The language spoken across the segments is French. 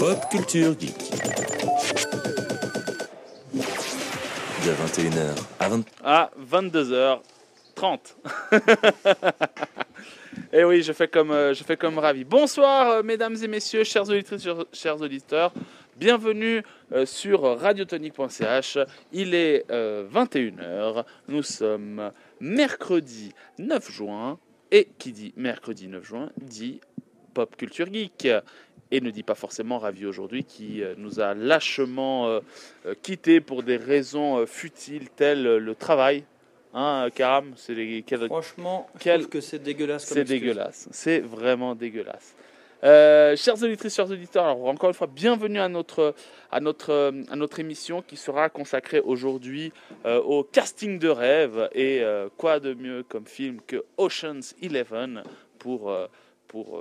Pop Culture Geek. De 21h à 20... à 22h30. Et oui, je fais comme, euh, je fais comme ravi. Bonsoir, euh, mesdames et messieurs, chers auditrices, chers, chers auditeurs. Bienvenue euh, sur radiotonique.ch. Il est 21h. Nous sommes mercredi 9 juin. Et qui dit mercredi 9 juin dit Pop Culture Geek. Et ne dit pas forcément Ravi aujourd'hui, qui euh, nous a lâchement euh, euh, quittés pour des raisons futiles telles le travail. Hein, Karam, c'est les, quel- Franchement, je Quel- que c'est dégueulasse c'est dégueulasse. C'est vraiment dégueulasse. Euh, chers auditrices, chers auditeurs, alors encore une fois, bienvenue à notre, à notre, à notre émission qui sera consacrée aujourd'hui euh, au casting de rêve. Et euh, quoi de mieux comme film que Ocean's Eleven pour, pour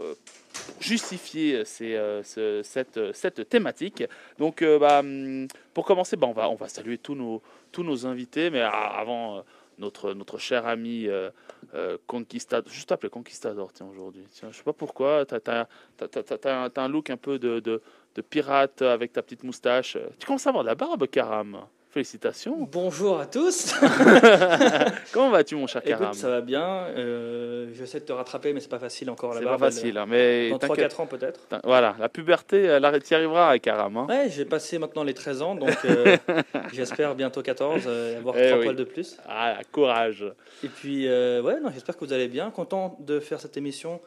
justifier ces, euh, ce- cette, thématique. Donc, euh, bah, hum, pour commencer, bah, on, va, on va saluer tous nos, invités, mais ah, avant, euh, notre, cher ami. euh, euh, Conquistador, juste appelé Conquistador, aujourd'hui. Tiens, je sais pas pourquoi, t'as as, un, look un peu de, de, de pirate avec ta petite moustache. Tu commences à avoir de la barbe, Karam. Félicitations. Bonjour à tous. Comment vas-tu, mon cher Karam Écoute, ça va bien. Euh, J'essaie de te rattraper, mais c'est pas facile encore. La C'est pas facile, hein, mais Dans t'inquiète. 3-4 ans peut-être. Voilà, la puberté, elle arrête- t'y arrivera, Karam. hein. Ouais, j'ai passé maintenant les 13 ans, donc euh, j'espère bientôt 14, euh, avoir Eh 3 oui. poils de plus. Ah, courage. Et puis, euh, ouais, j'espère que vous allez bien. Content de faire cette émission.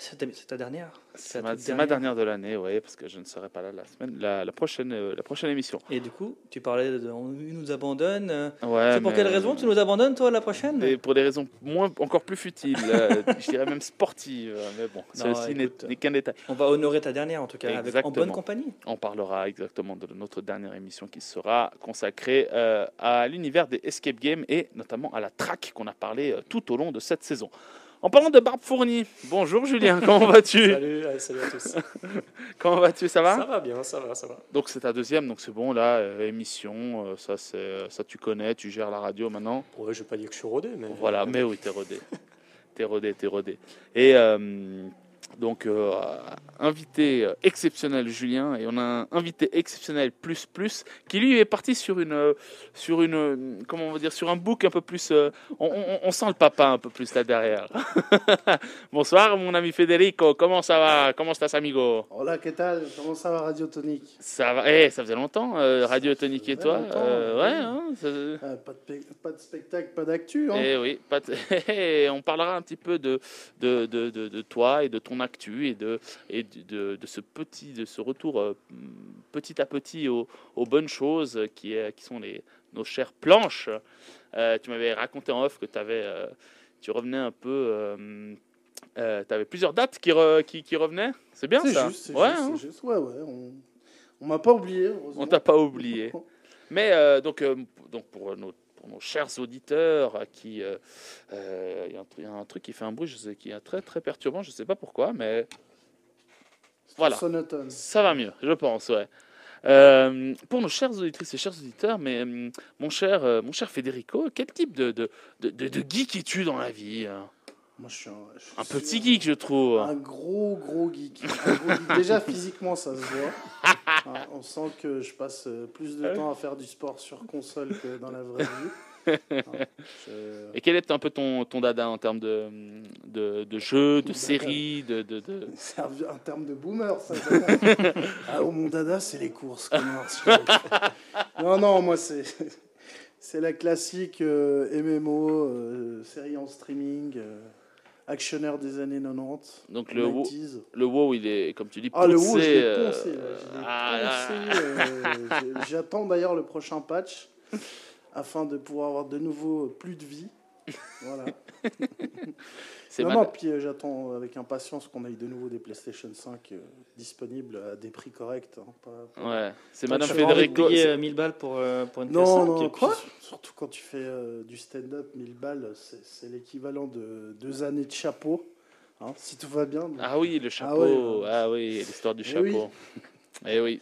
C'est ta- dernière C'est ma, dernière de l'année, oui, parce que je ne serai pas là la semaine, la, la prochaine, euh, la prochaine émission. Et du coup, tu parlais de. On nous abandonne. euh, Ouais, c'est pour quelle raison tu nous abandonnes, toi, la prochaine? Et pour des raisons moins, encore plus futiles, euh, je dirais même sportives, mais bon, ceci n'est qu'un détail. On va honorer ta dernière, en tout cas, avec, en bonne compagnie. On parlera exactement de notre dernière émission qui sera consacrée euh, à l'univers des escape games et notamment à la track qu'on a parlé euh, tout au long de cette saison. En parlant de Barbe Fournie, bonjour Julien, comment vas-tu Salut, salut à tous. Comment vas-tu, ça va ça va bien, ça va, ça va. Donc c'est ta deuxième, donc c'est bon là, euh, émission, euh, ça, c'est, ça tu connais, tu gères la radio maintenant. Ouais, je vais pas dire que je suis rodé, mais. Voilà, mais oui, t'es rodé. T'es rodé, t'es rodé. Et euh, donc, euh, invité euh, exceptionnel Julien, et on a un invité exceptionnel plus plus, qui lui est parti sur une, euh, sur une, comment on va dire, sur un book un peu plus, euh, on, on- on sent le papa un peu plus là derrière. Bonsoir mon ami Federico, comment ça va? Comment estás amigo? Hola, ¿qué tal? Comment ça va Radio Tonique Ça va Eh, ça faisait longtemps, euh, Radio Tonique et toi. Ouais, hein, ça- Ah, pas, de, pas de spectacle, pas d'actu. Hein. Eh oui, pas de- eh, on parlera un petit peu de, de, de, de, de toi et de ton actu et de, et de, de, de ce petit, de ce retour euh, petit à petit aux, aux bonnes choses qui, est, qui sont les, nos chères planches. Euh, tu m'avais raconté en off que t'avais, euh, tu revenais un peu. tu avais plusieurs dates qui, re- qui, qui revenaient. C'est bien C'est ça. juste, c'est ouais, juste, hein. juste. Ouais, ouais. On, on m'a pas oublié. On t'a pas oublié. Mais euh, donc, euh, donc pour, nos, pour nos chers auditeurs, qui euh, euh, il y, a un tru- il y a un truc qui fait un bruit, je sais, qui est très très perturbant, je sais pas pourquoi, mais voilà. Sonotone. ça va mieux, je pense, ouais. Euh, pour nos chers auditrices et chers auditeurs, mais mon cher, mon cher Federico, quel type de, de, de, de- de geek es-tu dans la vie hein? Moi, je suis un, je Un suis petit geek, je trouve. Un gros, gros geek. Un gros geek. Déjà, physiquement, ça se voit. Hein, on sent que je passe euh, plus de temps à faire du sport sur console que dans la vraie vie. Hein, je- Et quel est un peu ton, ton dada en termes de, de, de jeux, de séries, de, de, de- C'est un, un terme de boomer, ça. ah, oh, mon dada, c'est les courses. non, non, moi, c'est. C'est la classique euh, MMO, euh, série en streaming, euh, actionnaire des années 90. Donc le WoW, 90s. le WoW, il est, comme tu dis, Ah, le WoW, je poussé, l'ai euh, poncé. ah, poncé, euh, J'attends d'ailleurs le prochain patch afin de pouvoir avoir de nouveau plus de vie. Voilà. c'est non, non, puis euh, j'attends avec impatience qu'on ait de nouveau des PlayStation 5 euh, disponibles à des prix corrects. hein, pas- pas- Ouais, c'est Madame de Federico. payer c'est- euh, 1000 balles pour, euh, pour une Non, PS5 non, Quoi puis surtout quand tu fais euh, du stand-up, 1000 balles, c'est c'est l'équivalent de deux années de chapeau, hein, si tout va bien. Ah oui, le chapeau. ouais, ouais. Ah oui, l'histoire du Eh chapeau. Eh oui.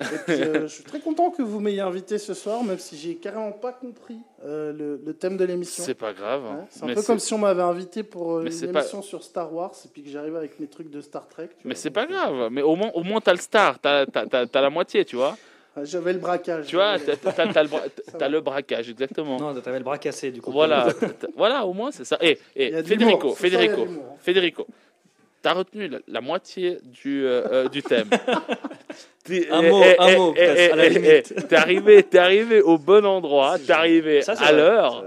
Et puis, euh, je suis très content que vous m'ayez invité ce soir, même si j'ai carrément pas compris euh, le, le thème de l'émission. C'est pas grave. Ouais, c'est un Mais peu comme si on m'avait invité pour euh, une pas- émission sur Star Wars et puis que j'arrive avec mes trucs de Star Trek. tu Mais c'est pas grave. Mais au moins, au moins t'as le star. T'as t'as- t'as- t'as la moitié, tu vois. J'avais le braquage. Tu vois, t'as t'as- t'as le, bra- t'as le braquage, exactement. Non, t'avais le bras cassé du coup. Voilà, voilà, au moins c'est ça. Et, Federico, Federico, de l'humour. Federico, t'as retenu la, la moitié du, euh, euh, du thème. Un eh, mot, eh, un eh, mot, eh, à la limite. T'es arrivé, t'es arrivé au bon endroit, t'es arrivé Ça, à l'heure.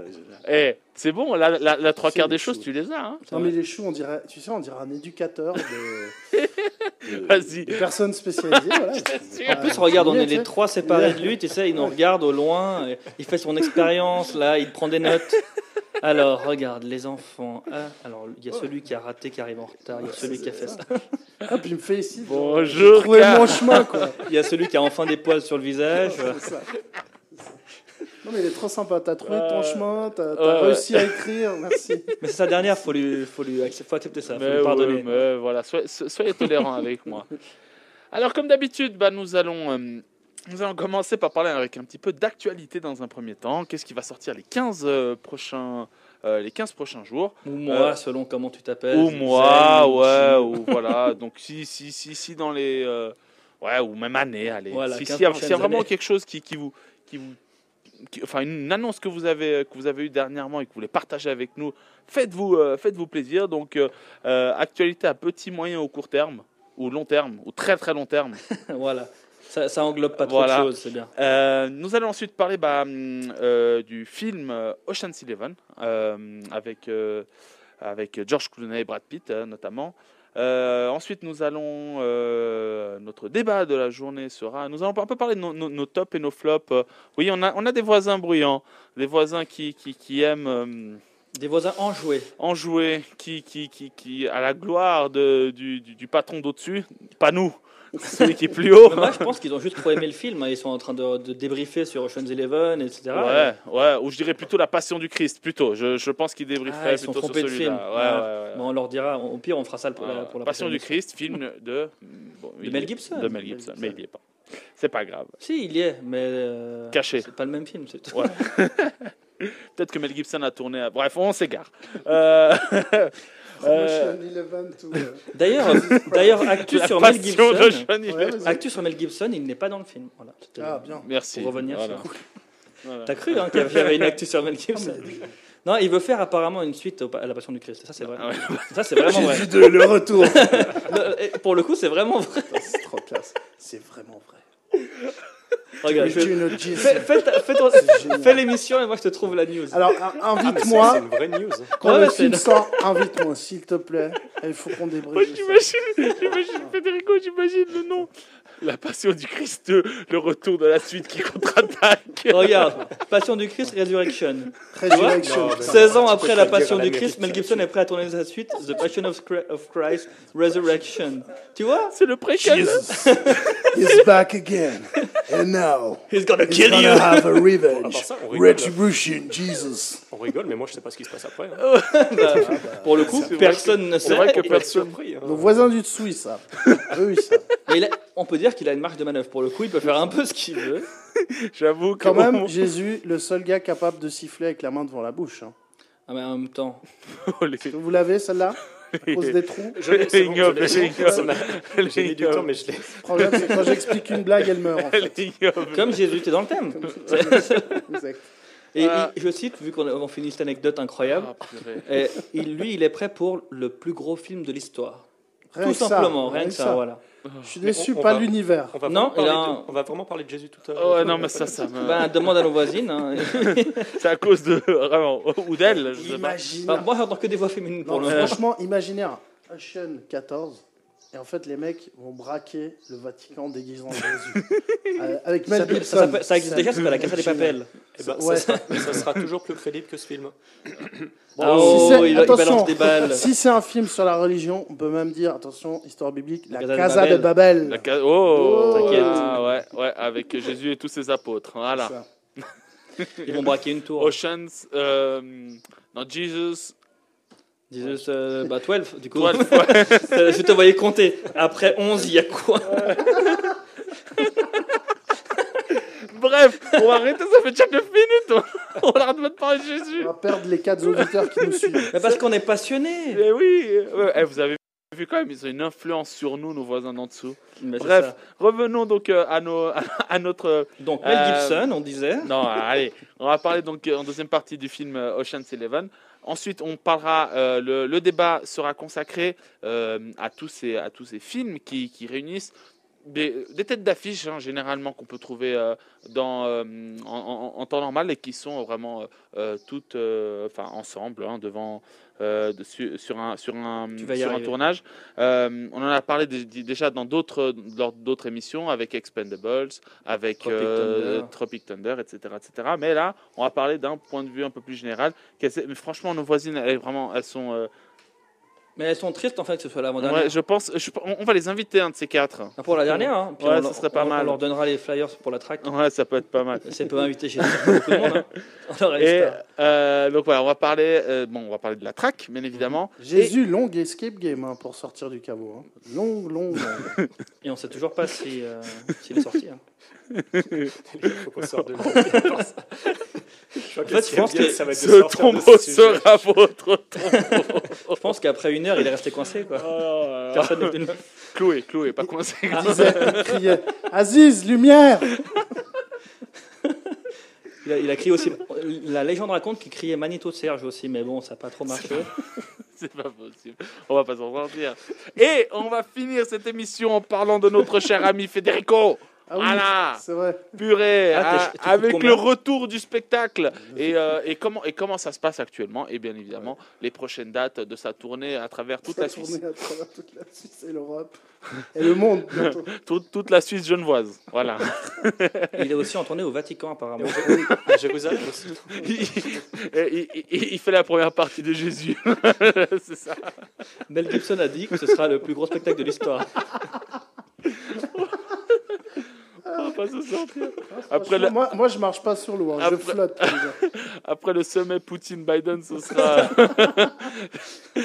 Eh, c'est bon, la, la, la trois quarts des choses, tu les as. Hein. Non mais les choux, on dirait, tu sais, on dirait un éducateur de, de- Vas-y. de personnes spécialisées. Voilà. En plus, regarde, on est les trois séparés de lui, tu sais, il nous regarde au loin, il fait son expérience, là, il prend des notes. Alors, regarde, les enfants. ah, alors, il y a celui qui a raté, qui arrive en retard, il y a celui qui a fait ça. Ah, puis il me félicite. genre, Bonjour, Car. mon chemin, quoi. Il y a celui qui a enfin des poils sur le visage. C'est ça. Non mais il est trop sympa. T'as trouvé ton Euh, chemin, t'as t'as ouais, ouais. réussi à écrire. Merci. Mais c'est sa dernière, faut lui, faut lui accepter, faut accepter ça, faut Mais lui pardonner. ouais, mais voilà, soyez, so- soyez tolérants avec moi. Alors, comme d'habitude, bah, nous, allons, euh, nous allons commencer par parler avec un petit peu d'actualité dans un premier temps. Qu'est-ce qui va sortir les 15, euh, prochains, euh, les 15 prochains jours? Ou moi, Euh, selon comment tu t'appelles. Ou moi, ou ouais, ou voilà. Donc, si, si, si, si dans les. euh, ouais, ou même année, allez. Voilà, si, 15 s'il y a, y a vraiment années. quelque chose qui, qui vous. Qui vous qui- enfin, une annonce que vous avez que vous avez eue dernièrement et que vous voulez partager avec nous, faites-vous faites-vous plaisir. Donc, actualité à petit, moyen ou court terme, ou long terme, ou très très long terme. voilà. Ça, ça englobe pas trop Voilà. de choses, c'est bien. Euh, nous allons ensuite parler bah, hum, euh, du film euh, Ocean's Eleven euh, avec, avec George Clooney et Brad Pitt notamment. Ensuite, nous allons notre débat de la journée sera. Nous allons un peu parler de nos, nos- nos tops et nos flops. Oui, on a on a des voisins bruyants, des voisins qui qui, qui aiment euh, Des voisins enjoués. enjouer, qui qui qui qui à la gloire de, du, du, du patron d'au-dessus, pas nous, celui qui est plus haut. Mais moi, je pense qu'ils ont juste trop aimé le film. hein. Ils sont en train de, de débriefer sur Ocean's Eleven, etc. Ouais, ouais, ou je dirais plutôt la passion du Christ, plutôt. Je, je pense qu'il Ah, débrieferait ils sont plutôt sur celui-là. Ouais, Ah. ouais, ouais. Bon, on leur dira, au pire, on fera ça pour la, pour la passion du. Christ, film de, bon, De il Mel Gibson. De Mel Gibson, mais il y est pas. C'est pas grave. Si, il y est, mais. euh, Caché. C'est pas le même film, c'est tout. Ouais. Peut-être que Mel Gibson a tourné. à- Bref, on s'égare. Euh, euh, euh. D'ailleurs, d'ailleurs, actu sur Mel Gibson. Ouais. Actu sur Mel Gibson, il n'est pas dans le film. Voilà. Ah, bien. Merci. Pour revenir Voilà. sur- Voilà. T'as cru hein, qu'il y avait une actu sur Mel Ah, Gibson mais- Non, il veut faire apparemment une suite à la Passion du Christ. Ça, c'est vrai. Ah ouais. Ça, c'est vraiment vrai. De le retour. Pour le coup, c'est vraiment vrai. Putain, C'est trop classe. C'est vraiment vrai. Regarde, je-. Fais, fais fais ton- fais l'émission et moi je te trouve la news. Alors, Ah, c'est- invite-moi. C'est une vraie news. Quand Ouais, le film sort, invite-moi, s'il te plaît. Il faut qu'on Moi, débriefe. ça. j'imagine, j'imagine Federico, j'imagine le nom. La passion du Christ, le retour de la suite qui contre-attaque. Regarde, Passion du Christ, Resurrection. Resurrection. Non, mais- 16 ans après la Passion du. Christ, Mel Gibson est prêt à tourner sa suite, The Passion of Christ, Resurrection. Tu vois? C'est le préquel. Jesus is back again. And now, He's gonna he's kill you gonna have a revenge. Retribution, Jesus. On rigole, mais moi je sais pas ce qui se passe après. hein. Bah, Pour le coup, personne ne C'est sait. vrai que On peut être personne. surpris. hein. Nos voisins du dessous, ils savent. Eux, ils savent. Mais il a- on peut dire qu'il a une marge de manœuvre. Pour le coup, il peut faire un peu ce qu'il veut. J'avoue que. Quand même, Jésus, le seul gars capable de siffler avec la main devant la bouche. hein. Ah, mais en même temps. Oh, Vous l'avez, celle-là? À cause des trous Je l'ai, c'est m'a- les J'ai mis du temps, mais je l'ai. Le problème, c'est que quand j'explique une blague, elle meurt. En fait. Comme Jésus, t'es dans le thème. Exact. Et Ah. il- je cite, vu qu'on finit cette anecdote incroyable, Ah, purée. et il- lui, il est prêt pour le plus gros film de l'histoire. Rien Tout que ça, simplement, rien que ça, voilà. Je suis Mais déçu, on- on pas va- l'univers. On va, Non, parler de, on va vraiment parler de Jésus tout à l'heure. Oh, ouais, non, mais ça, ça me. Ben, demande à nos voisines. hein. C'est à cause de. Vraiment. Ou d'elle, je sais pas. Imagine. Enfin, moi, j'entends que des voix féminines pour Non, le moment. franchement, imaginez un Ocean 14. Et en fait, les mecs vont braquer le Vatican déguisé en Jésus. Euh, avec Mel Ça, Gibson. ça s'appelle- ça existe déjà, ça s'appelle la Casa des. Papels. Eh ben, Ouais. ça, sera, ça sera toujours plus crédible que ce film. Ah, si oh, c'est- il, il attention. balance des balles. Si c'est un film sur la religion, on peut même dire, attention, histoire biblique, la, Casa de Casa de Babel. La ca- Oh, T'inquiète. Ah, ouais, ouais, avec Jésus et tous ses apôtres. Voilà. Ça. Ils vont braquer une tour. Oceans. euh, non, Jesus. Jesus, euh, bah 12, du coup. 12, ouais. je te voyais compter. Après 11, il y a quoi On va arrêter, ça fait déjà 9 minutes. On arrête pas de parler de Jésus. On va perdre les quatre auditeurs qui nous suivent. Mais parce qu'on est passionné. Eh oui. ouais, eh, vous avez vu quand même, ils ont une influence sur nous, nos voisins d'en dessous. Mais Bref, revenons donc euh, à, nos, à notre Donc Mel Euh, Gibson, on disait. Non, allez, on va parler donc euh, en deuxième partie du film euh, Ocean's Eleven. Ensuite, on parlera, euh, le, débat sera consacré euh, à, tous ces, films qui réunissent des, des têtes d'affiche, hein, généralement, qu'on peut trouver euh, dans, euh, en, en- en temps normal et qui sont vraiment euh, toutes enfin, ensemble hein, devant, euh, sur, un, sur, un, sur un tournage. Euh, on en a parlé dé- dé- déjà dans d'autres lors d'autres émissions avec Expendables, avec Tropic euh, Thunder. Tropic Thunder, etc., etc. Mais là, on va parler d'un point de vue un peu plus général. Mais franchement, nos voisines, elles, vraiment, elles sont. Mais elles sont tristes en fait que ce soit l'avant-dernière. ouais, je pense, je- on va les inviter un de ces quatre. Ah, Pour la dernière, hein. Puis Ouais, on ça leur- serait pas on- mal. On leur donnera les flyers pour la track. Ouais, ça peut être pas mal. C'est pas invité chez beaucoup de monde. Hein. On leur Et euh, donc voilà, on va parler. euh, bon, on va parler de la track, bien évidemment. Jésus, long escape game hein, pour sortir du caveau. hein. Long, long, long. Et on sait toujours pas si, euh, s'il est sorti. Je crois En fait, ce je qui est pense que ça va être de Ce tombeau sera votre tombeau. Je pense qu'après une heure, il est resté coincé. Quoi. Oh, Personne n'est venu le- cloué, cloué, pas coincé. Il disait, il criait Aziz, lumière Il a, il a crié aussi. La légende raconte qu'il criait Manito de Serge aussi, mais bon, ça n'a pas trop marché. C'est pas possible. On va pas s'en sortir. Et on va finir cette émission en parlant de notre cher ami Federico. Ah oui, Voilà. c'est vrai. Purée, Ah, ah, avec le retour du spectacle. Et, euh, et, comment, et comment ça se passe actuellement? Et bien évidemment, les prochaines dates de sa tournée à travers toute la Suisse. à travers toute la Suisse et l'Europe. Et le monde. Toute, toute la Suisse genevoise. Voilà. Il est aussi en tournée au Vatican, apparemment. À Jérusalem aussi. il, il- il- il fait la première partie de Jésus. C'est ça. Mel Gibson a dit que ce sera le plus gros spectacle de l'histoire. On va pas se sortir. Après le, Franchement, moi, moi, je marche pas sur l'eau, hein, je Après- flotte. déjà. après le sommet Poutine-Biden, ce sera,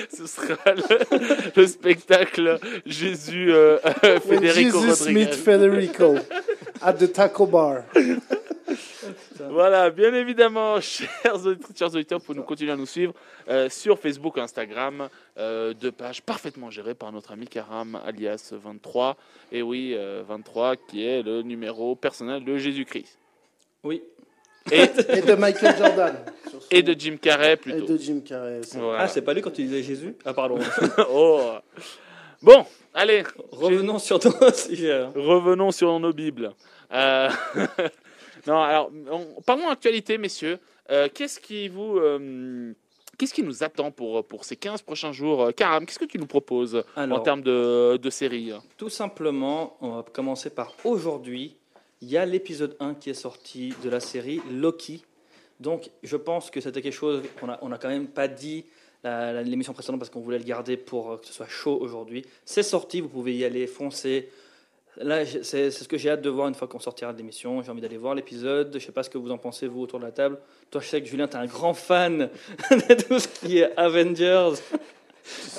ce sera le, le spectacle Jésus euh, Federico Jesus Rodriguez. meet Federico at the taco bar. Voilà, bien évidemment, chers auditeurs, pouvez nous continuer à nous suivre euh, sur Facebook, Instagram, euh, deux pages parfaitement gérées par notre ami Karam, alias 23. Et oui, euh, 23, qui est le numéro personnel de Jésus-Christ. Oui. Et, Et de Michael Jordan. son- et de Jim Carrey, et plutôt. de Jim Carrey. Voilà. Ah, c'est pas lui quand il disait Jésus? Ah, pardon. Oh. Bon, allez, Revenons sur ton sujet. hein. revenons sur nos Bibles. Euh, non, alors, on- parlons actualité, messieurs. Euh, qu'est-ce qui vous. euh, Qu'est-ce qui nous attend pour, pour ces 15 prochains jours Euh, Karam, qu'est-ce que tu nous proposes en termes de, de série? tout simplement, on va commencer par aujourd'hui. Il y a l'épisode 1 qui est sorti de la série Loki. Donc, je pense que c'était quelque chose qu'on n'a on a quand même pas dit l'émission précédente parce qu'on voulait le garder pour euh, que ce soit chaud aujourd'hui. C'est sorti, vous pouvez y aller, foncer. Là, c'est c'est ce que j'ai hâte de voir une fois qu'on sortira de l'émission. J'ai envie d'aller voir l'épisode. Je sais pas ce que vous en pensez, vous, autour de la table. Toi, je sais que Julien, tu es un grand fan de tout ce qui est Avengers.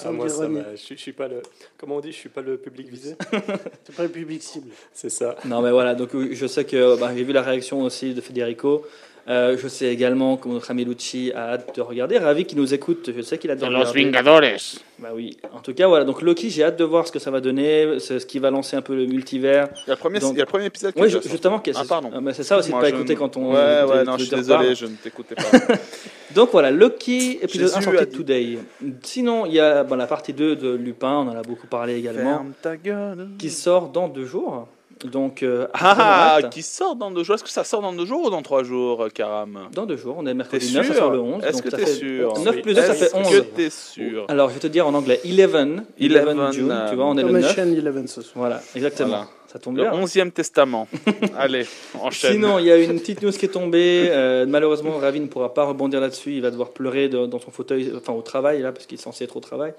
Ah, moi, ça je, suis- je suis pas le. Comment on dit Je suis pas le public visé. C'est pas le public cible. C'est ça. Non, mais voilà, donc je sais que bah, j'ai vu la réaction aussi de Federico. Euh, je sais également que notre ami Lucci a hâte de regarder. Ravi qui nous écoute, je sais qu'il a hâte de regarder. Vingadores. Bah oui. En tout cas, voilà. Donc Loki, j'ai hâte de voir ce que ça va donner, ce qui va lancer un peu le multivers. Il y a le premier, Donc- il y a le premier épisode qui Oui, justement. Ah, pardon. mais c'est ça aussi de Moi, pas je- écouter quand on. Ouais, ouais, non, je suis désolé, parle. je ne t'écoutais pas. Donc voilà, Loki, épisode Jésus 1 a sorti dit- today. Sinon, il y a bon, la partie 2 de Lupin, on en a beaucoup parlé également, Ferme ta gueule. qui sort dans deux jours. Donc, euh, Ah, qui sort dans deux jours. Est-ce que ça sort dans deux jours ou dans trois jours, Karam? Dans deux jours, on est mercredi 9, ça sort le 11. Est-ce donc que t'es fait sûr 9 plus 2, ça Est-ce fait 11. que t'es sûr? Alors, je vais te dire en anglais 11, 11 11, June, euh, tu vois, on est le Comme 9. Chaîne 11 ce soir. Voilà, exactement. Voilà. Ça tombe Le bien. onzième testament. Allez, enchaîne. Sinon, il y a une petite news qui est tombée. Euh, malheureusement, Ravi ne pourra pas rebondir là-dessus. Il va devoir pleurer de- dans son fauteuil, enfin au travail, là, parce qu'il est censé être au travail.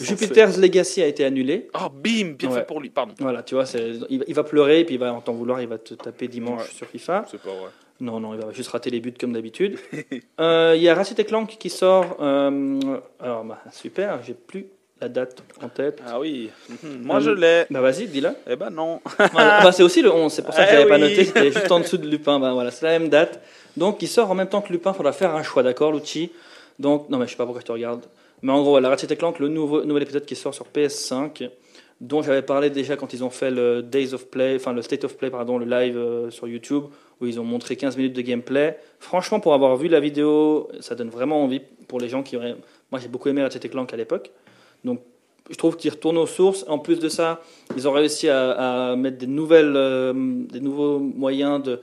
Jupiter's Legacy a été annulé. Oh, bim, bien Ouais. fait pour lui. Pardon. Voilà, tu vois, il, va- il va pleurer, puis il va en t'en vouloir, il va te taper dimanche Ouais. sur FIFA. C'est pas vrai. Non, non, il va juste rater les buts comme d'habitude. Euh, Il y a Ratchet et Clank qui sort. euh, alors, bah, super, j'ai plus la date en tête. Ah oui, Mhm. moi je l'ai. Bah vas-y, dis-la. Eh ben non. Voilà. Bah, c'est aussi le 11, c'est pour ça que Eh j'avais pas noté, c'était juste en dessous de Lupin. Bah, voilà, c'est la même date. Donc il sort en même temps que Lupin, il faudra faire un choix, d'accord, Lucci? Donc, non mais je sais pas pourquoi je te regarde. Mais en gros, voilà, Ratchet Clank, le nouveau, nouvel épisode qui sort sur PS5, dont j'avais parlé déjà quand ils ont fait le Days of Play, enfin le State of Play, pardon, le live euh, sur YouTube, où ils ont montré 15 minutes de gameplay. Franchement, pour avoir vu la vidéo, ça donne vraiment envie pour les gens qui auraient... Moi j'ai beaucoup aimé Ratchet Clank à l'époque. Donc je trouve qu'ils retournent aux sources. En plus de ça, ils ont réussi à, à mettre des, nouvelles, euh, des nouveaux moyens de.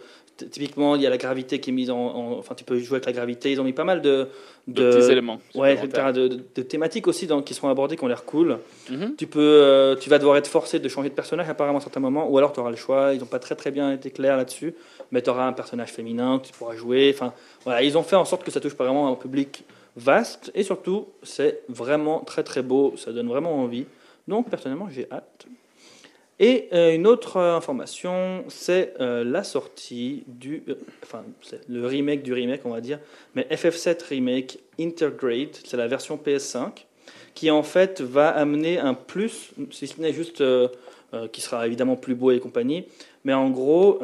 Typiquement, il y a la gravité qui est mise en, en- Enfin, tu peux jouer avec la gravité. Ils ont mis pas mal de. De petits éléments. Ouais, de, de- de thématiques aussi dans- qui sont abordées, qui ont l'air cool. Mhm. Tu, peux, euh, tu vas devoir être forcé de changer de personnage apparemment à certains moments, ou alors tu auras le choix. Ils n'ont pas très très bien été clairs là-dessus, mais tu auras un personnage féminin, que tu pourras jouer. Enfin, voilà, ils ont fait en sorte que ça touche vraiment un public vaste, et surtout, c'est vraiment très très beau, ça donne vraiment envie. Donc, personnellement, j'ai hâte. Et euh, une autre euh, information, c'est euh, la sortie du, enfin, le remake du remake, on va dire, mais FF7 Remake Intergrade, c'est la version PS5, qui en fait va amener un plus, si ce n'est juste, qui sera évidemment plus beau et compagnie, mais en gros,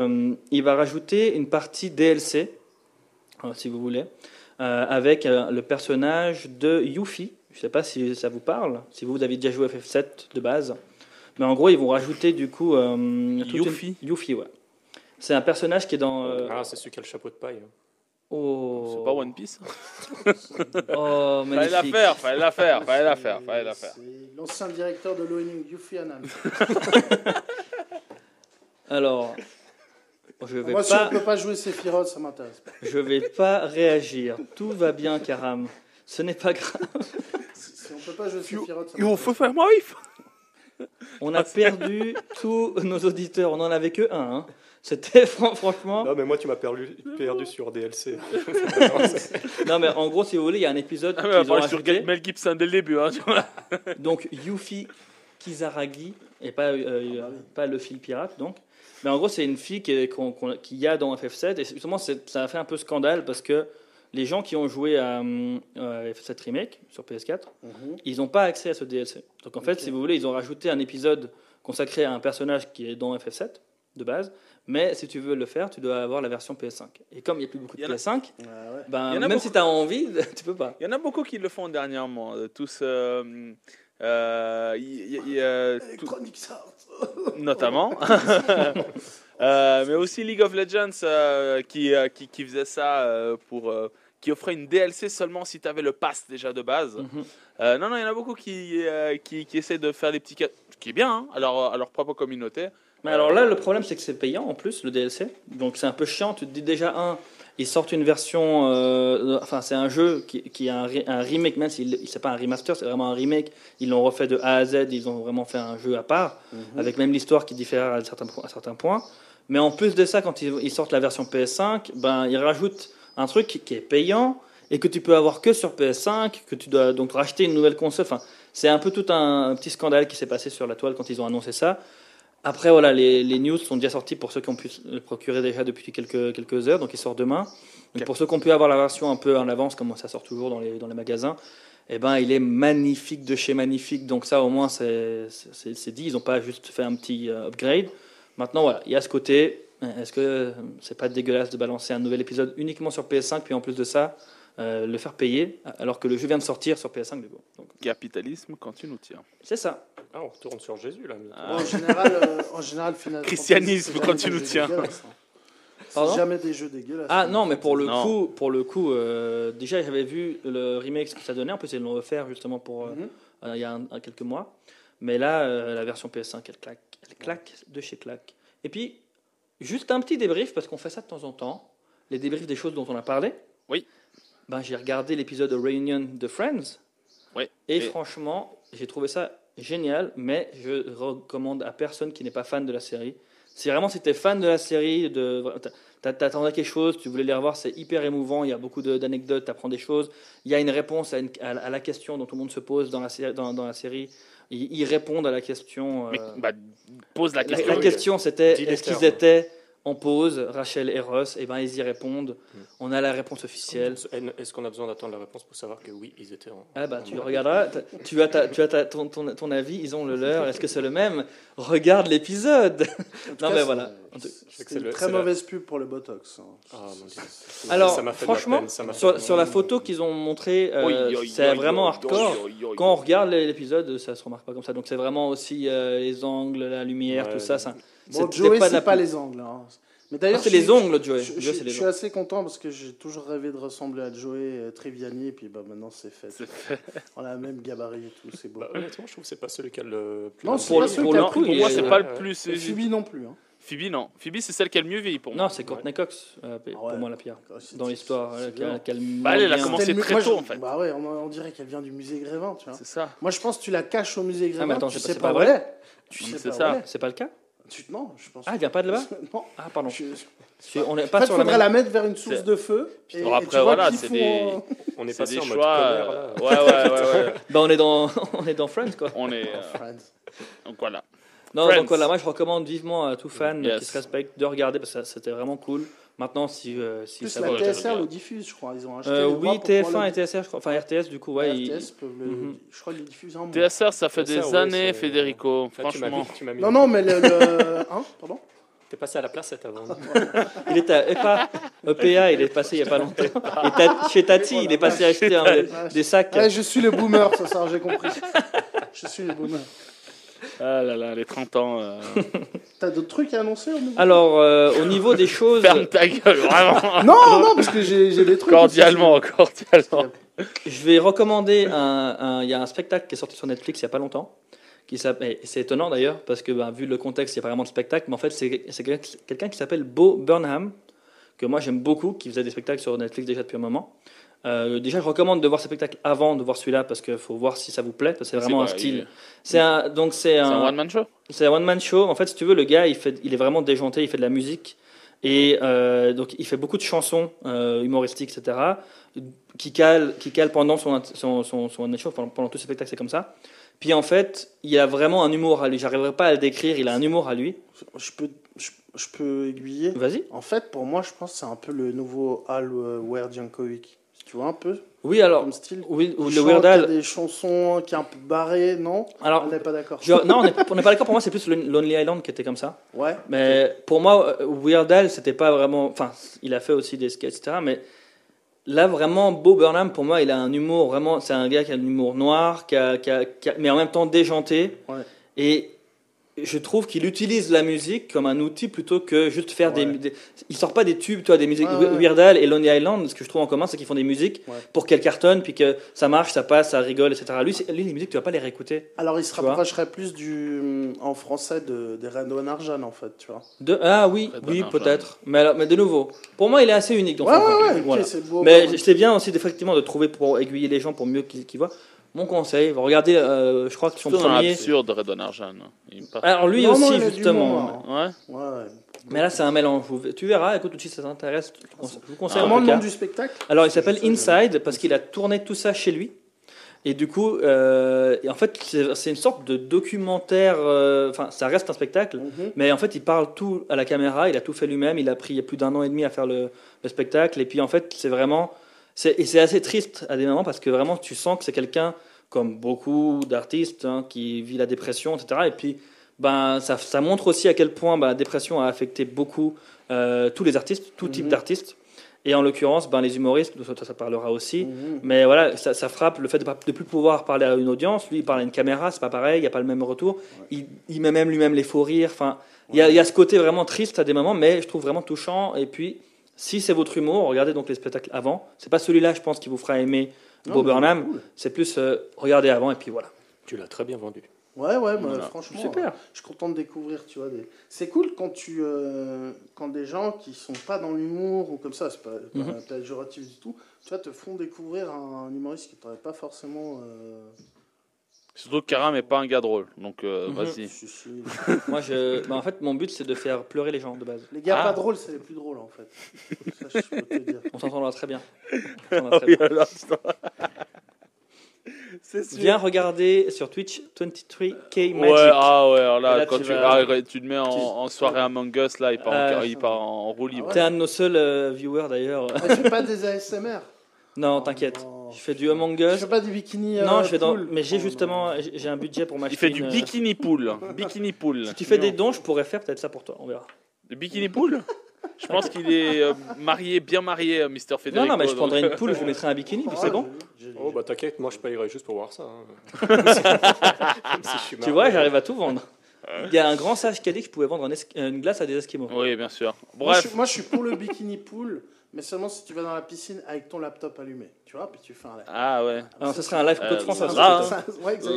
il va rajouter une partie DLC, si vous voulez, avec euh, le personnage de Yuffie. Je ne sais pas si ça vous parle, si vous avez déjà joué à FF7 de base. Mais en gros, ils vont rajouter du coup. Euh, une- Yuffie Yuffie, ouais. C'est un personnage qui est dans. euh, Ah, c'est celui qui a le chapeau de paille. hein. Oh, C'est pas One Piece. Oh, Fallait la magnifique. faire, fallait la faire, fallait la faire, fallait la faire. C'est l'ancien directeur de l'ONU, Yufi Annan. Alors, je vais Moi, si on pas, ne peut pas jouer Sephiroth, ça m'intéresse pas. je vais pas réagir. Tout va bien, Karam. Ce n'est pas grave. Si on ne peut pas jouer Sephiroth, ça Il m'intéresse faut faire moi. On a perdu tous nos auditeurs. On en avait que un. hein. C'était fran- franchement. Non, mais moi, tu m'as perdu, perdu sur DLC. Non, mais en gros, si vous voulez, il y a un épisode Ah, mais on qu'ils ont parler sur rajouté. Mel Gibson dès le début. Hein, tu vois. Donc Yuffie Kizaragi, et pas, euh, pas le fil pirate, donc. Mais en gros, c'est une fille qu'il y a dans FF7, et justement, ça a fait un peu scandale parce que les gens qui ont joué à, à FF7 Remake sur PS4, Mhm. ils n'ont pas accès à ce DLC. Donc en fait, si vous voulez, ils ont rajouté un épisode consacré à un personnage qui est dans FF7 de base, mais si tu veux le faire, tu dois avoir la version PS5. Et comme il n'y a plus beaucoup de Il y en a- PS5, Ah ouais. ben, même beaucoup. si tu as envie, tu peux pas. Il y en a beaucoup qui le font dernièrement. euh, Tous. euh, euh, y- y- y- euh, tout- Electronic Arts. notamment. Euh, mais aussi League of Legends euh, qui, euh, qui, qui faisait ça euh, pour. euh, qui offrait une DLC seulement si tu avais le pass déjà de base. Mhm. Euh, non, non, il y en a beaucoup qui, euh, qui, qui essaient de faire des petits. ca- Ce qui est bien, hein, à, leur, à leur propre communauté. Mais alors là, le problème, c'est que c'est payant en plus, le DLC. Donc c'est un peu chiant. Tu te dis déjà, un, ils sortent une version. euh, enfin, c'est un jeu qui, qui a un, re- un remake, même si c'est pas un remaster, c'est vraiment un remake. Ils l'ont refait de A à Z, ils ont vraiment fait un jeu à part, avec même l'histoire qui diffère à certains, po- à certains points. Mais en plus de ça, quand ils, ils sortent la version PS5, ben, ils rajoutent un truc qui, qui est payant et que tu peux avoir que sur PS5, que tu dois donc racheter une nouvelle console. Enfin, c'est un peu tout un, un petit scandale qui s'est passé sur la toile quand ils ont annoncé ça. Après, voilà, les, les news sont déjà sortis pour ceux qui ont pu le procurer déjà depuis quelques, quelques heures, donc il sort demain. Donc pour ceux qui ont pu avoir la version un peu en avance, comme ça sort toujours dans les, dans les magasins, eh ben, il est magnifique de chez magnifique. Donc ça, au moins, c'est dit. Ils n'ont pas juste fait un petit euh, upgrade. Maintenant, voilà, il y a ce côté. Est-ce que c'est pas dégueulasse de balancer un nouvel épisode uniquement sur PS5, puis en plus de ça, euh, le faire payer, alors que le jeu vient de sortir sur PS5 du coup. Donc, Capitalisme quand tu nous tiens. C'est ça. Ah, on retourne sur Jésus, là. Ah. Bon, en général, euh, en général Final Christianisme, quand tu nous tiens. hein. Pardon C'est jamais des jeux dégueulasses. Ah non, mais pour le Non. coup, pour le coup, euh, déjà j'avais vu le remake ce que ça donnait. En plus, ils l'ont refait justement pour euh, Mhm. euh, il y a un- quelques mois. Mais là, euh, la version PS5, elle claque, elle claque de chez claque. Et puis, juste un petit débrief parce qu'on fait ça de temps en temps. Les débriefs des choses dont on a parlé. Oui. Ben, j'ai regardé l'épisode Reunion de Friends. Et, Et- franchement, j'ai trouvé ça génial, mais je recommande à personne qui n'est pas fan de la série. Si vraiment si t'es fan de la série, de, t'a- t'attendais quelque chose, tu voulais les revoir, c'est hyper émouvant, il y a beaucoup de- d'anecdotes, tu apprends des choses. Il y a une réponse à, une- à la- à la question dont tout le monde se pose dans la, sé- dans, dans la série. Ils, ils répondent à la question. Mais euh, bah, pose la la, question. la question, c'était est-ce qu'ils étaient on pose Rachel et Ross, et ben ils y répondent. Mm. On a la réponse officielle. Est-ce qu'on a besoin d'attendre la réponse pour savoir que oui, ils étaient en. Ah bah en tu regarderas, tu as, ta- tu as ta- ton, ton, ton avis, ils ont le leur, est-ce que c'est le même? Regarde l'épisode En Non cas, mais c'est- voilà. C'est une très la- mauvaise pub pour le Botox. hein. Ah, mon Dieu. Alors Ça fait franchement, peine, ça m'a fait de sur, la sur la photo qu'ils ont montrée, euh, c'est vraiment hardcore. Quand on regarde l'épisode, ça se remarque pas comme ça. Donc c'est vraiment aussi euh, les angles, la lumière, Ouais. tout ça. ça Bon, Joey, pas la pas les angles. hein. Mais Ah, d'ailleurs, c'est les ongles, Joey. Je, suis ongles. assez content parce que j'ai toujours rêvé de ressembler à Joey euh, Triviani et puis bah, maintenant c'est fait. On a la même gabarit et tout, c'est beau. Bah, honnêtement, je trouve que c'est pas celui qui a le plus. Non, c'est Pour, pas le- celui pour qui a le le coup, plus Pour moi, est- c'est pas le plus. Et Phoebe non plus. Hein. Phoebe, non. Phoebe, c'est celle qui a le mieux vieilli pour moi. Non, c'est Courtney Cox, euh, pour ouais. moi la pire. Dans l'histoire, euh, Bah, elle, elle a commencé le- très tôt, en fait. Bah ouais, on, on dirait qu'elle vient du musée Grévin, tu vois. C'est ça. Moi, je pense que tu la caches au musée Grévin, Ah, mais attends, tu c'est sais pas- pas c'est où pas. Tu Non, sais ça. C'est pas le cas Non, je pense Ah, elle vient pas de là-bas Non. Ah, pardon. Je- Je- On n'est En pas fait, sur il la faudrait même. la mettre vers une source de feu. Et, Alors et après, tu vois voilà, qu'ils c'est font, des- On est passé des en choix. euh. Ouais, ouais, ouais, ouais. Bah, on est dans, on est dans Friends quoi. On est. euh, Friends. Donc voilà. Non, Friends. donc voilà, moi je recommande vivement à tout fan Yes. qui se respecte de regarder parce que ça- c'était vraiment cool. Maintenant, si, euh, si Plus ça la va. TSR le diffuse, je crois. Ils ont acheté Euh, oui, droits pour TF1 pouvoir et TSR, je crois. Enfin, RTS, du coup, ouais. RTS le. Mhm. Je crois qu'ils le diffusent en TSR, ça fait TSR, des ouais, années, Federico. Tu Franchement. mis- tu m'as mis- Non, non, mais le. le- Hein Pardon T'es passé à la place cette avant. Il est à EPA, EPA, il est passé il n'y a pas longtemps. Et Ta- chez Tati, il est passé acheter un- des, des sacs. Ouais, je suis le boomer, ça, ça j'ai compris. je suis le boomer. Ah là là, les 30 ans. euh, T'as d'autres trucs à annoncer au niveau Alors, euh, au niveau des choses, Ferme ta gueule, vraiment. Non, non, parce que j'ai j'ai des trucs. Cordialement, aussi. cordialement. je vais recommander un. un- Il y a un spectacle qui est sorti sur Netflix il n'y a pas longtemps. Qui s'appelle- et c'est étonnant d'ailleurs, parce que ben, vu le contexte, il n'y a pas vraiment de spectacle, mais en fait, c'est c'est quelqu'un qui- quelqu'un qui s'appelle Bo Burnham, que moi j'aime beaucoup, qui faisait des spectacles sur Netflix déjà depuis un moment. Euh, déjà, je recommande de voir ce spectacle avant de voir celui-là, parce qu'il faut voir si ça vous plaît, parce que c'est vraiment un style. C'est un, donc c'est C'est un, un one-man show C'est un one-man show. En fait, si tu veux, le gars, il, fait, il est vraiment déjanté, il fait de la musique. Et euh, donc, il fait beaucoup de chansons euh, humoristiques, etc., qui calent, qui calent pendant son, son, son, son one-man show, pendant, pendant tout ce spectacle, c'est comme ça. Puis en fait, il a vraiment un humour à lui. J'arriverai pas à le décrire, il a un humour à lui. Je peux, je, je peux aiguiller. Vas-y. En fait, pour moi, je pense que c'est un peu le nouveau Al Jankovic. Tu vois un peu Oui, alors, comme style oui, ou le Weird Al. des chansons qui est un peu barré, non? Alors, On n'est pas d'accord. non, on n'est pas d'accord. Pour moi, c'est plus Lonely Island qui était comme ça. Ouais. Mais pour moi, euh, Weird Al, c'était pas vraiment. Enfin, il a fait aussi des sketchs, etc. Mais là, vraiment, Bo Burnham, pour moi, il a un humour vraiment. C'est un gars qui a un humour noir, qui a- qui a- qui a- mais en même temps déjanté. Ouais. Et je trouve qu'il utilise la musique comme un outil plutôt que juste faire des, Ouais. des- Il sort pas des tubes, toi, des musiques. Ouais, ouais. Weird Al et Lonely Island, ce que je trouve en commun, c'est qu'ils font des musiques Ouais. pour qu'elles cartonnent, puis que ça marche, ça passe, ça rigole, etc. Lui, lui les musiques, tu vas pas les réécouter. Alors, il se rapprocherait plus du, en français de, des Randon Arjan, en fait, tu vois. De, ah oui, oui, peut-être. Mais, alors- mais de nouveau, pour moi, il est assez unique dans Ouais, son ouais, genre. ouais, ok, Voilà. beau. Mais c'est bien aussi effectivement de trouver pour aiguiller les gens pour mieux qu'ils qu'ils voient. Mon conseil, regardez, euh, je crois que son C'est un premier. absurde, Redon Arjan. Paraît- Alors lui Non, aussi justement. Ouais. Mais là c'est un mélange. Tu verras, écoute si ça t'intéresse. Je vous conseille- je vous conseille en Comment le cas. nom du spectacle? Alors il s'appelle Inside parce qu'il a tourné tout ça chez lui. Et du coup, euh, et en fait, c'est c'est une sorte de documentaire. euh, Enfin, ça reste un spectacle. Mhm. Mais en fait, il parle tout à la caméra, il a tout fait lui-même, il a pris il y a plus d'un an et demi à faire le, le spectacle. Et puis en fait, c'est vraiment. Et c'est assez triste à des moments parce que vraiment, tu sens que c'est quelqu'un, comme beaucoup d'artistes, hein, qui vit la dépression, etc. Et puis, ben, ça, ça montre aussi à quel point ben, la dépression a affecté beaucoup euh, tous les artistes, tout type Mhm. d'artistes. Et en l'occurrence, ben, les humoristes, ça, ça parlera aussi. Mhm. Mais voilà, ça, ça frappe le fait de ne plus pouvoir parler à une audience. Lui, il parle à une caméra, c'est pas pareil, il n'y a pas le même retour. Il, il met même lui-même les faux rires. Enfin, il y, y a ce côté vraiment triste à des moments, mais je trouve vraiment touchant. Et puis, si c'est votre humour, regardez donc les spectacles avant. C'est pas celui-là, je pense, qui vous fera aimer Non, Bo mais Burnham. cool. C'est plus euh, regardez avant et puis voilà. Tu l'as très bien vendu. Ouais, ouais, bah, Voilà. franchement. Super. euh, Je suis content de découvrir, tu vois. Des... C'est cool quand tu, euh, quand des gens qui sont pas dans l'humour ou comme ça, c'est pas, pas Mhm. péjoratif du tout, tu vois, te font découvrir un, un humoriste qui t'aurait pas forcément. Surtout que Karam n'est pas un gars drôle. Donc euh, Mhm. vas-y. Moi, je, bah, en fait, mon but, c'est de faire pleurer les gens de base. Les gars Ah. pas drôles, c'est les plus drôles en fait. Ça, je peux te dire. On s'entendra très bien. On s'entendra très bien. C'est sûr. Viens regarder sur Twitch 23K Magic. Ouais, ah ouais, alors là, Et là, quand tu tu, vas- ah, tu te mets en, en soirée Among Us, là, il part, en, il part en roue libre. Ah T'es un de nos seuls euh, viewers d'ailleurs. Ah, tu fais pas des ASMR non, t'inquiète. Non. Je fais du Among Us. fais pas des bikinis Non, euh, je fais dans. pool Mais j'ai Oh, justement, non. j'ai un budget pour m'acheter. Il fait du une- euh, bikini pool. Bikini pool. Si tu fais des dons, je pourrais faire peut-être ça pour toi. On verra. Du bikini pool Je pense qu'il est euh, marié, bien marié, euh, Mr. Federico. Non, non, mais je prendrais une poule, je mettrais un bikini, puis c'est bon. Oh bah t'inquiète, moi je payerais juste pour voir ça. hein. Même si je suis Tu vois, j'arrive à tout vendre. Il y a un grand sage qui a dit que je pouvais vendre un une glace à des Esquimaux. Oui, bien sûr. Moi, je, Bref, moi, je suis pour le bikini pool, mais seulement si tu vas dans la piscine avec ton laptop allumé. Tu vois, puis tu fais un live. ah ouais. Alors, ce serait un live Euh, Côte de France. ça ça, hein. Ouais, exact.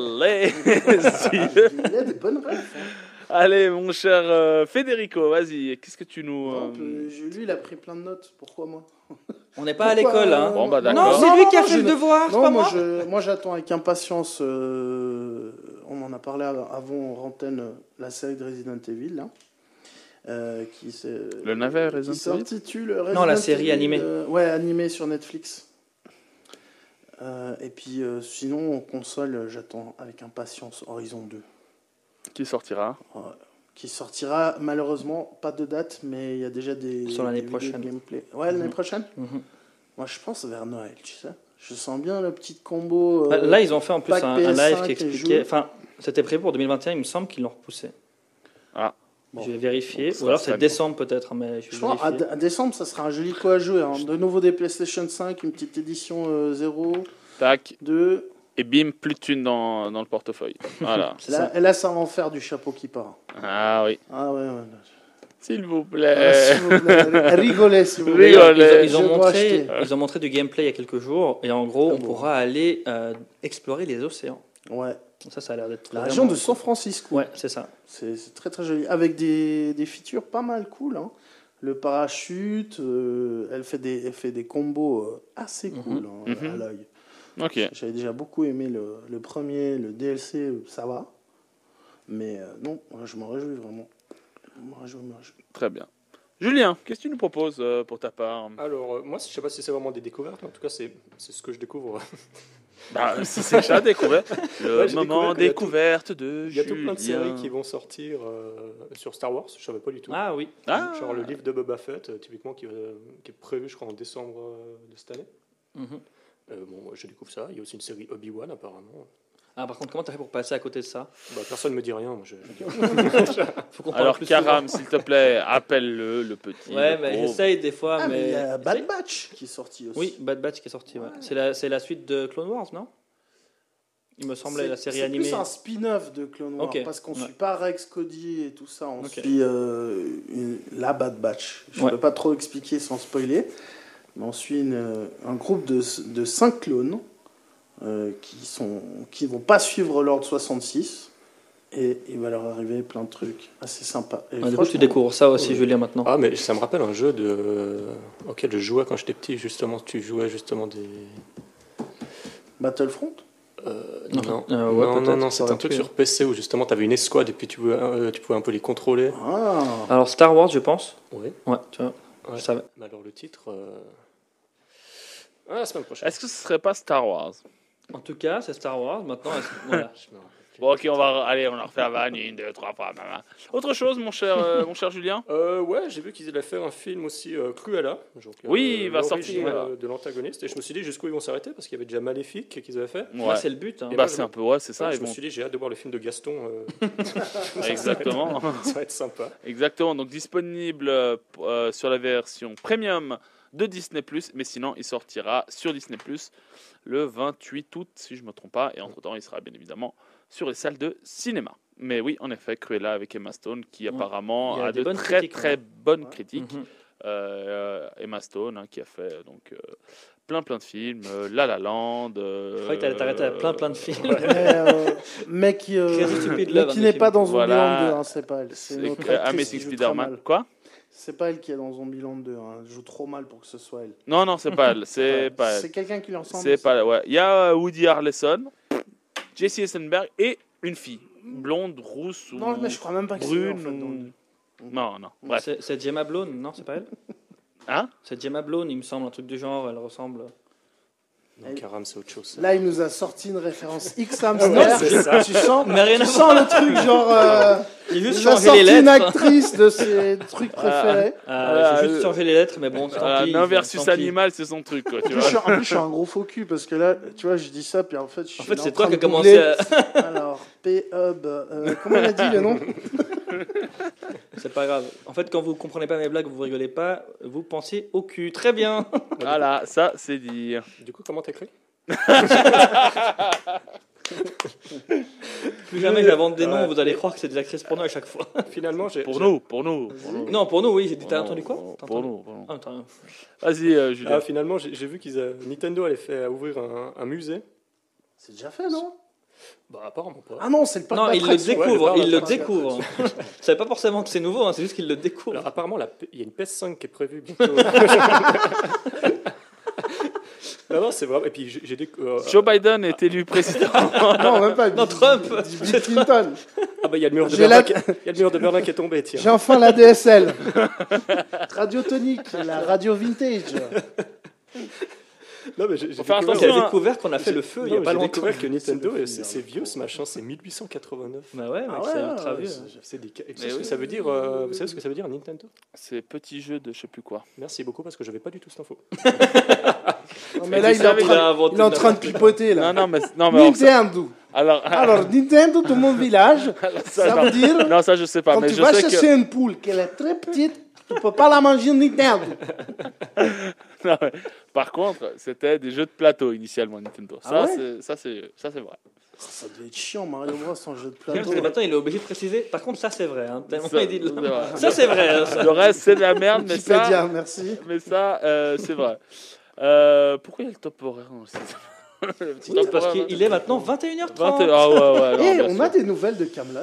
Il y a des bonnes rêves. Hein. Allez, mon cher euh, Federico, vas-y, qu'est-ce que tu nous... Euh, lui, il a pris plein de notes. Pourquoi moi? On n'est pas à l'école, hein. Bon, bah, non, c'est lui qui a fait le ne- devoir, c'est Non, pas moi, moi. je, moi j'attends avec impatience. euh, on en a parlé av- avant Rantaine, euh, la série de Resident Evil. Là, euh, qui se- Le navet Resident Evil s'intitule Resident Non, la série animée. euh, ouais, animée sur Netflix. Euh, et puis euh, sinon, en console, j'attends avec impatience Horizon 2. Qui sortira? Qui sortira malheureusement, pas de date, mais il y a déjà des. Sur l'année prochaine. gameplay. Ouais, l'année Mhm. prochaine? Mhm. Moi, je pense vers Noël, tu sais. Je sens bien le petit combo. euh, Bah, Là, ils ont fait en plus un, un live PS5 qui expliquait. Enfin, c'était prévu pour 2021, il me semble qu'ils l'ont repoussé. Ah. Bon. Je vais vérifier. Ou alors c'est décembre peut-être, mais je Je pense à, décembre, ça sera un joli coup à jouer. hein. De nouveau des PlayStation 5, une petite édition euh, 0, Tac, 2. et bim, plus de thunes dans, dans le portefeuille. Voilà. C'est Là, et là, ça va en faire du chapeau qui part. Ah oui. Ah ouais, ouais. S'il vous plaît. S'il vous plaît, Rigolez, si vous. Rigolez. D'ailleurs, Ils, ont, ils montré, ils ont montré du gameplay il y a quelques jours, et en gros, Ah on pourra aller euh, explorer les océans. Ouais. Ça, ça a l'air d'être La vraiment- région de San Francisco. Ouais, c'est ça. C'est très très joli. Avec des, des features pas mal cool. hein. Le parachute, euh, elle, fait des, elle fait des combos euh, assez Mhm. cool hein, Mhm. à l'œil. Ok. J'avais déjà beaucoup aimé le, le premier, le DLC, euh, ça va. Mais euh, non, moi, je m'en réjouis vraiment. Je m'en réjouis, je m'en réjouis. Très bien. Julien, qu'est-ce que tu nous proposes euh, pour ta part? Alors, euh, moi, je sais pas si c'est vraiment des découvertes, mais en tout cas, c'est c'est ce que je découvre. bah, C'est c'est déjà découvert. Le Ouais, moment découverte de Il y a tout plein de séries qui vont sortir euh, sur Star Wars, je savais pas du tout. Ah oui. Ah, Genre le livre de Boba Fett, euh, typiquement, qui, va- qui est prévu, je crois, en décembre euh, de cette année. Mhm. Euh, bon, moi, je découvre ça. Il y a aussi une série Obi-Wan, apparemment. Ah, par contre, comment t'as fait pour passer à côté de ça Bah, personne me dit rien. Moi, je, je dis Faut qu'on parle Alors, Karam, s'il te plaît, appelle-le, le petit. Ouais, le mais j'essaye des fois, Ah, mais mais. il y a Bad. Batch qui est sorti aussi. Oui, Bad Batch qui est sorti, ouais. C'est la, c'est la suite de Clone Wars, non? Il me semblait C'est- la série c'est animée. plus un spin-off de Clone Wars Ok. parce qu'on Ouais. suit pas Rex Cody et tout ça, on Ok. suit euh, une- la Bad Batch. Je ne Ouais. peux pas trop expliquer sans spoiler, mais on suit une- un groupe de, de cinq clones euh, qui sont qui vont pas suivre l'ordre 66 et il va leur arriver plein de trucs assez sympas. Et Ouais, du coup, tu découvres ça aussi, ouais. Julien, maintenant. Ah, mais ça me rappelle un jeu de... auquel je jouais quand j'étais petit, justement. Tu jouais justement des. Battlefront? Euh, Non, non, euh, ouais, non, non, aurait un truc sur. PC où justement tu avais une escouade et puis tu pouvais, euh, tu pouvais un peu les contrôler. Ah, Alors, Star Wars, je pense. Oui. Ouais, tu vois. Ouais. Je savais. Mais alors le titre. euh, Ah, la semaine prochaine. Est-ce que ce serait pas Star Wars? En tout cas, c'est Star Wars. Maintenant, est-ce- voilà. Bon, ok, on va. Allez, on a refait la vanne une, deux, trois fois. blablabla. Autre chose, mon cher, euh, mon cher Julien? Euh, ouais, j'ai vu qu'ils allaient faire un film aussi euh, Cruella. Donc, euh, Oui, il va sortir. euh, de l'antagoniste. Et je me suis dit jusqu'où ils vont s'arrêter parce qu'il y avait déjà Maléfique qu'ils avaient fait. Là, Ouais. c'est le but. hein. Et Bah, moi, c'est un peu, ouais, c'est ça. Ouais, je me suis dit, j'ai hâte de voir le film de Gaston. euh, Exactement. ça va être sympa. Exactement. Donc, disponible sur la version premium de Disney, mais sinon, il sortira sur Disney le 28 août, si je ne me trompe pas. Et entre-temps, il sera bien évidemment sur les salles de cinéma. Mais oui, en effet, Cruella avec Emma Stone, qui apparemment a a de très critiques, très ouais. bonnes Ouais. critiques. Mhm. Euh, Emma Stone, hein, qui a fait donc euh, plein plein de films, euh, La La Land. Je croyais que t'allais t'arrêter à plein plein de films. mais, euh, mais qui, euh, n'est pas dans Voilà. Zombieland 2, hein, c'est pas elle. C'est une Amazing Spider-Man. Quoi? C'est pas elle qui est dans Zombieland 2, hein. elle joue trop mal pour que ce soit elle. Non, non, c'est pas elle. C'est Ouais, pas elle. C'est quelqu'un qui lui ressemble. C'est pas ouais. Il y a euh, Woody Harrelson, Jesse Eisenberg et une fille blonde, rousse ou Non, mais je crois même pas que c'est elle, en brune. fait, ou- Non, non. C'est Gemma Blone, non C'est pas elle? Hein? C'est Gemma Blone, il me semble, un truc du genre. Elle ressemble. Non, Karam, c'est autre chose. Là, il nous a sorti une référence X hamster. tu sens, Mais rien tu sens le truc genre. euh, il juste nous a changé sorti les une lettres. actrice de ses trucs préférés. Euh, Voilà, J'ai juste euh, changé les lettres, mais bon, tant Voilà, pis, nain tant versus animal, c'est son truc, quoi, En tu plus, je suis, vois. en plus, je suis un gros faux cul parce que là, tu vois, je dis ça, puis en fait, je suis En fait, c'est en toi qui as commencé à... Alors, P-Hub, euh, comment il a dit le nom C'est pas grave. En fait, quand vous comprenez pas mes blagues, vous rigolez pas, vous pensez au cul. Très bien. Voilà, ça, c'est dit. Du coup, comment t'écris? Plus jamais j'invente des Ouais. noms, vous allez croire que c'est des actrices porno à chaque fois. Finalement, j'ai. Pour j'ai- nous, pour nous. pour nous. Non, pour nous, oui. Pour T'as nous, entendu quoi? pour- T'as Pour entendu nous, pour nous. Ah. Vas-y, euh, Julien. Ah, finalement, j'ai j'ai vu qu'ils a- Nintendo allait faire ouvrir un, un musée. C'est déjà fait, non? Bah, apparemment pas. Ah non, c'est le parc Non, il le découvre, le il le découvre. Ça veut pas forcément que c'est nouveau, hein, c'est juste qu'il le découvre. Alors, apparemment, la P- il y a une PS5 qui est prévue bientôt. non, non, c'est vrai. Et puis, j'ai j'ai des. euh, Joe Biden est élu président. Non, même pas. Non, Bill- Trump. Bill Clinton. Ah, bah, il y a le mur de J'ai Berlin la- qui- il y a le mur de Berlin qui est tombé, tiens. J'ai enfin la DSL. Radiotonique, la radio vintage. Non, mais j'ai j'ai découvert- J'ai attention, hein. découvert qu'on a fait le feu il y a Non, pas j'ai longtemps. découvert que Nintendo, C'est vieux ce machin, c'est 1889. Bah ouais, Ah c'est ultra vieux. ça veut dire euh, Vous savez ce que ça veut dire Nintendo? C'est petit jeu de je sais plus quoi. Merci beaucoup parce que j'avais pas du tout cette info. Non, mais là, il est, en savais, il a est en de train de pipoter, là. Non, non, mais, non, mais alors, ça, Nintendo. alors, Alors, Nintendo dans mon village, ça, ça non. veut dire, Non, ça, je sais pas, quand mais tu je vas sais chercher que. une poule qu'elle est très petite, tu peux pas la manger Nintendo. Non, mais Par contre, c'était des jeux de plateau initialement Nintendo. Ah Ça, ouais? c'est ça, c'est ça, c'est vrai. Ça devait être chiant, Mario Bros en jeu de Parce plateau. que maintenant, il est obligé de préciser. Par contre, ça, c'est vrai. Hein. Ça, il dit de c'est vrai. Ça, c'est vrai. hein, ça. Le reste, c'est de la merde, mais ça, merci. mais ça, euh, c'est vrai. Euh, pourquoi il y a le top horaire dans le Oui, top parce horaire, qu'il est maintenant 21h30. 20 Ah ouais, ouais. non, Et bien on sûr. a des nouvelles de Camelot.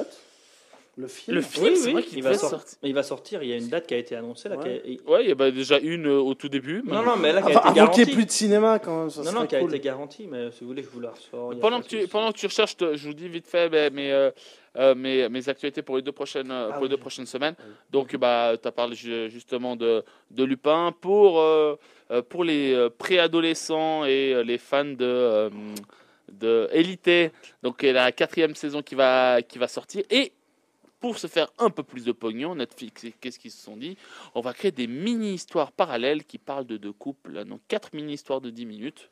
Le film. Le film, Oui, c'est oui, vrai qu'il il va, sortir. il va sortir. Il y a une date qui a été annoncée. Là, Ouais. qui a- Ouais, il y a bah, déjà une euh, au tout début. mais- Non, non, mais là, qui a été garantie. plus de cinéma, quand même. Ça Non, non, qui a cool. été garantie, mais si vous voulez, je vous la ressors. il y a Pendant que, tu, pendant que tu recherches, je te- je vous dis vite fait mais, mais, euh, euh, mes, mes actualités pour les deux prochaines, Ah pour les deux prochaines semaines. Ah oui. Donc, bah, tu as parlé ju- justement de, de Lupin. Pour, euh, pour les préadolescents et les fans de, euh, de Élité, donc la quatrième saison qui va, qui va sortir. Et pour se faire un peu plus de pognon, Netflix, qu'est-ce qu'ils se sont dit On va créer des mini-histoires parallèles qui parlent de deux couples. Donc, quatre mini-histoires de 10 minutes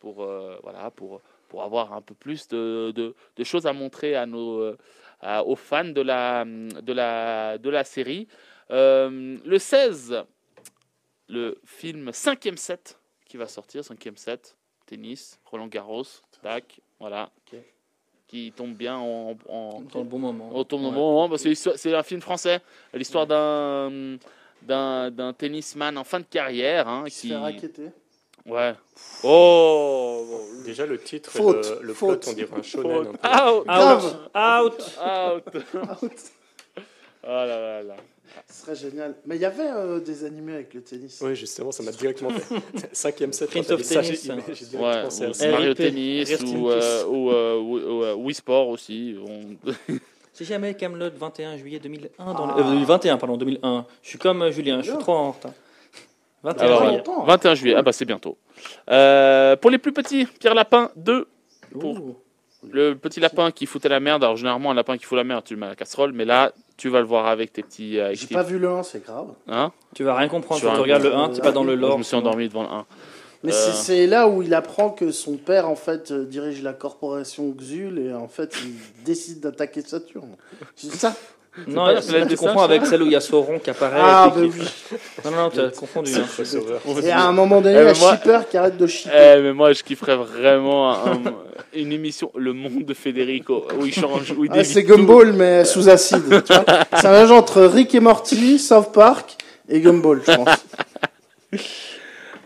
pour, euh, voilà, pour, pour avoir un peu plus de, de, de choses à montrer à nos, euh, à- aux fans de la, de la, de la série. Euh, le 16, le film 5e set qui va sortir, 5e set, tennis, Roland Garros, tac, voilà, Ok. Qui tombe bien en, en, Dans le bon moment. on tombe au Ouais. bon moment parce que l'histoire- c'est un film français, l'histoire d'un d'un d'un tennisman en fin de carrière hein, Qui se qui fait raqueter. ouais oh Déjà, le titre, Faute, le, le faute. plot, on dirait un shonen. un peu. Ah, out Grave. Out out Out. ah là là là Ce serait génial. Mais il y avait euh, des animés avec le tennis. Oui, justement, ça m'a directement fait. Cinquième set, quand of Tennis. j'ai- directement ouais pensé à. Mario Tennis in ou, euh, ou, euh, ou, euh, Wii Sport aussi on- Si jamais Camelot 21 juillet 2001 dans le- euh, 2021 pardon 2001. Je suis comme euh, Julien, je suis trop en retard. 21 Alors, pas juillet. longtemps. 21 juillet ah bah c'est bientôt Euh, pour les plus petits Pierre Lapin 2 pour- Ouh. Le petit lapin qui foutait la merde, alors généralement un lapin qui fout la merde, tu le mets à la casserole, mais là, tu vas le voir avec tes petits... euh, J'ai tes- pas vu le 1, c'est grave. Hein Tu vas rien comprendre Tu quand regardes le 1, comprendre. tu pas dans le lore. je me suis endormi devant le 1. Mais Euh. c'est- c'est là où il apprend que son père, en fait, euh, dirige la corporation Xul et en fait, il décide d'attaquer Saturne. C'est ça Non, pas la là, tu confonds avec celle où il y a Sauron qui apparaît. Ah, bah puis oui. qui- Non, non, tu as confondu. hein. Et à un moment donné, Eh, il y a mais moi- Shipper qui arrête de shipper. Eh, mais moi, je kifferais vraiment un- une émission, Le Monde de Federico, où il change, où il Ah, c'est tout. Gumball, mais sous acide. tu vois c'est un mélange entre Rick et Morty, South Park et Gumball, je pense.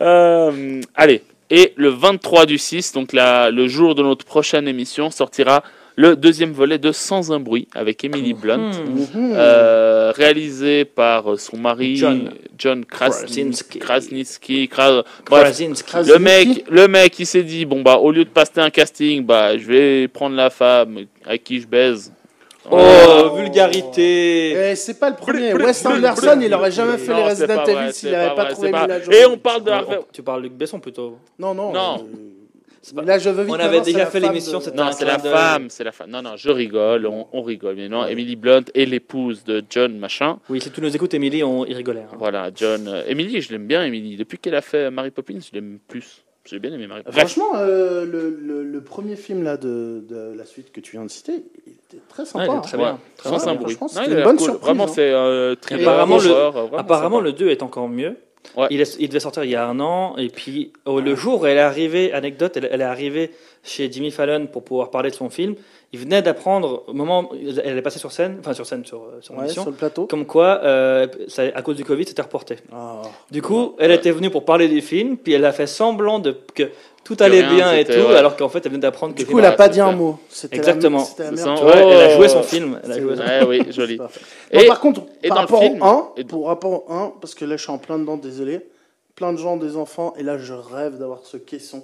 Euh, allez, et le 23 du 6, donc la, le jour de notre prochaine émission, sortira le deuxième volet de Sans un bruit avec Emily Blunt. Hmm. Mhm. Euh, réalisé par son mari John. John Kras- Krasinski. Krasinski. Kras- Bref, Krasinski. Kras- le mec, le mec, il s'est dit bon bah au lieu de passer un casting, bah je vais prendre la femme avec qui je baise. Oh, vulgarité Et c'est pas le premier. Wes Anderson, il aurait jamais fait Non, les Resident Evil s'il n'avait pas pas trouvé pas- Et on parle de Harvey. Tu parles Luc Besson plutôt. Non, non. Non. euh, pas- Là, je veux vite On avait déjà fait l'émission, de- c'était Non, c'est la d'œil. femme, c'est la femme. Non, non, je rigole, on, on rigole. Mais non, Ouais. Emily Blunt est l'épouse de John Machin. Oui, si tu nous écoutes, Émilie, on y rigolait. hein. Voilà, John. euh, Emily, je l'aime bien, Emily. Depuis qu'elle a fait Mary Poppins, je l'aime plus. J'ai bien aimé Mary Poppins. Franchement, euh, le, le, le premier film là de, de la suite que tu viens de citer, il était très sympa. Ouais, il hein. très ouais, bien. Très sans bien. un ouais, bruit. c'était une bonne cool. surprise, Vraiment, hein. c'est euh, Apparemment, le- euh, Apparemment, le 2 est encore mieux. Ouais. Il, est- il devait sortir il y a un an, et puis oh, le jour où elle est arrivée, anecdote, elle, elle est arrivée chez Jimmy Fallon pour pouvoir parler de son film. Il venait d'apprendre, au moment où elle est passée sur scène, enfin sur scène, sur, sur Ouais, sur le plateau. comme quoi, euh, ça- à cause du Covid, c'était reporté. Ah. Du coup, elle était venue pour parler du film, puis elle a fait semblant de que tout allait rien, bien et tout, ouais. alors qu'en fait, elle venait d'apprendre que Du le coup, elle a pas dit un mot. La- Exactement. La. Ouais, elle a joué son film. Elle a joué son- Ouais, oui, joli. Bon, Et, par contre, et par dans le rapport film- au 1, et- pour rapport au 1, parce que là je suis en plein dedans, désolé, plein de gens, des enfants, et là je rêve d'avoir ce caisson,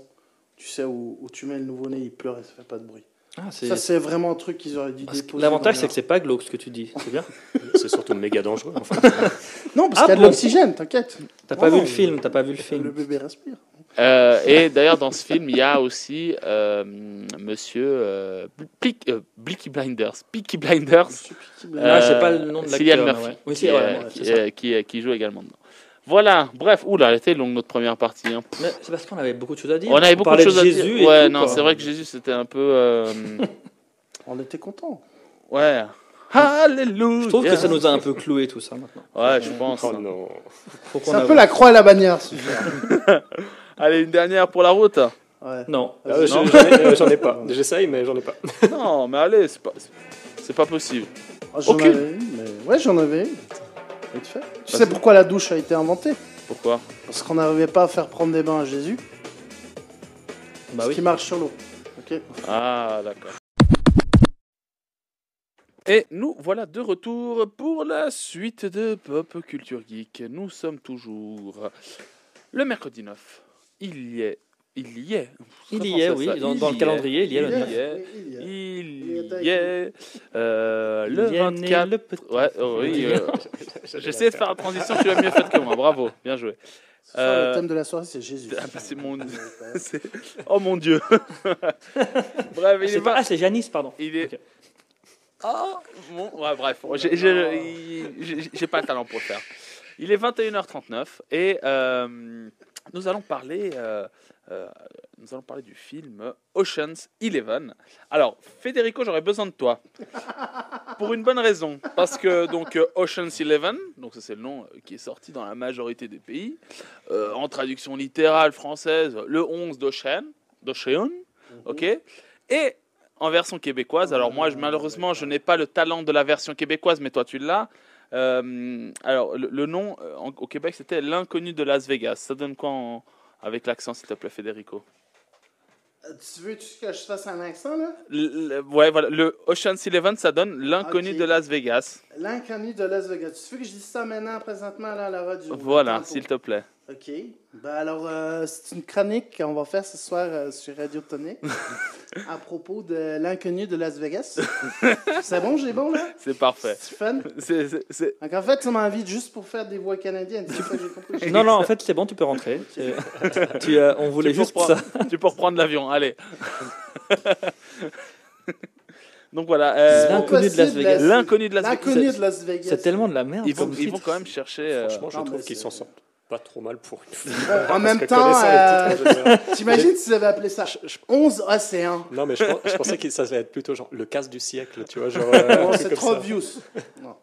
tu sais, où, où tu mets le nouveau-né, il pleure et ça fait pas de bruit. Ah, Ça, c'est vraiment un truc qu'ils auraient dû déposer. L'avantage, c'est que c'est pas glauque ce que tu dis. C'est bien. C'est surtout méga dangereux. En fait. Non, parce Ah qu'il y a de l'oxygène, t'inquiète. T'as pas vu le film, t'as pas vu le Le film. bébé respire. Euh, et d'ailleurs, dans ce film, il y a aussi euh, monsieur euh, euh, Blicky Blinders. Peaky Blinders. Ah, je sais pas le nom de Cillian Murphy, ouais. Oui, qui, c'est ouais, euh, ouais, qui, qui, qui joue également dedans. Voilà, bref, oula, elle était longue notre première partie. hein. C'est parce qu'on avait beaucoup de choses à dire. On avait beaucoup de choses à Jésus dire. Ouais, tout, non, c'est vrai que Jésus c'était un peu. euh, On était contents. ouais. Alléluia. Je trouve que ça nous a un peu cloué tout ça maintenant. Ouais, je pense. Oh qu'on C'est un peu la croix et la bannière, ce. Allez, une dernière pour la route. Ouais. Non. Ah, je- ai, euh, j'en ai pas. J'essaye, mais j'en ai pas. non, mais allez, c'est pas, c'est pas possible. Ah, J'en Aucune. avais une, mais... Ouais, j'en avais une. Vite fait. Tu sais pourquoi la douche a été inventée? Pourquoi? Parce qu'on n'arrivait pas à faire prendre des bains à Jésus. Bah ce oui. qui marche sur l'eau. Ok. Ah, d'accord. Et nous voilà de retour pour la suite de Pop Culture Geek. Nous sommes toujours le mercredi 9. Il y est. Il y est. Il y est, oui. Dans, le calendrier, il y est Il le y 9. est. Oui, il y a. Il Il est y est. euh, le Il y est né 24. le petit- Ouais, oh oui. euh, J'essaie de faire la transition, tu l'as mieux faite que moi. Bravo, bien joué. Soir, Euh, Le thème de la soirée, c'est Jésus. Ah, bah, c'est mon- Oh mon dieu. Bref, il est C'est pas- Ah, c'est Janice, pardon. Il est. Ok. Ah, bon, ouais, bref, j'ai- j'ai pas le talent pour le faire. Il est 21h39 et euh, nous allons parler. euh, euh, nous allons parler du film Ocean's Eleven. Alors, Federico, j'aurais besoin de toi pour une bonne raison, parce que donc euh, Ocean's Eleven, donc ça c'est le nom qui est sorti dans la majorité des pays, euh, en traduction littérale française, le 11 d'Ocean, d'Ocean, ok, et en version québécoise. Alors moi, je- malheureusement, je n'ai pas le talent de la version québécoise, mais toi, tu l'as. Euh, alors, le, le nom euh, en- au Québec, c'était L'inconnu de Las Vegas. Ça donne quoi en- avec l'accent, s'il te plaît, Federico? Euh, Tu veux que je fasse un accent, là? Le- le- Ouais, voilà. Le Ocean's Eleven, ça donne L'inconnu de Las Vegas. L'inconnu de Las Vegas. Tu veux que je dise ça maintenant, présentement, là, à la radio? Voilà, s'il te plaît. Ok. Ben alors, euh, c'est une chronique qu'on va faire ce soir euh, sur Radio Tonic à propos de l'inconnu de Las Vegas. c'est bon, j'ai bon, là? C'est parfait. C'est fun? C'est- c'est- c'est- Donc, en fait, ça m'invite juste pour faire des voix canadiennes. C'est ça que j'ai compris. Non, non, en fait, c'est bon, tu peux rentrer. Tu, euh, on voulait tu, juste ça. tu peux reprendre l'avion, allez. Donc voilà. euh, L'inconnu de Las Vegas. L'inconnu de Las Vegas. L'inconnu de Las Vegas. C'est tellement de la merde. Ils vont, ils vont quand même chercher. euh, Franchement, je non, trouve qu'ils s'en sortent pas trop mal pour une fois. En même temps, euh, t'imagines si vous avez appelé ça 11 océans. Non, mais je, je pensais que ça allait être plutôt genre le casse du siècle, tu vois. Genre, euh, c'est trop views.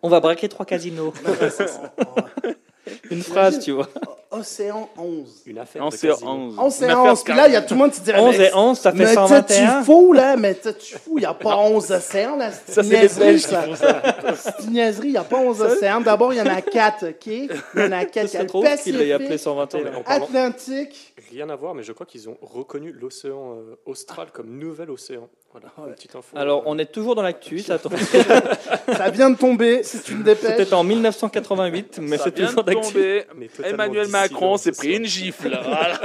On va braquer trois casinos. Une phrase, tu vois. Océan 11. Une affaire casino. 11. 11 c'est Une affaire 11. Puis là, il y a tout le monde qui dirait 11 mais et 11, ça fait Mais t'es-tu 121. fou, là? Mais t'es-tu fou? Il n'y a pas 11 océans, là. C'est Ça, une c'est ça. une niaiserie. Il n'y a pas 11 océans. D'abord, il y en a 4, OK? Il y en a 4. Il y Ça a serait le trop qu'il l'ait appelé Pacifique, 121. Attends, mais en parlant- Atlantique. Rien à voir, mais je crois qu'ils ont reconnu l'océan euh, austral comme nouvel océan. Voilà, une petite info. Alors, on est toujours dans l'actu, ça tombe. Ça vient de tomber. C'est une dépêche. C'était en 1988, mais c'est toujours d'actu. Emmanuel dissident Macron s'est pris une gifle. Voilà.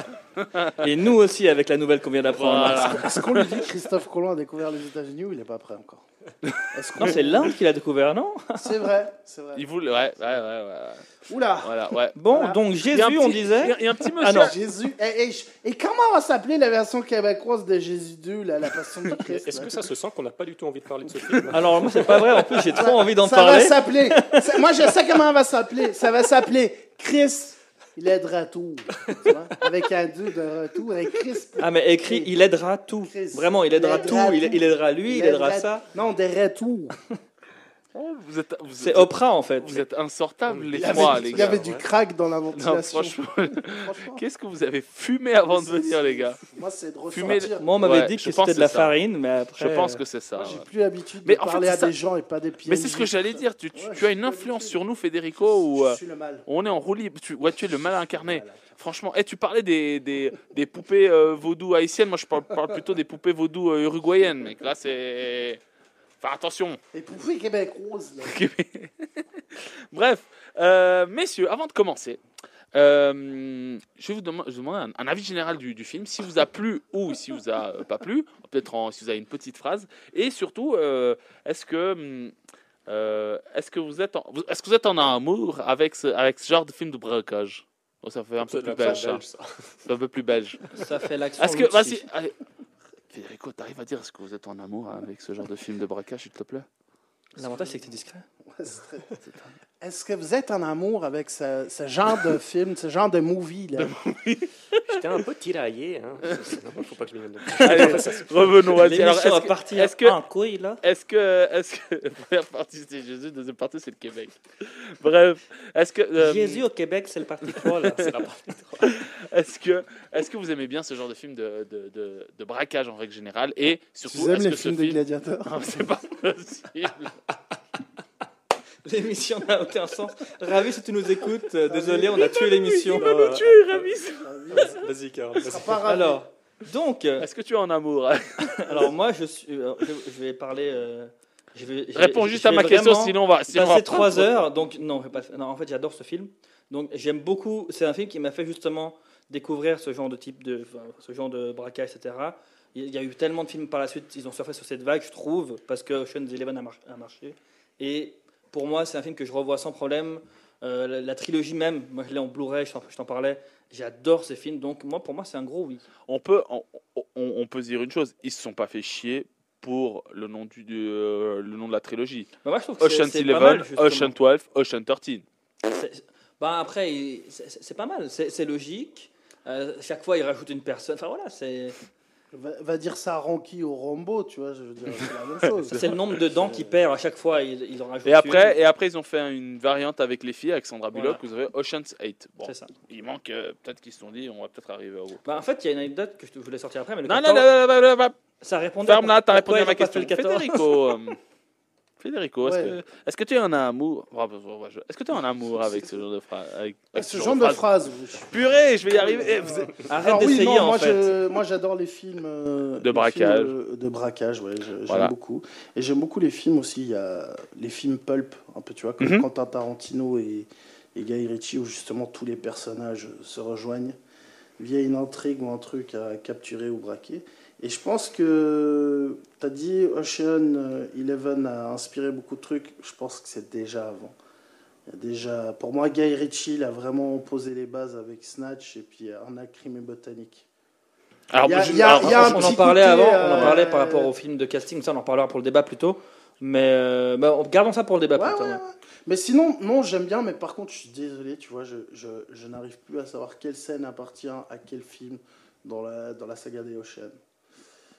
Et nous aussi, avec la nouvelle qu'on vient d'apprendre. Voilà. Est-ce qu'on lui dit que Christophe Colomb a découvert les États-Unis ou il n'est pas prêt encore Non, c'est l'Inde qui l'a découvert, non C'est vrai, c'est vrai. Il voulait, ouais, ouais, ouais, ouais. Oula Voilà, ouais. Bon, Voilà. donc Jésus, on disait. Il y a un petit Ah monsieur. non. Jésus. Et, et- et comment va s'appeler la version québécoise de Jésus 2, là, la passion du Christ Est-ce que ça se sent qu'on n'a pas du tout envie de parler de ce film Alors, moi, c'est pas vrai. En plus, j'ai trop envie d'en Ça va parler. s'appeler. Moi, je sais comment ça va s'appeler. Ça va s'appeler Chris. Il est de retour. tu vois, Avec un 2 de retour. Avec Chris. Ah, mais écrit, il aidera tout. Chris. Vraiment, il aidera Il tout. aidera Il, tout. il aidera lui, il aidera ça. Non, des retours. Vous êtes, vous C'est êtes- Oprah, en fait. Vous êtes insortables, les trois, les il y gars. avait du crack dans la ventilation. franchement, Franchement, qu'est-ce que vous avez fumé avant de venir, les gars? Moi, c'est de Fumer- ressortir. Moi, on m'avait Ouais, dit je que pense c'était que de la c'est ça. farine, mais après. Je pense que c'est ça. Moi, j'ai ouais. plus l'habitude de Mais en fait, parler c'est à ça. des gens et pas des pieds. Mais c'est ce que j'allais dire. Tu, tu- Ouais, tu je as une influence habitué. sur nous, Federico, ou Je euh, suis le mal. on est en roue libre. Tu, ouais, tu es le mal incarné. Franchement, et tu parlais des, des, des poupées euh, vaudou haïtiennes. Moi, je parle, parle plutôt des poupées vaudou euh, uruguayennes, mec. Là, c'est. Enfin, attention. Les poupées québécoises, là. Bref, euh, messieurs, avant de commencer, euh, je vais vous demander un, un avis général du, du film, si vous a plu ou si vous a euh, pas plu, peut-être en- si vous avez une petite phrase, et surtout, euh, est-ce que euh, est-ce que vous êtes en, est-ce que vous êtes en amour avec ce, avec ce genre de film de braquage Oh, Ça fait un peu plus belge, ça. belge, ça. C'est un peu plus belge. Ça fait l'action. Est-ce que, Lucci. vas-y, allez. Federico, t'arrives à dire est-ce que vous êtes en amour avec ce genre de film de braquage, s'il te plaît? L'avantage, c'est que c'est discret. C'est Est-ce que vous êtes en amour avec ce, ce genre de film, ce genre de movie là? J'étais un peu tiraillé. Hein. Faut pas que je. Allez, revenons. vas-y. Alors, est-ce que- partir est-ce que- en couille, là. Est-ce que, est-ce que, première partie c'était Jésus, deuxième partie c'est le Québec. Bref, est-ce que, euh, Jésus au Québec, c'est le parti 3, là. C'est la partie. est-ce que, est-ce que vous aimez bien ce genre de film de, de, de, de braquage en règle générale? Et surtout, Vous aimez est-ce les que ce films de film, gladiateurs? C'est pas possible. L'émission n'a aucun sens. Ravi si tu nous écoutes. euh, désolé, on a tué l'émission. nous tuer, Ramis. Vas-y, Karl. vas-y. Sera pas ravi. Alors, donc, euh, Est-ce que tu es en amour hein alors moi, je, suis, euh, je, je vais parler. euh, je vais, je vais- Réponds je juste vais à ma question, vraiment sinon on va. Sinon on va passer pas- trois heures. Donc, non, je vais pas le faire. non, en fait, j'adore ce film. Donc, j'aime beaucoup. C'est un film qui m'a fait justement découvrir ce genre de type de, enfin, ce genre de braquage, etc. Il y a eu tellement de films par la suite, ils ont surfé sur cette vague, je trouve, parce que Ocean's Eleven a, mar- a marché. Et pour moi, c'est un film que je revois sans problème. Euh, la, la trilogie même, moi je l'ai en Blu-ray, je t'en- parlais. J'adore ces films, donc moi, pour moi, c'est un gros oui. on peut, on, on- on peut se dire une chose, ils se sont pas fait chier pour le nom du, euh, le nom de la trilogie. Bah, moi, je trouve que c'est- Ocean c'est pas mal, 11, justement. Ocean 12, Ocean 13. C'est- Bah après, c'est pas mal, c'est c'est logique. Euh, chaque fois, il rajoute une personne. Enfin voilà, c'est Va, dire ça à Ronky au Rombo, tu vois, je veux dire, c'est la même chose. c'est le nombre de dents qu'il perd à chaque fois. Ils, ils en rajoutent Et après, une. et après, ils ont fait une variante avec les filles, avec Sandra Bullock, Voilà. vous avez Ocean's 8. Bon, C'est ça. il manque, euh, peut-être qu'ils se sont dit, on va peut-être arriver au bout. Bah, en fait, il y a une anecdote que je voulais sortir après, mais le Non, non, 14, non, non, non, non, non, ça répondait. ferme là, t'as répondu à ma question. fait le 14. Federico, euh, Federico, est-ce Ouais. que, tu es en amour oh, bah, bah, je- Est-ce que tu es en amour avec ce genre de phrase avec, avec ce genre de phrase? oui. Purée, je vais y arriver. Eh, Arrête Alors oui, non, en moi, fait. moi j'adore les films euh, De braquage. films, euh, de braquage, ouais, j'aime Voilà. beaucoup. Et j'aime beaucoup les films aussi. Il y a les films pulp, un peu, tu vois, comme Mhm. Quentin Tarantino et, et Guy Ritchie, où justement tous les personnages se rejoignent via une intrigue ou un truc à capturer ou braquer. Et je pense que tu as dit Ocean Eleven a inspiré beaucoup de trucs. Je pense que c'est déjà avant. Il y a déjà, pour moi, Guy Ritchie il a vraiment posé les bases avec Snatch et puis Arnaque, Crime et Botanique. Alors, on en parlait avant, on en euh, parlait par rapport au film de casting, ça on en parlera pour le débat plus tôt. Mais euh, bah, gardons ça pour le débat Ouais, plus ouais. ouais. Mais sinon, non, j'aime bien, mais par contre, je suis désolé, tu vois, je, je, je n'arrive plus à savoir quelle scène appartient à quel film dans la, dans la saga des Ocean.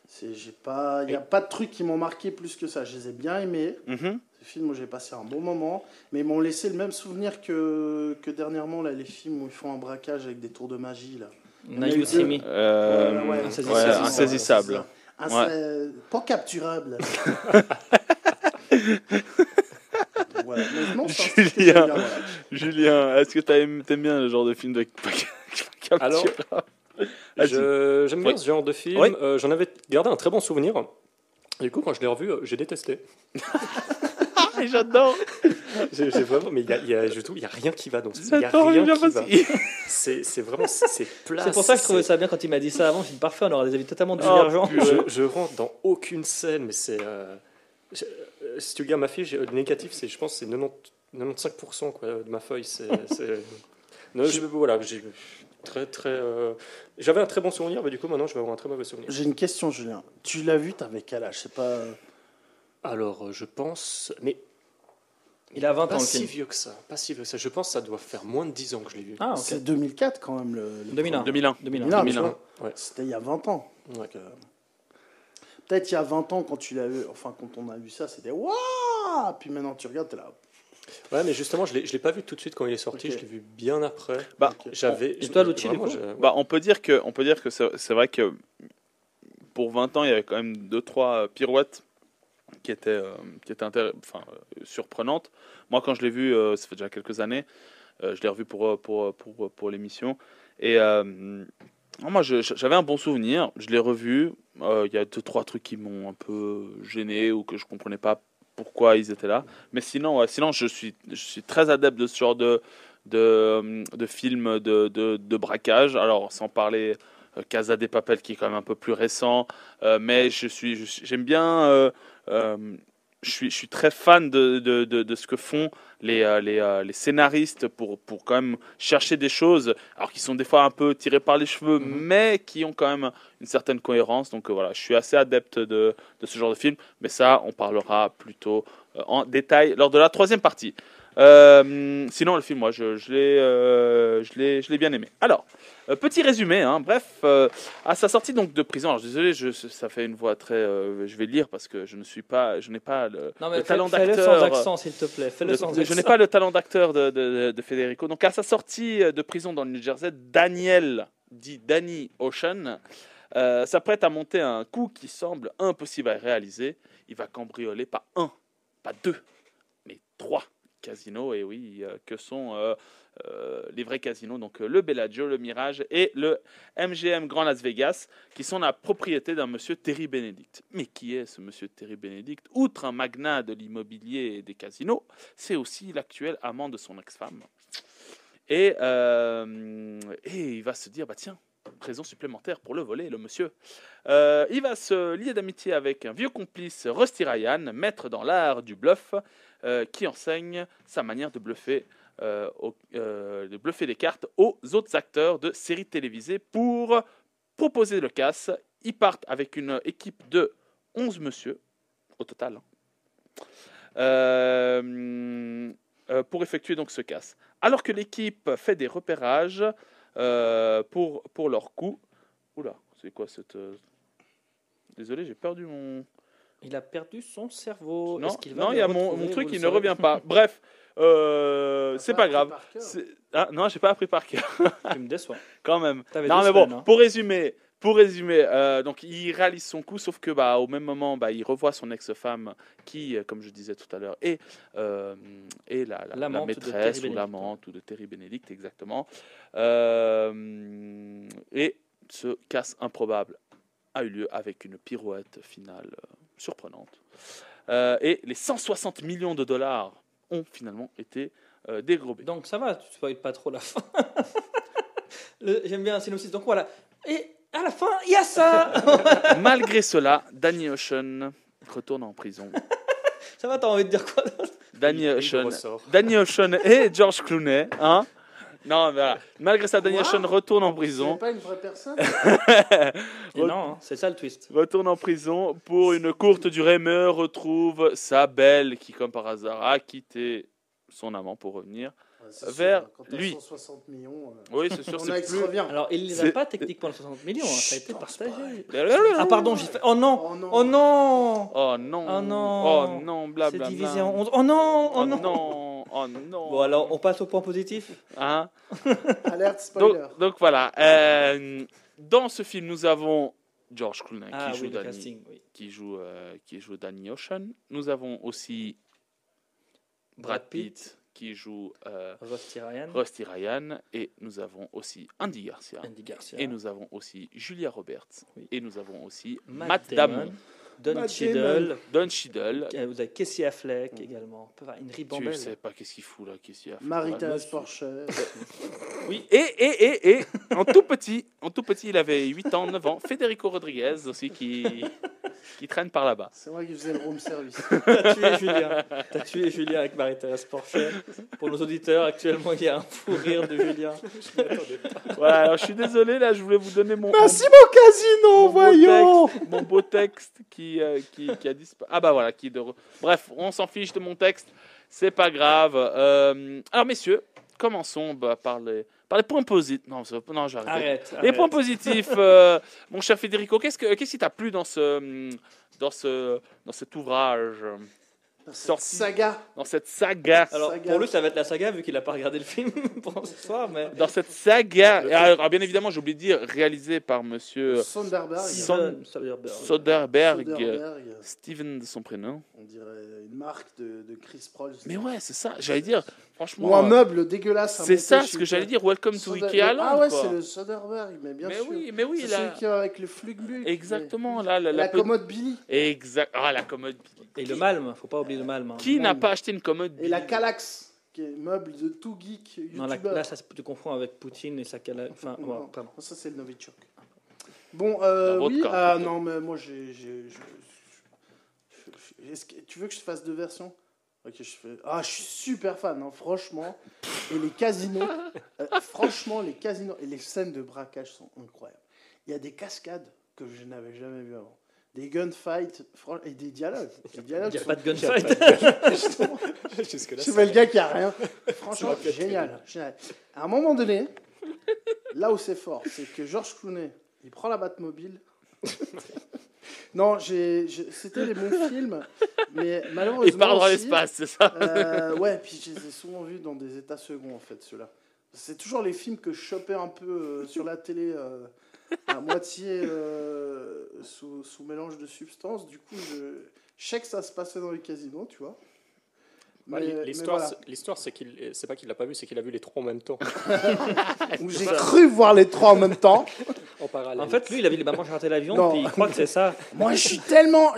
C'est, j'ai pas, il n'y a pas de trucs qui m'ont marqué plus que ça. Je les ai bien aimés, Mhm. ces films où j'ai passé un bon moment, mais ils m'ont laissé le même souvenir que, que dernièrement, là, les films où ils font un braquage avec des tours de magie, là. Me. Euh, Ouais, ouais, insaisissable. ouais, Insaisissable. insaisissable. Un- Ouais. euh, pas capturable. voilà. Non, que Julien. j'aime bien, voilà. Julien, est-ce que t'aimes t'aimes bien le genre de film de capture Alors, Je- J'aime bien ce genre de film. Oui. Euh, J'en avais gardé un très bon souvenir. Du coup, quand je l'ai revu, euh, j'ai détesté. J'adore. J'ai vraiment, mais il y a, y a- je trouve, il y a rien qui va dans ce film. Il y a J'adore rien Julien qui va. Passi. C'est c'est vraiment, c'est c'est plat. C'est pour ça que je trouvais c'est- ça bien quand il m'a dit ça avant. J'ai dit parfait, on aura des avis totalement Oh, divergents. putain. Je, je rentre dans aucune scène, mais c'est. euh, je- euh, si tu regardes ma fiche, le négatif, c'est, je pense, c'est 90, 95% quoi, de ma feuille. C'est, c'est- Non, je- voilà, j'ai très très. euh, J'avais un très bon souvenir, mais du coup maintenant je vais avoir un très mauvais souvenir. J'ai une question, Julien. Tu l'as vu, t'avais quel âge? C'est pas. euh, Alors, euh, je pense, mais Il a 20 ans pas si film. vieux que ça, pas si vieux que ça. Je pense que ça doit faire moins de 10 ans que je l'ai vu. Ah, ok. C'est 2004 quand même. Le, le 2001. 2001. 2001. Non, mais 2001. Ouais. C'était il y a 20 ans. Ouais. Euh, Peut-être il y a 20 ans, quand tu l'as vu, enfin quand on a vu ça, c'était waouh Puis maintenant tu regardes, t'es là. Ouais, mais justement, je l'ai, je l'ai pas vu tout de suite quand il est sorti. Je l'ai vu bien après. Bah, J'avais. Et toi, vraiment, du coup je- Bah, on peut dire que, on peut dire que c'est c'est vrai que pour 20 ans, il y avait quand même deux trois euh, pirouettes qui étaient, euh, qui étaient enfin, euh, surprenantes. Moi, quand je l'ai vu, euh, ça fait déjà quelques années, euh, je l'ai revu pour, pour, pour, pour l'émission. Et euh, moi, j'avais un bon souvenir. Je l'ai revu. Euh, Il y a deux trois trucs qui m'ont un peu gêné ou que je comprenais pas pourquoi ils étaient là. Mais sinon, sinon je suis, très adepte de ce genre de, de, de films de, braquage. Alors, sans parler euh, Casa des Papel, qui est quand même un peu plus récent, euh, mais je suis, j'aime bien. Je suis, je suis très fan de, de, de, de ce que font les, euh, les, euh, les scénaristes pour, pour quand même chercher des choses, alors qui sont des fois un peu tirées par les cheveux, Mhm. mais qui ont quand même une certaine cohérence. Donc euh, voilà, je suis assez adepte de, de ce genre de film, mais ça, on parlera plutôt en détail lors de la troisième partie. Euh, sinon, le film, moi, je, je l'ai euh, je l'ai- je l'ai bien aimé. Alors, euh, petit résumé, hein, bref, à sa sortie donc de prison, alors désolé, je, ça fait une voix très. je vais lire parce que je ne suis pas, je n'ai pas le, Non, mais le fais- talent fais-le d'acteur. sans accent, s'il te plaît. Fais-le Le- sans je accent. n'ai pas le talent d'acteur de, de, de Federico. Donc, à sa sortie de prison dans le New Jersey, Daniel, dit Danny Ocean, s'apprête à monter un coup qui semble impossible à réaliser. Il va cambrioler pas un, pas deux, mais trois casinos. Et oui, euh, que sont euh, euh, les vrais casinos Donc, le Bellagio, le Mirage et le MGM Grand Las Vegas, qui sont la propriété d'un monsieur Terry Benedict. Mais qui est ce monsieur Terry Benedict? Outre un magnat de l'immobilier et des casinos, c'est aussi l'actuel amant de son ex-femme. Et, et il va se dire, bah tiens, raison supplémentaire pour le voler, le monsieur. Il va se lier d'amitié avec un vieux complice, Rusty Ryan, maître dans l'art du bluff, euh, qui enseigne sa manière de bluffer, euh, au- euh, de bluffer cartes aux autres acteurs de séries télévisées pour proposer le casse. Ils partent avec une équipe de 11 monsieur, au total, hein. Euh, euh, pour effectuer donc ce casse. Alors que l'équipe fait des repérages pour, pour leur coup. Oula, c'est quoi cette. Désolé, j'ai perdu mon. Il a perdu son cerveau. Non, va non, il y a mon, mon truc le ne revient pas. Bref, euh, c'est pas grave. Ah, non, j'ai pas appris par cœur, Tu me déçois. quand même. Non, mais bon, semaines, hein. pour résumer, pour résumer, euh, donc il réalise son coup, sauf que bah au même moment, bah il revoit son ex-femme qui, euh, comme je disais tout à l'heure, est, euh, est la, la- maîtresse Terry ou Benedict. l'amante ou de Terry Benedict, exactement. Euh, et ce casse improbable a eu lieu avec une pirouette finale euh, surprenante. Euh, et les 160 millions de dollars ont finalement été euh, dérobés. Donc ça va, tu spoil pas trop la fin. J'aime bien un synopsis. Donc voilà. Et à la fin, il y a ça Malgré cela, Danny Ocean retourne en prison. Ça va, t'as envie de dire quoi Danny Ocean. Danny Ocean et George Clooney, hein Non, voilà. Malgré ça, Quoi Ocean retourne en C'est prison. pas une vraie personne Et Non, hein, c'est ça le twist. Retourne en prison pour une courte durée, mais retrouve sa belle qui, comme par hasard, a quitté son amant pour revenir. C'est Vers sûr, quand t'as lui. 160 millions, euh, Oui, c'est sûr, on c'est a plus. Alors, il les a C'est- pas techniquement les 60 millions, hein, ça a été partagé. c'est Ah pardon, j'ai fait. Oh non Oh non. Oh non Oh non Oh non. Oh non, C'est blablabla. divisé en 11. Oh non Oh Oh non non Oh non Bon, alors, on passe au point positif Hein Alerte spoiler. donc, donc voilà. Euh, dans ce film, nous avons George Clooney Ah qui, joue oui, le Danny, casting, oui. qui, joue, euh, qui joue Danny Ocean. Nous avons aussi Brad, Brad Pitt, Pitt. qui joue euh, Rusty Ryan, Rusty Ryan. Et nous avons aussi Andy Garcia. Andy Garcia, Et nous avons aussi Julia Roberts. Oui. Et nous avons aussi Matt Matt, Damon. Damon. Don Cheadle, Don Cheadle. vous avez Casey Affleck également, Enfin, une Tu ribambelle. sais pas qu'est-ce qu'il fout là, qu'est-ce qu'il y a. Marie-Thérèse Porcher. Oui, et, et, et, et, en tout petit, en tout petit, il avait 8 ans, 9 ans. Federico Rodriguez aussi qui, qui traîne par là-bas. C'est moi qui faisais le room service. T'as tué Julien. T'as tué Julien avec Marie-Thérèse Porcher. Pour nos auditeurs, actuellement, il y a un fou rire de Julien. Voilà, alors je suis désolé, là, je voulais vous donner mon, Merci mon, mon casino, mon beau voyons texte, mon beau texte qui, euh, qui, qui a disparu. Ah bah voilà, qui de... re- Bref, on s'en fiche de mon texte, c'est pas grave. Euh, alors messieurs, commençons bah, par, les, par les points positifs. Non, non, j'arrête. Arrête. Les arrête. points positifs, euh, mon cher Federico, qu'est-ce, que, qu'est-ce qui t'a plu dans, ce, dans, ce, dans cet ouvrage, Sorti. Saga. dans cette saga Alors, Saga. pour lui, ça va être la saga, vu qu'il n'a pas regardé le film pour ce soir, mais. Dans cette saga, alors, alors, bien évidemment, j'ai oublié de dire, réalisé par monsieur Sonderberg. Son-. Steven de son prénom. On dirait une marque de, de Chris Proll. Mais ouais, c'est ça, j'allais dire, franchement. Ou un euh, meuble dégueulasse. C'est ça ce que j'allais dire, Welcome to Ikea Land, Ah ouais, c'est le Soderbergh, mais bien mais sûr. oui, mais oui, là. celui qui est avec le flugbuck. Exactement, là, la, La, la commode Billy. Exact. Ah, la commode. Et le Malm, faut pas oublier le Malm. hein. Qui n'a pas acheté une commode Et la Calax, qui est meuble de tout geek Non, là, ça, tu confonds avec Poutine et sa cala... Enfin, Non, pardon. Ça, c'est le Novichok. Bon, euh, oui. vodka. Ah non, mais moi, j'ai. j'ai- je- je- je- est-ce que- tu veux que je fasse deux versions? Ok, je fais. Ah, je suis super fan, hein, franchement. Et les casinos, euh, franchement, les casinos et les scènes de braquage sont incroyables. Il y a des cascades que je n'avais jamais vues avant. Des gunfights et des dialogues. Il dialogues n'y a pas de gunfight. C'est pas le gars qui a rien. Franchement, génial, génial. À un moment donné, là où c'est fort, c'est que Georges Clooney, il prend la Batmobile. non, j'ai, j'ai- c'était les bons films, mais malheureusement. Il part dans aussi, l'espace, c'est ça euh, ouais, puis je les ai souvent vus dans des états seconds, en fait, ceux-là. C'est toujours les films que je chopais un peu euh, sur la télé, euh, à moitié euh, sous, sous mélange de substances. Du coup, je, je sais que ça se passait dans les casinos, tu vois. Bah, L'histoire, voilà. c'est- l'histoire, c'est qu'il, c'est pas qu'il l'a pas vu, c'est qu'il a vu les trois en même temps, Où j'ai cru voir les trois en même temps. en parallèle. En fait, lui, il a vu les mamans raté l'avion, Non. puis il croit que c'est ça. Moi, je suis tellement.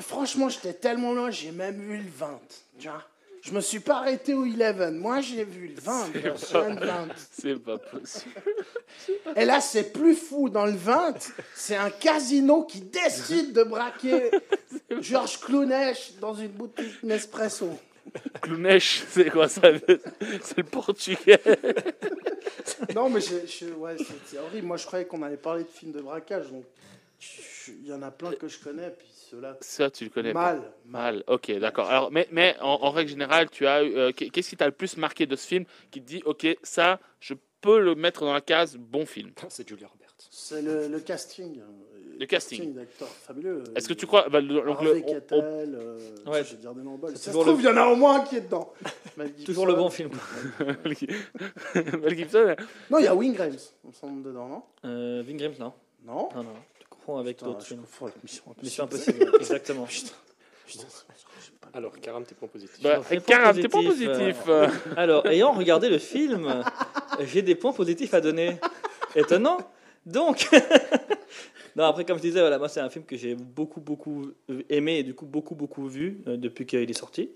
Franchement, j'étais tellement loin, j'ai même vu le 20. Tu vois je me suis pas arrêté au 11. Moi, j'ai vu le 20. bien sûr, le 20. C'est pas possible. Et là, c'est plus fou. Dans le 20, c'est un casino qui décide de braquer Georges Clooney dans une boutique Nespresso. Clownèche, c'est quoi ça? C'est le portugais. Non, mais je- je- ouais, c'est c'est horrible. Moi, je croyais qu'on allait parler de films de braquage. Donc, il y en a plein que je connais. Puis ceux-là, Ça, tu le connais pas. mal. Mal, ok, d'accord. Alors, mais, mais en, en règle générale, tu as, eu, euh, qu'est-ce qui t'a le plus marqué de ce film qui te dit, ok, ça, je peux le mettre dans la case bon film? C'est Julia Roberts. C'est le, le casting. Le casting. d'acteurs fabuleux. Est-ce que tu crois bah, le- donc, Harvey on- on- euh, Ouais. je vais dire des noms Ça se toujours trouve, le- il y en a au moins un qui est dedans. Toujours le bon film. Mel Gibson Non, il y a Wing Rames, on semble dedans, non? Euh, Ving Rhames, non? Non Non, non, confonds avec d'autres je films. confonds avec Mission Impossible. Mission Impossible, exactement. Putain, Alors, Karam, tes points positifs. bah, points Karam, t'es pas positifs, positif. euh. Alors, ayant regardé le film, j'ai des points positifs à donner. Étonnant. Donc, non, après, comme je disais, voilà, moi, c'est un film que j'ai beaucoup, beaucoup aimé et du coup, beaucoup, beaucoup vu euh, depuis qu'il est sorti.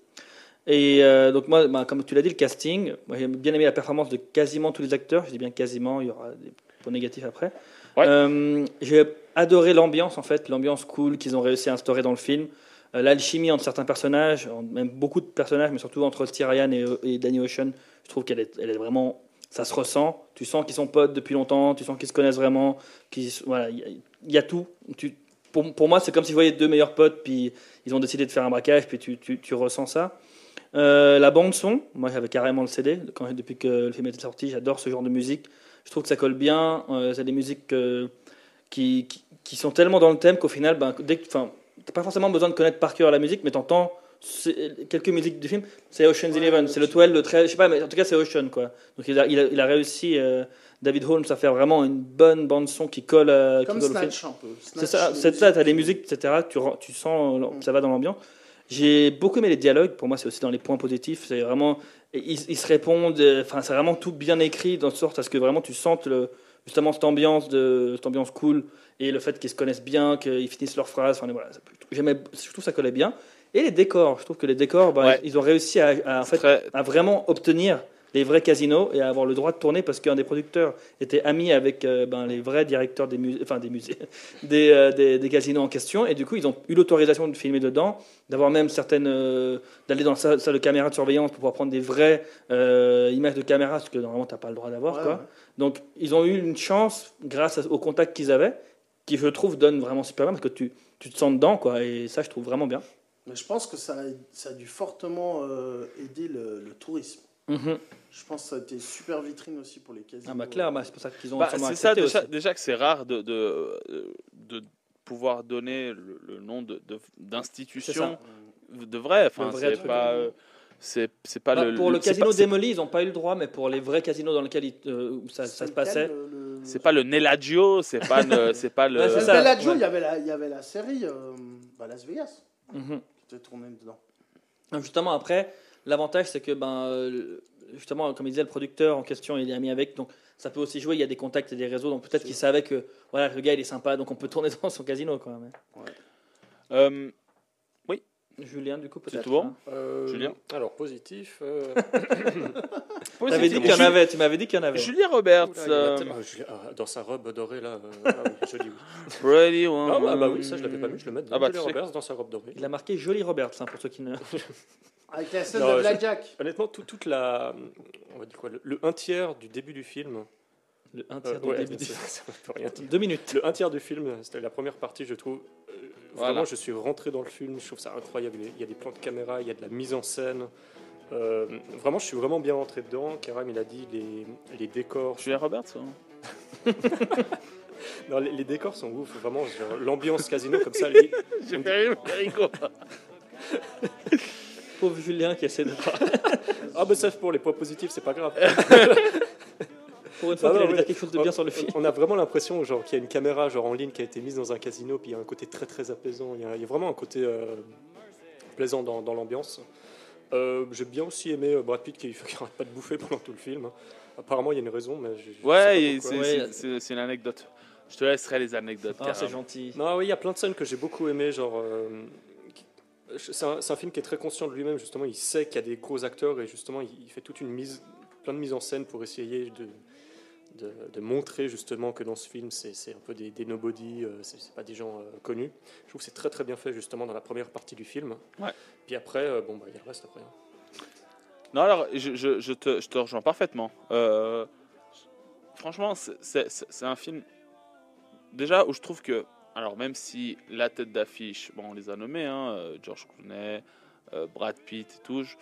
Et euh, donc, moi, bah, comme tu l'as dit, le casting, moi, j'ai bien aimé la performance de quasiment tous les acteurs. Je dis bien quasiment, il y aura des points négatifs après. Ouais. Euh, j'ai adoré l'ambiance, en fait, l'ambiance cool qu'ils ont réussi à instaurer dans le film. Euh, L'alchimie entre certains personnages, même beaucoup de personnages, mais surtout entre Tyrion et, et Danny Ocean, je trouve qu'elle est, elle est vraiment. Ça se ressent. Tu sens qu'ils sont potes depuis longtemps, tu sens qu'ils se connaissent vraiment. Voilà, il y, a- tout. Pour, pour moi, c'est comme si je voyais deux meilleurs potes, puis ils ont décidé de faire un braquage, puis tu, tu, tu ressens ça. Euh, la bande-son, moi j'avais carrément le CD. Depuis que le film était sorti, j'adore ce genre de musique. Je trouve que ça colle bien. Euh, c'est des musiques euh, qui, qui, qui sont tellement dans le thème qu'au final, ben, dès que, t'as pas forcément besoin de connaître par cœur la musique, mais t'entends quelques musiques du film. C'est Ocean's Ouais, Eleven, c'est le 12, le 13, je sais pas, mais en tout cas c'est Ocean quoi. Donc il a, il a, il a réussi, euh, David Holmes, à faire vraiment une bonne bande son qui colle, euh, qui Comme colle. Snatch un peu. C'est ça, c'est ça, t'as les musiques. etc. Tu, sens, euh, Mm. ça va dans l'ambiance. J'ai beaucoup aimé les dialogues. Pour moi, c'est aussi dans les points positifs. C'est vraiment, ils, ils se répondent. euh, Enfin, c'est vraiment tout bien écrit, dans sorte à ce que vraiment tu sentes le, justement cette ambiance, de, cette ambiance cool et le fait qu'ils se connaissent bien, qu'ils finissent leurs phrases. Enfin, voilà, je trouve que ça collait bien. Et les décors, je trouve que les décors, bah, Ouais. ils ont réussi à, à, en fait, très- à vraiment obtenir les vrais casinos et à avoir le droit de tourner parce qu'un des producteurs était ami avec euh, ben, les vrais directeurs des musées, enfin des musées, des, euh, des, des casinos en question et du coup ils ont eu l'autorisation de filmer dedans, d'avoir même certaines, euh, d'aller dans la salle, salle de caméra de surveillance pour pouvoir prendre des vraies euh, images de caméra, ce que normalement t'as pas le droit d'avoir Ouais, quoi. ouais. Donc ils ont eu une chance grâce au contact qu'ils avaient, qui je trouve donne vraiment super bien parce que tu, tu te sens dedans quoi et ça je trouve vraiment bien. Mais je pense que ça, a- ça a dû fortement euh, aider le, le tourisme. Je pense que ça a été super vitrine aussi pour les casinos. Ah bah clair, bah, c'est pour ça qu'ils ont Bah, c'est ça déjà, aussi. déjà que c'est rare de, de, de pouvoir donner le, le nom de- de- d'institution de vrai. Enfin, c'est truc. pas, euh, c'est c'est pas Bah, le pour le casino pas- démoli, ils n'ont pas eu le droit, mais pour les vrais casinos dans lesquels euh, ça, ça se passait. C'est pas le Nellagio, c'est pas le, c'est pas le. Ouais, c'est Le ça. Bellagio, ouais. il y avait la, il y avait la série euh, bah, Las Vegas Mhm. qui était tournée dedans. Justement, après, l'avantage, c'est que, ben, euh, justement, comme il disait, le producteur en question, il est ami avec, donc ça peut aussi jouer. Il y a des contacts et des réseaux, donc peut-être qu'il savait que voilà, le gars, il est sympa, donc on peut tourner dans son casino. Quoi, mais- Euh, Julien, du coup, peut-être. tout bon hein. Euh, Julien Alors, positif. euh, T'avais dit qu'il y en avait, tu m'avais dit qu'il y en avait. Julia Roberts, oula, euh, Julia- ah, dans sa robe dorée, là. euh, ah oui, joli, oui. Pretty Ah, bah, bah oui, ça, je l'avais pas vu, je le mets Ah bah, sais. Roberts dans sa robe dorée. Il a marqué Jolie Roberts, hein, pour ceux qui ne. Avec la scène Non, de Blackjack. Honnêtement, tout- toute la. On va dire quoi Le, le un tiers du début du film. Le un euh, tiers du ouais, début du- ça, ça veut rien dire. Deux minutes. Le un tiers du film, c'était la première partie, je trouve. Voilà. Vraiment, je suis rentré dans le film, je trouve ça incroyable. Il y a des plans de caméra, il y a de la mise en scène. Euh, vraiment, je suis vraiment bien rentré dedans. Karam, il a dit les, les décors. Julia Roberts hein. Non, les, les décors sont ouf. Vraiment, l'ambiance casino comme ça. les- J'ai fait rire Perico. Pauvre Julien qui essaie de. Ah, bah ça, pour les points positifs, c'est pas grave. Pour une fois Ah qu'il non, allait mais- dire quelque chose de bien sur le film. On a vraiment l'impression genre qu'il y a une caméra genre en ligne qui a été mise dans un casino, puis il y a un côté très très apaisant. Il y a, il y a vraiment un côté euh, plaisant dans, dans l'ambiance. Euh, J'ai bien aussi aimé euh, Brad Pitt qui qui arrête pas de bouffer pendant tout le film. Apparemment, il y a une raison, mais je, je sais Ouais, c'est Ouais. c'est- c'est- c'est une anecdote. Je te laisserai les anecdotes. Ah, c'est gentil. Non, oui, il y a plein de scènes que j'ai beaucoup aimé. Genre, euh, c'est un, c'est un film qui est très conscient de lui-même. Justement, il sait qu'il y a des gros acteurs et justement, il, il fait toute une mise, plein de mises en scène pour essayer de, de, de montrer justement que dans ce film, c'est c'est un peu des, des nobody, euh, c'est pas des gens euh, connus. Je trouve que c'est très très bien fait justement dans la première partie du film. Ouais. Puis après, euh, bon, bah, il y a le reste après. hein. Non, alors, je, je- je te, je te rejoins parfaitement. Euh, franchement, c'est- un film, déjà, où je trouve que, alors, même si la tête d'affiche, bon, on les a nommés, hein, euh, George Clooney, euh, Brad Pitt et tout, je,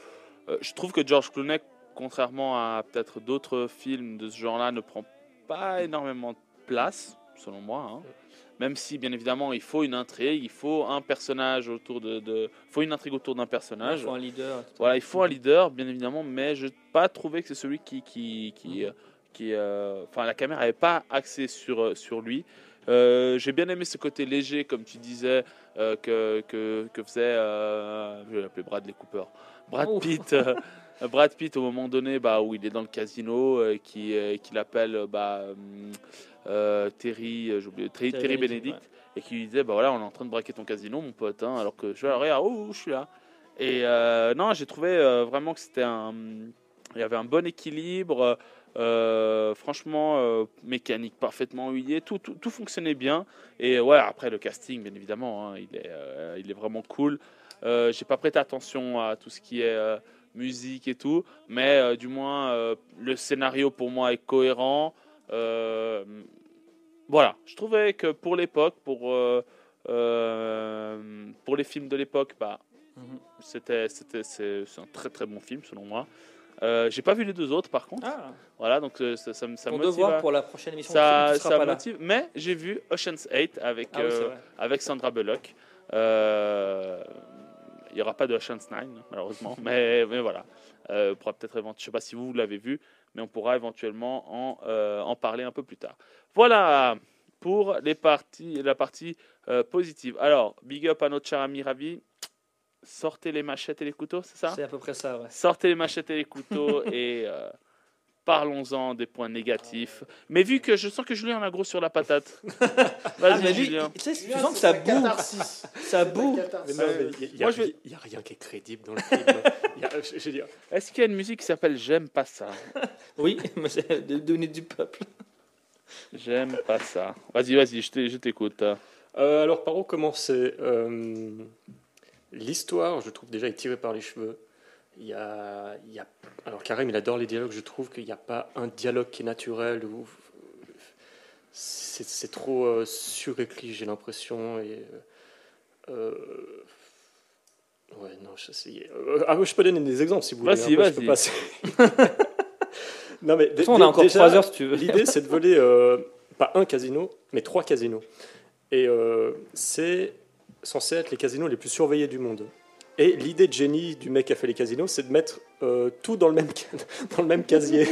euh, je trouve que George Clooney, contrairement à peut-être d'autres films de ce genre-là, ne prend pas énormément de place, selon moi. hein. Même si, bien évidemment, il faut une intrigue, il faut un personnage autour de... de faut une intrigue autour d'un personnage. Il faut un leader. Voilà, il faut un leader, bien évidemment, mais je n'ai pas trouvé que c'est celui qui. qui, qui, euh, qui, euh, enfin, la caméra n'avait pas axé sur, euh, sur lui. Euh, J'ai bien aimé ce côté léger, comme tu disais, euh, que, que, que faisait. Euh, je vais l'appeler Bradley Cooper. Brad Ouf. Pitt. Brad Pitt, au moment donné, bah, où il est dans le casino, euh, qui, euh, qui l'appelle euh, bah, Terry, oublié, Terry, Benedict, et qui lui disait bah voilà, on est en train de braquer ton casino, mon pote, hein, alors que je suis là, regarde, oh, je suis là. Et non, j'ai trouvé vraiment que c'était un. Il y avait un bon équilibre. euh, franchement, euh, mécanique parfaitement huilée, tout, tout, tout fonctionnait bien. Et ouais, après le casting, bien évidemment, hein, il, est, euh, il est vraiment cool. J'ai pas prêté attention à tout ce qui est musique et tout, mais euh, du moins, euh, le scénario pour moi est cohérent. Euh, voilà, je trouvais que pour l'époque, pour, pour les films de l'époque, bah, Mhm. c'était c'était c'est un très très bon film selon moi. J'ai pas vu les deux autres par contre. Ah, Voilà, donc ça, ça, me- ça motive. devoir à- pour la prochaine émission. ça, tu ça pas là. motive. Mais j'ai vu Ocean's 8 avec, Ah oui, avec Sandra Bullock. Euh, Il n'y aura pas de Ocean's 9, malheureusement. mais, mais voilà. Euh, on pourra peut-être évent- Je sais pas si vous l'avez vu, mais on pourra éventuellement en, euh, en parler un peu plus tard. Voilà pour les parties, la partie euh, positive. Alors, big up à notre cher ami Ravi. Sortez les machettes et les couteaux, c'est ça? C'est à peu près ça, ouais. Sortez les machettes et les couteaux et Parlons-en des points négatifs. Mais vu que je sens que Julien en a gros sur la patate. Ah, Vas-y, mais lui, Julien. tu sais, tu Julien, sens que ça boue. Ça boue. Il n'y a, Moi, je vais- il y a rien qui est crédible dans le film. Je, je dire, Est-ce qu'il y a une musique qui s'appelle J'aime pas ça? Oui, mais c'est de donner du peuple. J'aime pas ça. Vas-y, vas-y, je t'écoute. Euh, alors, par où commencer? Euh, L'histoire, je trouve déjà, est tirée par les cheveux. Il y a, il y a- alors, Karim, il adore les dialogues. Je trouve qu'il n'y a pas un dialogue qui est naturel. Ou, c'est, trop euh, surécrit, j'ai l'impression. Et, euh, euh, ouais, non, je euh, ah, je peux donner des exemples si vous voulez. Vas-y, Après, je peux vas-y. passer. non, mais De toute façon, on a encore déjà, 3 heures si tu veux. L'idée, c'est de voler euh, pas un casino, mais trois casinos. Et c'est censé être les casinos les plus surveillés du monde. Et l'idée de génie du mec qui a fait les casinos, c'est de mettre euh, tout dans le même, dans le même casier.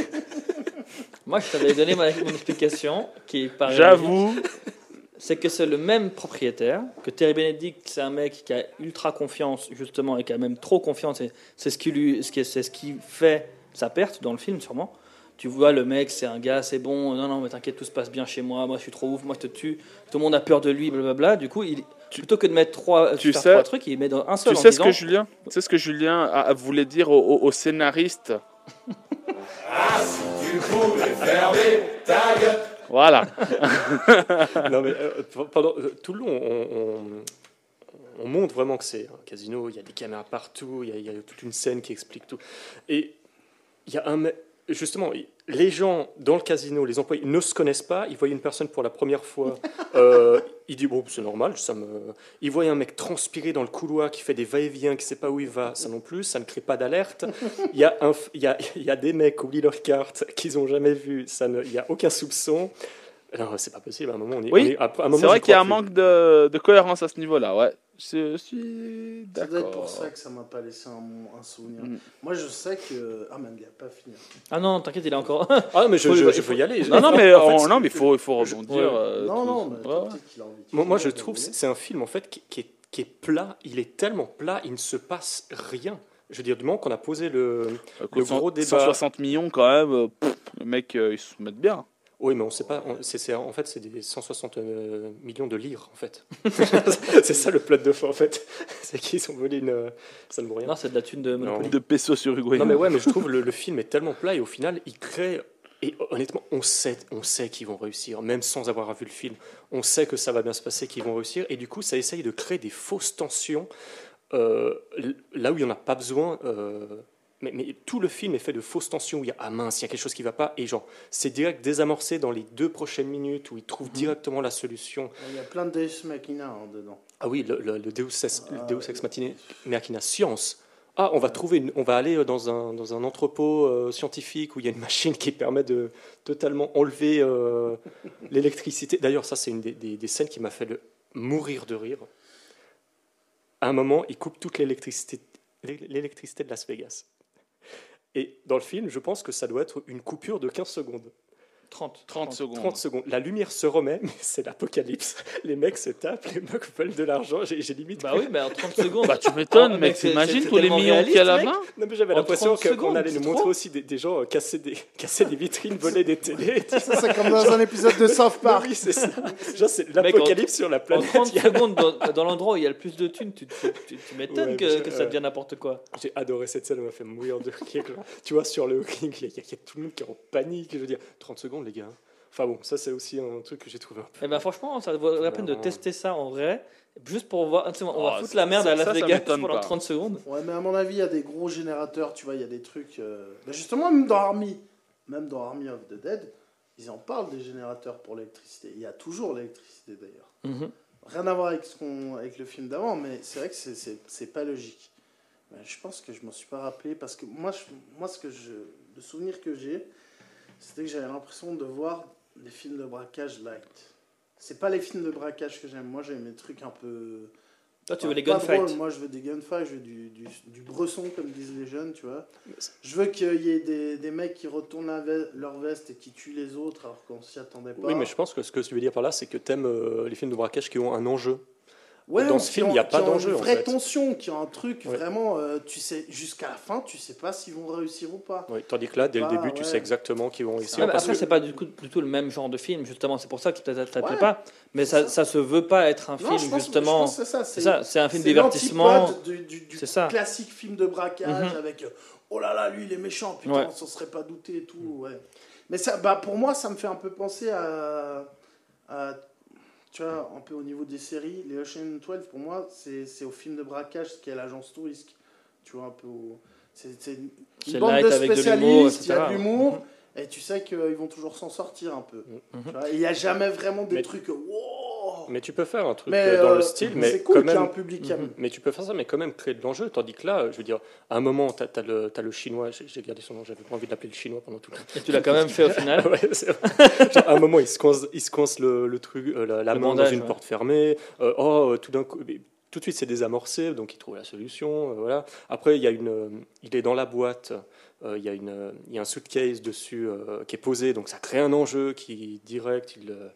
Moi, je t'avais donné ma- mon explication qui paraît J'avoue. c'est que c'est le même propriétaire, que Terry Benedict, c'est un mec qui a ultra confiance, justement, et qui a même trop confiance, c'est ce qui, lui, ce qui, c'est ce qui fait sa perte dans le film, sûrement. Tu vois, le mec, c'est un gars, c'est bon, non, non, mais t'inquiète, tout se passe bien chez moi, moi je suis trop ouf, moi je te tue, tout le monde a peur de lui, blablabla. Du coup, il, plutôt que de mettre trois, tu faire sais- trois trucs, il met dans un seul Tu en sais ce disant, que Julien, tu sais ce que Julien a- a- voulait dire au, au- au scénariste Voilà. non, mais euh, pendant euh, tout le long, on, on- on montre vraiment que c'est un casino. Il y a des caméras partout. Il y a, il y a toute une scène qui explique tout. Et il y a un justement les gens dans le casino, les employés ne se connaissent pas. Ils voient une personne pour la première fois. Euh, il dit bon, c'est normal. Ça me. Ils voient un mec transpirer dans le couloir qui fait des va-et-vient, qui sait pas où il va. Ça non plus. Ça ne crée pas d'alerte. Il y a un, il y a, il y a des mecs qui oublient leur carte qu'ils ont jamais vu. Ça ne, il y a aucun soupçon. Non, c'est pas possible. À un moment, on est. Oui, on est- à un moment, C'est vrai qu'il y a un plus. manque de, de cohérence à ce niveau-là, ouais. Je suis Ça doit être d'accord. pour ça que ça m'a pas laissé un, un souvenir. Mm. Moi, je sais que. Ah, mais il a pas fini. Ah non, t'inquiète, il est encore. Ah, mais je, Faut- je, il je faut- veux y aller. Non, non, mais, En fait, on- non, mais faut, il faut rebondir. Ouais. euh, non, non, mais ouais, ouais. peut-être qu'il a envie de Moi, moi, je trouve que c'est un film en fait qui, qui est, qui est plat. Il est tellement plat, il ne se passe rien. Je veux dire, du moment qu'on a posé le. Écoute, Le gros débat- 160 millions quand même, euh, pff, le mec, euh, ils se mettent bien. Oui, mais on sait pas. on- en fait, c'est des 160 euh, millions de livres, en fait. c'est ça le plot de fin, en fait. C'est qu'ils ont volé une. euh, Ça ne vaut rien. non, c'est de la thune de Monopoly. De pesos uruguayens. Non, mais ouais, mais je trouve le, le film est tellement plat et au final, il crée. Et honnêtement, on sait, on sait qu'ils vont réussir, même sans avoir vu le film. On sait que ça va bien se passer, qu'ils vont réussir. Et du coup, ça essaye de créer des fausses tensions euh, là où il n'y en a pas besoin. euh, mais, mais tout le film est fait de fausses tensions où il y a ah mince, il y a quelque chose qui ne va pas. Et genre, c'est direct désamorcé dans les deux prochaines minutes où il trouve directement la solution. Il y a plein de Deus Machina hein, dedans. Ah oui, le, le- le Deus, ex, Ah, Deus ouais. ex machina, machina science. Ah, on va trouver, une- on va aller dans un, dans un entrepôt euh, scientifique où il y a une machine qui permet de totalement enlever euh, l'électricité. D'ailleurs, ça, c'est une des, des- des scènes qui m'a fait le mourir de rire. À un moment, il coupe toute l'électricité, l'électricité de Las Vegas. Et dans le film, je pense que ça doit être une coupure de 15 secondes. 30. 30 secondes. 30 secondes. La lumière se remet, mais c'est l'apocalypse. Les mecs se tapent, les mecs veulent de l'argent. J'ai j'ai limite. Bah oui, mais en 30 secondes. Bah, tu m'étonnes, Ah, mec, t'imagines tous les millions qu'il y a là-bas Non, mais j'avais En l'impression 30 qu'on allait nous montrer aussi des, des gens euh, casser des, casser des vitrines, voler des télés. Ça, c'est comme dans un épisode de South Park. oui, c'est ça. Genre, c'est en- l'apocalypse sur la En planète. 30 y a- secondes, dans, dans l'endroit où il y a le plus de thunes, tu, tu, tu- tu m'étonnes Ouais, que, ça ouais. devient n'importe quoi. J'ai adoré cette scène, elle m'a fait mourir de rire. Tu vois, sur le ring, il y, a- il y a tout le monde qui est en panique. Je veux dire, 30 secondes, les gars. Enfin bon, ça, c'est aussi un truc que j'ai trouvé un peu. Eh ben franchement, ça vaut la peine de Non. tester ça en vrai, juste pour voir. On Oh, va foutre la merde à Las Vegas pendant pas. 30 secondes. Ouais, mais à mon avis, il y a des gros générateurs, tu vois, il y a des trucs. euh, bah, justement, même dans Army, même dans Army of the Dead, ils en parlent des générateurs pour l'électricité. Il y a toujours l'électricité d'ailleurs. Mhm. Rien à voir avec, ce qu'on, avec le film d'avant, mais c'est vrai que c'est, pas logique. Mais je pense que je m'en suis pas rappelé parce que moi, je, moi ce que je, le souvenir que j'ai, c'était que j'avais l'impression de voir des films de braquage light. C'est pas les films de braquage que j'aime. Moi, j'aime les trucs un peu. Toi, tu veux les gunfights. Moi, je veux des gunfights, je veux du, du, du bresson, comme disent les jeunes, tu vois. Je veux qu'il y ait des, des mecs qui retournent leur veste et qui tuent les autres alors qu'on s'y attendait pas. Oui, mais je pense que ce que tu veux dire par là, c'est que t'aimes euh, les films de braquage qui ont un enjeu. Ouais, Dans ce film, il y a pas d'enjeu, Une en vraie fait. tension, qui ont un truc Ouais. vraiment, euh, tu sais, jusqu'à la fin, tu sais pas s'ils vont réussir ou pas. Oui, tandis que là, dès Ah, le début, tu sais exactement qui vont réussir. Parce après, que- c'est pas du, coup, du tout le même genre de film, justement. C'est pour ça que ça te plaît pas. Mais ça, ça. ça se veut pas être un Non, film, je pense- justement. c'est ça. C'est ça, c'est un film c'est divertissement. Du, du- du C'est ça. classique film de braquage Mhm. avec euh, oh là là, lui il est méchant, putain, on s'en serait pas douté et tout. Mais ça, bah, pour moi, ça me fait un peu penser à- tu vois, un peu au niveau des séries. Les Ocean 12, pour moi, c'est au film de braquage ce qu'est l'agence touriste. Tu vois, un peu. au- C'est une bande de spécialistes, il y a de l'humour. Et tu sais qu'ils vont toujours s'en sortir un peu. Mhm. Et Il n'y a jamais vraiment des Mais- trucs. Wow Mais tu peux faire un truc mais euh, dans euh, le style, mais c'est cool quand qu'il y ait un même. public qui aime. Mhm. Mais tu peux faire ça, mais quand même créer de l'enjeu. Tandis que là, je veux dire, à un moment, tu as, le, t'as le chinois, j'ai j'ai gardé son nom, j'avais pas envie de l'appeler le chinois pendant tout le Et tu l'as quand même fait au final. Ouais, c'est vrai. Genre, à un moment, il se coince, il se coince le, le truc, euh, la, la Le main bandage, dans une ouais. porte fermée. Euh, oh, euh, tout d'un coup, mais tout de suite, c'est désamorcé, donc il trouve la solution. euh, voilà. Après, il y a une, euh, il est dans la boîte. euh, Il y, a une, euh, il y a un suitcase dessus euh, qui est posé, donc ça crée un enjeu qui direct. Il, euh,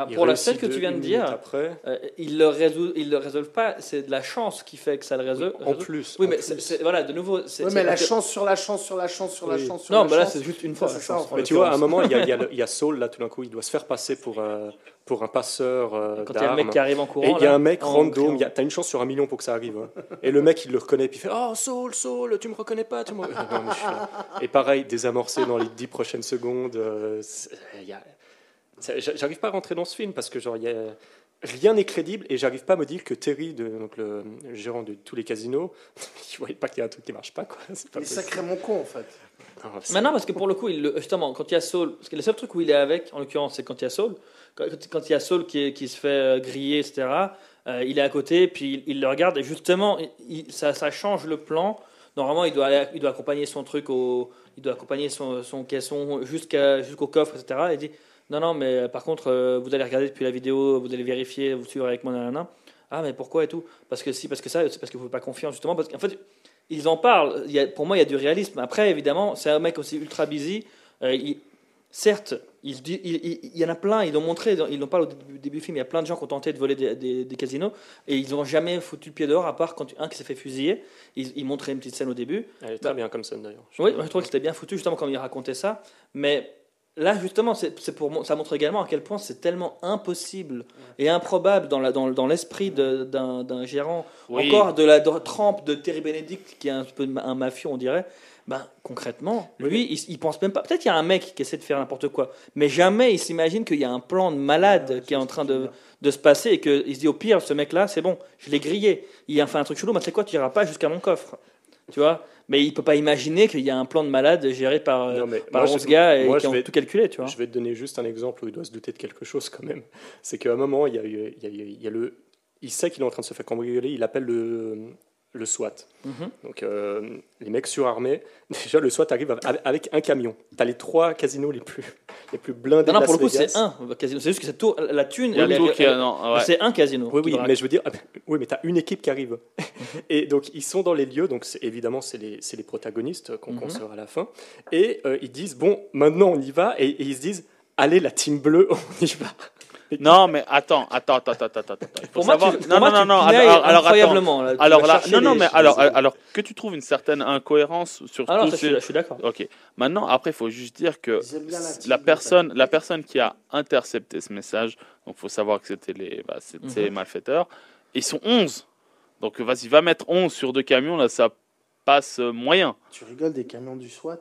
Ah, pour la scène que tu viens de dire, après. euh, ils le résolvent, ils le résolvent pas. C'est de la chance qui fait que ça le résolve. En plus. Oui, en mais plus. c'est- c'est- voilà, de nouveau. c'est- mais la chance sur la chance sur la chance sur la Oui. chance sur Non, la mais là, chance. c'est juste une fois. Ça, la c'est ça, chance, Mais tu vois, à un moment, il y, a, y y Saul, là, tout d'un coup, il doit se faire passer pour, euh, pour un passeur euh, Quand il y a le mec qui arrive en Et courant. il y a un mec en random, y a- t'as une chance sur un million pour que ça arrive. hein. Et le mec, il le reconnaît, puis il fait Oh, Saul, Saul, tu me reconnais pas tu me... Non, mais je suis là. Et pareil, désamorcé dans les dix prochaines secondes. euh, il y a- J'arrive pas à rentrer dans ce film parce que genre, il y a- rien n'est crédible et j'arrive pas à me dire que Terry, de, donc le, le gérant de tous les casinos, il voyait pas qu'il y a un truc qui marche pas. Quoi. C'est pas Il est sacrément con en fait. Non, Maintenant, parce que pour le coup, il, justement, quand il y a Saul, parce que le seul truc où il est avec, en l'occurrence, c'est quand il y a Saul. Quand, quand il y a Saul qui, est- qui se fait euh, griller, etc., euh, il est à côté, puis il, il le regarde, et justement, il- ça, ça change le plan. Normalement, il doit, aller, il doit accompagner son truc, au, il doit accompagner son, son caisson jusqu'à, jusqu'au coffre, etc. Et il dit Non, non, mais euh, par contre, euh, vous allez regarder depuis la vidéo, vous allez vérifier, vous suivre avec moi, nanana. Ah, mais pourquoi et tout? Parce que si, parce que ça, c'est parce que vous n'êtes pas confiant, justement. Parce qu'en fait, ils en parlent. Il y a, pour moi, il y a du réalisme. Après, évidemment, c'est un mec aussi ultra busy. Euh, il- certes, il, y en a plein. Ils l'ont montré. Ils en parlent au début, début du film. Il y a plein de gens qui ont tenté de voler des, des- des casinos et ils n'ont jamais foutu le pied dehors, à part quand un qui s'est fait fusiller. Ils, ils montraient une petite scène au début. Elle est très bien comme scène d'ailleurs. Oui, je trouve que c'était bien foutu justement quand il racontait ça. Mais là, justement, c'est pour ça montre également à quel point c'est tellement impossible et improbable dans la- dans, dans l'esprit d'un gérant Oui. encore de la de- trempe de Terry Benedict, qui est un peu un mafieux, on dirait. Ben, concrètement, lui, il, il pense même pas. Peut-être qu'il y a un mec qui essaie de faire n'importe quoi, mais jamais il s'imagine qu'il y a un plan de malade Ouais, qui est en train de, de se passer et qu'il se dit au pire, ce mec-là, c'est bon, je l'ai grillé. Il a fait un truc chelou, mais c'est quoi, tu n'iras pas jusqu'à mon coffre. Tu vois Mais il peut pas imaginer qu'il y a un plan de malade géré par, Non, par moi, 11 je- gars et moi, qui ont vais- tout calculé, tu vois. Je vais te donner juste un exemple où il doit se douter de quelque chose quand même. C'est qu'à un moment, il, y a, eu- il, y a, il y a le, il sait qu'il est en train de se faire cambrioler, il appelle le, le SWAT. Mhm. Donc euh, les mecs surarmés, déjà le SWAT arrive avec, un camion. Tu as les trois casinos les plus, les plus blindés Non, pour le coup, c'est un casino. C'est juste que cette tour, la thune, ouais. c'est un casino. Oui, oui, mais je veux dire, oui, mais tu as une équipe qui arrive. et donc, ils sont dans les lieux, donc c'est- évidemment, c'est les, c'est les protagonistes qu'on Mhm. saura à la fin. Et euh, ils disent, bon, maintenant on y va, et, et ils se disent, allez, la team bleue, on y va. Non, mais attends, attends, attends, attends, attends, attends. Il faut Pour moi, savoir. tu, pour non, moi, non, tu non, non. Alors, alors, attends. incroyablement. là. Alors là, non, non, les- mais les- alors, alors que tu trouves une certaine incohérence sur Ah ça, je suis- ces- je suis d'accord. Ok. Maintenant, après, il faut juste dire que la personne, la personne qui a intercepté ce message, donc faut savoir que c'était les, bah, c'est- c'est Mhm. les malfaiteurs. Ils sont 11. Donc vas-y, va mettre 11 sur deux camions, là, ça passe euh, moyen. Tu rigoles des camions du SWAT?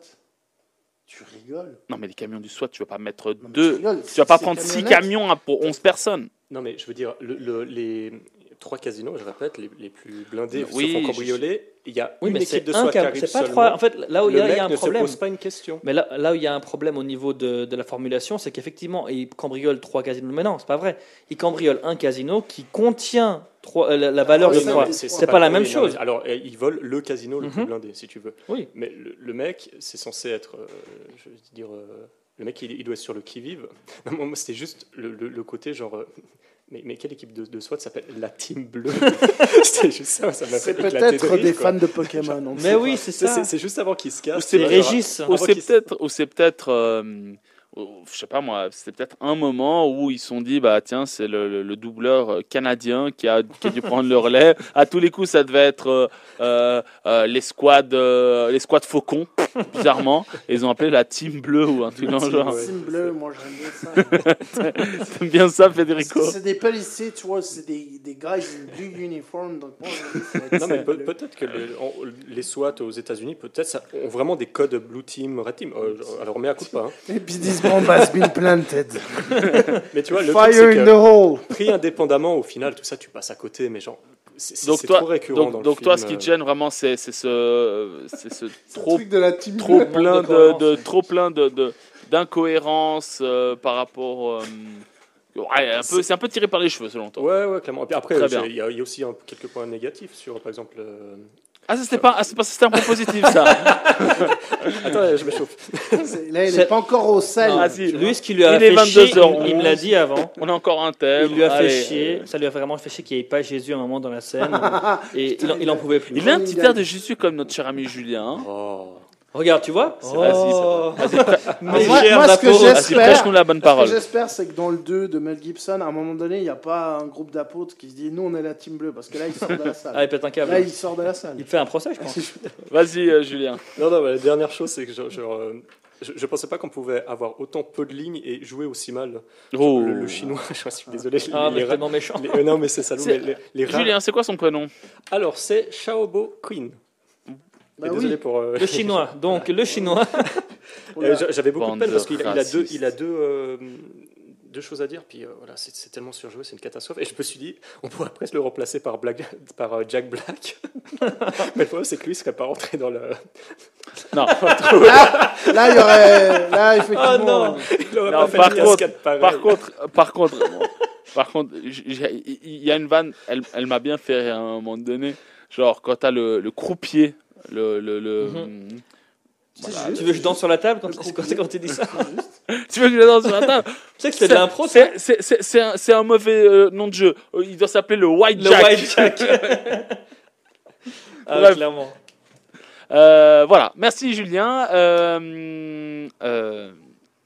Tu rigoles Non, mais les camions du SWAT, tu vas pas mettre Non, mais tu deux. rigoles, Tu vas pas prendre six camions hein, pour 11 personnes. Non, mais je veux dire, le- le- les trois casinos, je répète, les, les plus blindés Oui, se font cambrioler. Il y a Oui, une équipe de un SWAT qui arrive pas trois. En fait, là où il y a, un ne problème. se pose pas une question. Mais là, là où il y a un problème au niveau de, de la formulation, c'est qu'effectivement, il cambriole trois casinos. Mais non, c'est pas vrai. Il cambriole un casino qui contient trois- euh, la, la valeur oui, de trois. c'est- c'est pas la même chose. Alors, euh, ils volent le casino le plus Mhm. blindé, si tu veux. Oui. Mais le, le mec, c'est censé être, euh, je veux dire, euh, le mec, il, il doit être sur le qui-vive. C'était juste le, le- le côté genre. Mais, mais quelle équipe de, de SWAT s'appelle la Team Bleue C'était juste ça, ça m'a fait C'est peut-être des quoi. fans de Pokémon. Mais oui, c'est C'est- ça. C'est c'est juste avant qu'ils se Ou cassent. c'est C'est Régis. Ou c'est peut-être, ou c'est peut-être, euh, je sais pas moi, c'était peut-être un moment où ils se sont dit, bah tiens, c'est le, le- le doubleur euh, canadien qui a, qui a dû prendre le relais. À tous les coups, ça devait être euh, euh, euh, les squads, euh, les squads faucons, bizarrement. Et ils ont appelé la team bleue ou un truc dans le genre. Team bleu, moi j'aime bien ça. T'aimes bien ça, Federico C'est des policiers, tu vois, c'est des, des guys in blue uniform. Donc moi, Non, mais peut- peut-être que les, en- les SWAT aux États-Unis, peut-être, ça- ont vraiment des codes Blue Team, Red Team. Euh, alors, mais à coup de pas. hein. Et puis ils disent bomb has been planted. Mais tu vois, le truc, Fire c'est in que the hole. pris indépendamment, au final, tout ça, tu passes à côté, mais genre, c'est c'est- Donc c'est toi, trop récurrent dans donc, le donc toi, ce film, qui te euh. gêne vraiment, c'est c'est ce, c'est ce trop, truc de la trop plein de trop plein de d'incohérences euh, par rapport. euh, ouais, un peu, c'est un peu tiré par les cheveux selon toi. Ouais, ouais, clairement. Et puis après, il y, a il y a aussi un- quelques points négatifs sur, par exemple. euh, Ah, ça c'était pas, ah, c'était un point positif ça. Attends, je m'échauffe. Là, il n'est pas encore au sel. Ah, si. Lui, ce qui lui a Il fait chier, 22h11. il, me l'a dit avant. On a encore un thème. Il lui a fait chier, ça lui a vraiment fait chier qu'il n'y ait pas Jésus à un moment dans la scène. et il, en, il en pouvait plus. Il a un petit air de Jésus comme notre cher ami Julien. Oh. Regarde, tu vois C'est vas-y, Oh. Vas-y, prê- Mais moi, moi, ce que j'espère, la bonne ce que parole. j'espère, c'est que dans le 2 de Mel Gibson, à un moment donné, il n'y a pas un groupe d'apôtres qui se dit nous on est la team bleue parce que là il sort de la Ah, salle. il pète un câble. Là il sort de la salle. Il fait un procès, je pense. Vas-y, euh, Julien. Non, non, mais la dernière chose, c'est que je, je, euh, je, je pensais pas qu'on pouvait avoir autant peu de lignes et jouer aussi mal. Oh. Le, le chinois, je suis désolé. Ah, les, mais tellement méchant. les- euh, non, mais c'est salaud. C'est- les, les Julien, c'est quoi son prénom? Alors, c'est Xiaobo Queen. Bah Et désolé oui. pour. euh, Le chinois. Donc, le chinois. Euh, j'a- J'avais beaucoup Bande de peine parce qu'il a, deux, il a deux, euh, deux choses à dire. Puis euh, voilà, c'est tellement surjoué, c'est une catastrophe. Et je me suis dit, on pourrait presque le remplacer par, Black, par euh, Jack Black. Mais le problème, c'est que lui, il serait pas rentré dans le. Non. Là, là, il y aurait. Là, effectivement. Oh non. Il aurait Non, pas fait par contre-. Par contre, par contre, bon, par contre, il y a une vanne, elle, elle m'a bien fait rire à un moment donné. Genre, quand t'as le, le croupier, le. le, le- Voilà. juste. Tu veux que je danse sur la table quand, Le quand, quand tu dis ça Tu veux que je le danse sur la table Tu sais que c'est de l'impro, ça C'est- c'est- C'est c'est un, c'est un mauvais euh, nom de jeu. Euh, Il doit s'appeler le White Le Jack. Wild Jack. ah, clairement. Euh, voilà, merci Julien. Euh, euh,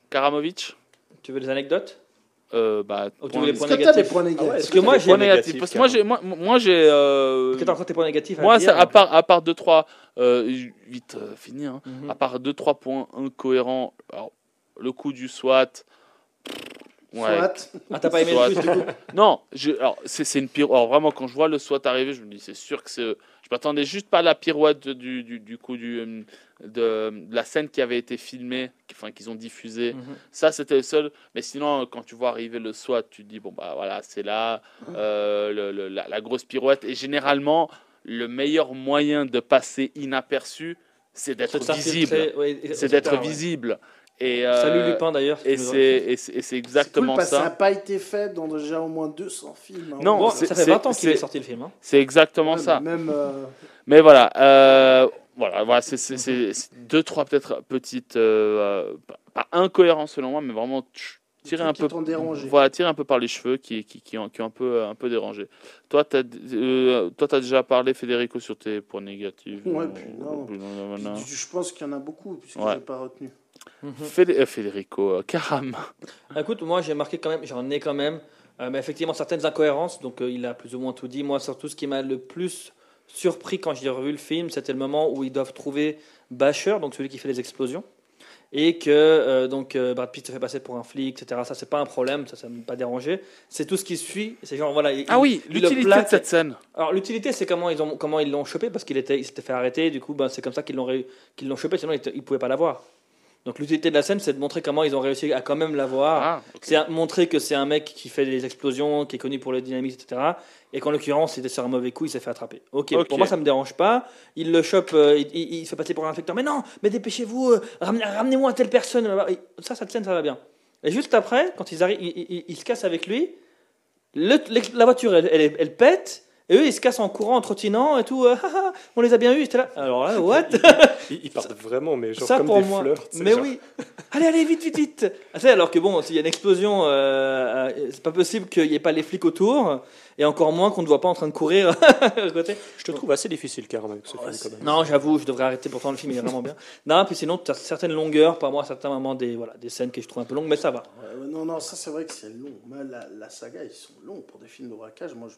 Karamovic Tu veux des anecdotes? Euh, bah, Ou tu points que t'as des négatifs points Ah ouais, négatifs Parce que moi, j'ai négatif. Parce que moi, j'ai, moi, moi, j'ai. euh, que t'as encore tes points négatifs à moi, dire ça, à part, à part 2-3, vite euh, fini, hein. Mhm. à part 2-3 points incohérents, alors, le coup du SWAT. Soit. Ah, t'as pas aimé le quiz du coup Non, je- alors c'est, c'est une pirouette. Alors vraiment, quand je vois le SWAT arriver, je me dis c'est sûr que c'est. eux. Je m'attendais juste pas à la pirouette du, du, du coup du, euh, de, de la scène qui avait été filmée, qui- enfin qu'ils ont diffusée. Mhm. Ça, c'était le seul. Mais sinon, quand tu vois arriver le SWAT, tu te dis bon bah voilà, c'est là euh, le- le- la, la grosse pirouette. Et généralement, le meilleur moyen de passer inaperçu, c'est d'être visible. C'est d'être ouais. visible. Et Salut euh, Lupin d'ailleurs. Et tu c'est, cool exactement parce que ça n'a ça. pas été fait dans déjà au moins 200 films. hein. Non, Bon, ça fait c'est- 20 ans qu'il est sorti le film. hein. C'est exactement Ouais, ça. Même. euh, Mais voilà, euh, voilà, voilà, c'est, deux trois peut-être petites, euh, euh, pas, pas incohérences selon moi, mais vraiment tirer un peu, voilà, tirer un peu par les cheveux, qui, qui, qui, ont, qui ont un peu, un peu dérangé. Toi, t'as, euh, toi, t'as déjà parlé, Federico, sur tes points négatifs. Ouais, euh, puis non. puis non, non, puis non. du- Je pense qu'il y en a beaucoup puisque Ouais. j'ai pas retenu. Fédé- euh, Federico, euh, Karam. Écoute, moi j'ai marqué quand même, j'en ai quand même, euh, mais effectivement certaines incohérences, donc euh, il a plus ou moins tout dit. Moi, surtout, ce qui m'a le plus surpris quand j'ai revu le film, c'était le moment où ils doivent trouver Basher, donc celui qui fait les explosions, et que donc Brad Pitt se fait passer pour un flic, etc. Ça, c'est pas un problème, ça, ça m'a pas dérangé. C'est tout ce qui suit, c'est genre voilà. il- Ah oui, l'utilité de cette scène. Alors l'utilité, c'est comment ils ont comment ils l'ont chopé parce qu'il était il s'était fait arrêter. Du coup, ben, c'est comme ça qu'ils l'ont qu'ils l'ont chopé. Sinon, ils, ils pouvaient pas l'avoir. Donc l'utilité de la scène, c'est de montrer comment ils ont réussi à quand même l'avoir. Ah, ok. C'est montrer que c'est un mec qui fait des explosions, qui est connu pour le dynamisme, etc. Et qu'en l'occurrence, il était sur un mauvais coup, il s'est fait attraper. Ok, Ok. pour moi, ça me dérange pas. Il le chope, euh, il, il- il se fait passer pour un infecteur. Mais non, mais dépêchez-vous, euh, ramenez- ramenez-moi telle personne. Et ça, cette scène, ça va bien. Et juste après, quand ils arrivent, ils, ils- ils se cassent avec lui. le- la voiture, elle, elle, elle pète. Et eux, ils se cassent en courant, en trottinant et tout. euh, Ah, ah, on les a bien eus. Là. Alors là, what Ils, ils partent vraiment, mais genre Ça comme pour des moi. fleurs. Mais genre- oui. Allez, allez, vite, vite, vite. Ah, alors que bon, s'il y a une explosion, euh, euh, c'est pas possible qu'il n'y ait pas les flics autour. Et encore moins qu'on ne voit pas en train de courir côté. Je te trouve assez difficile, Karam, avec ce film, quand même. Non, j'avoue, je devrais arrêter. Pourtant, le film il est vraiment bien. Non, puis sinon, tu as certaines longueurs. Par moi, à certains moments, des, voilà, des scènes que je trouve un peu longues, mais ça va. Non, non, ça c'est vrai que c'est long. Mais la, la saga, ils sont longs pour des films de braquage. Moi, je.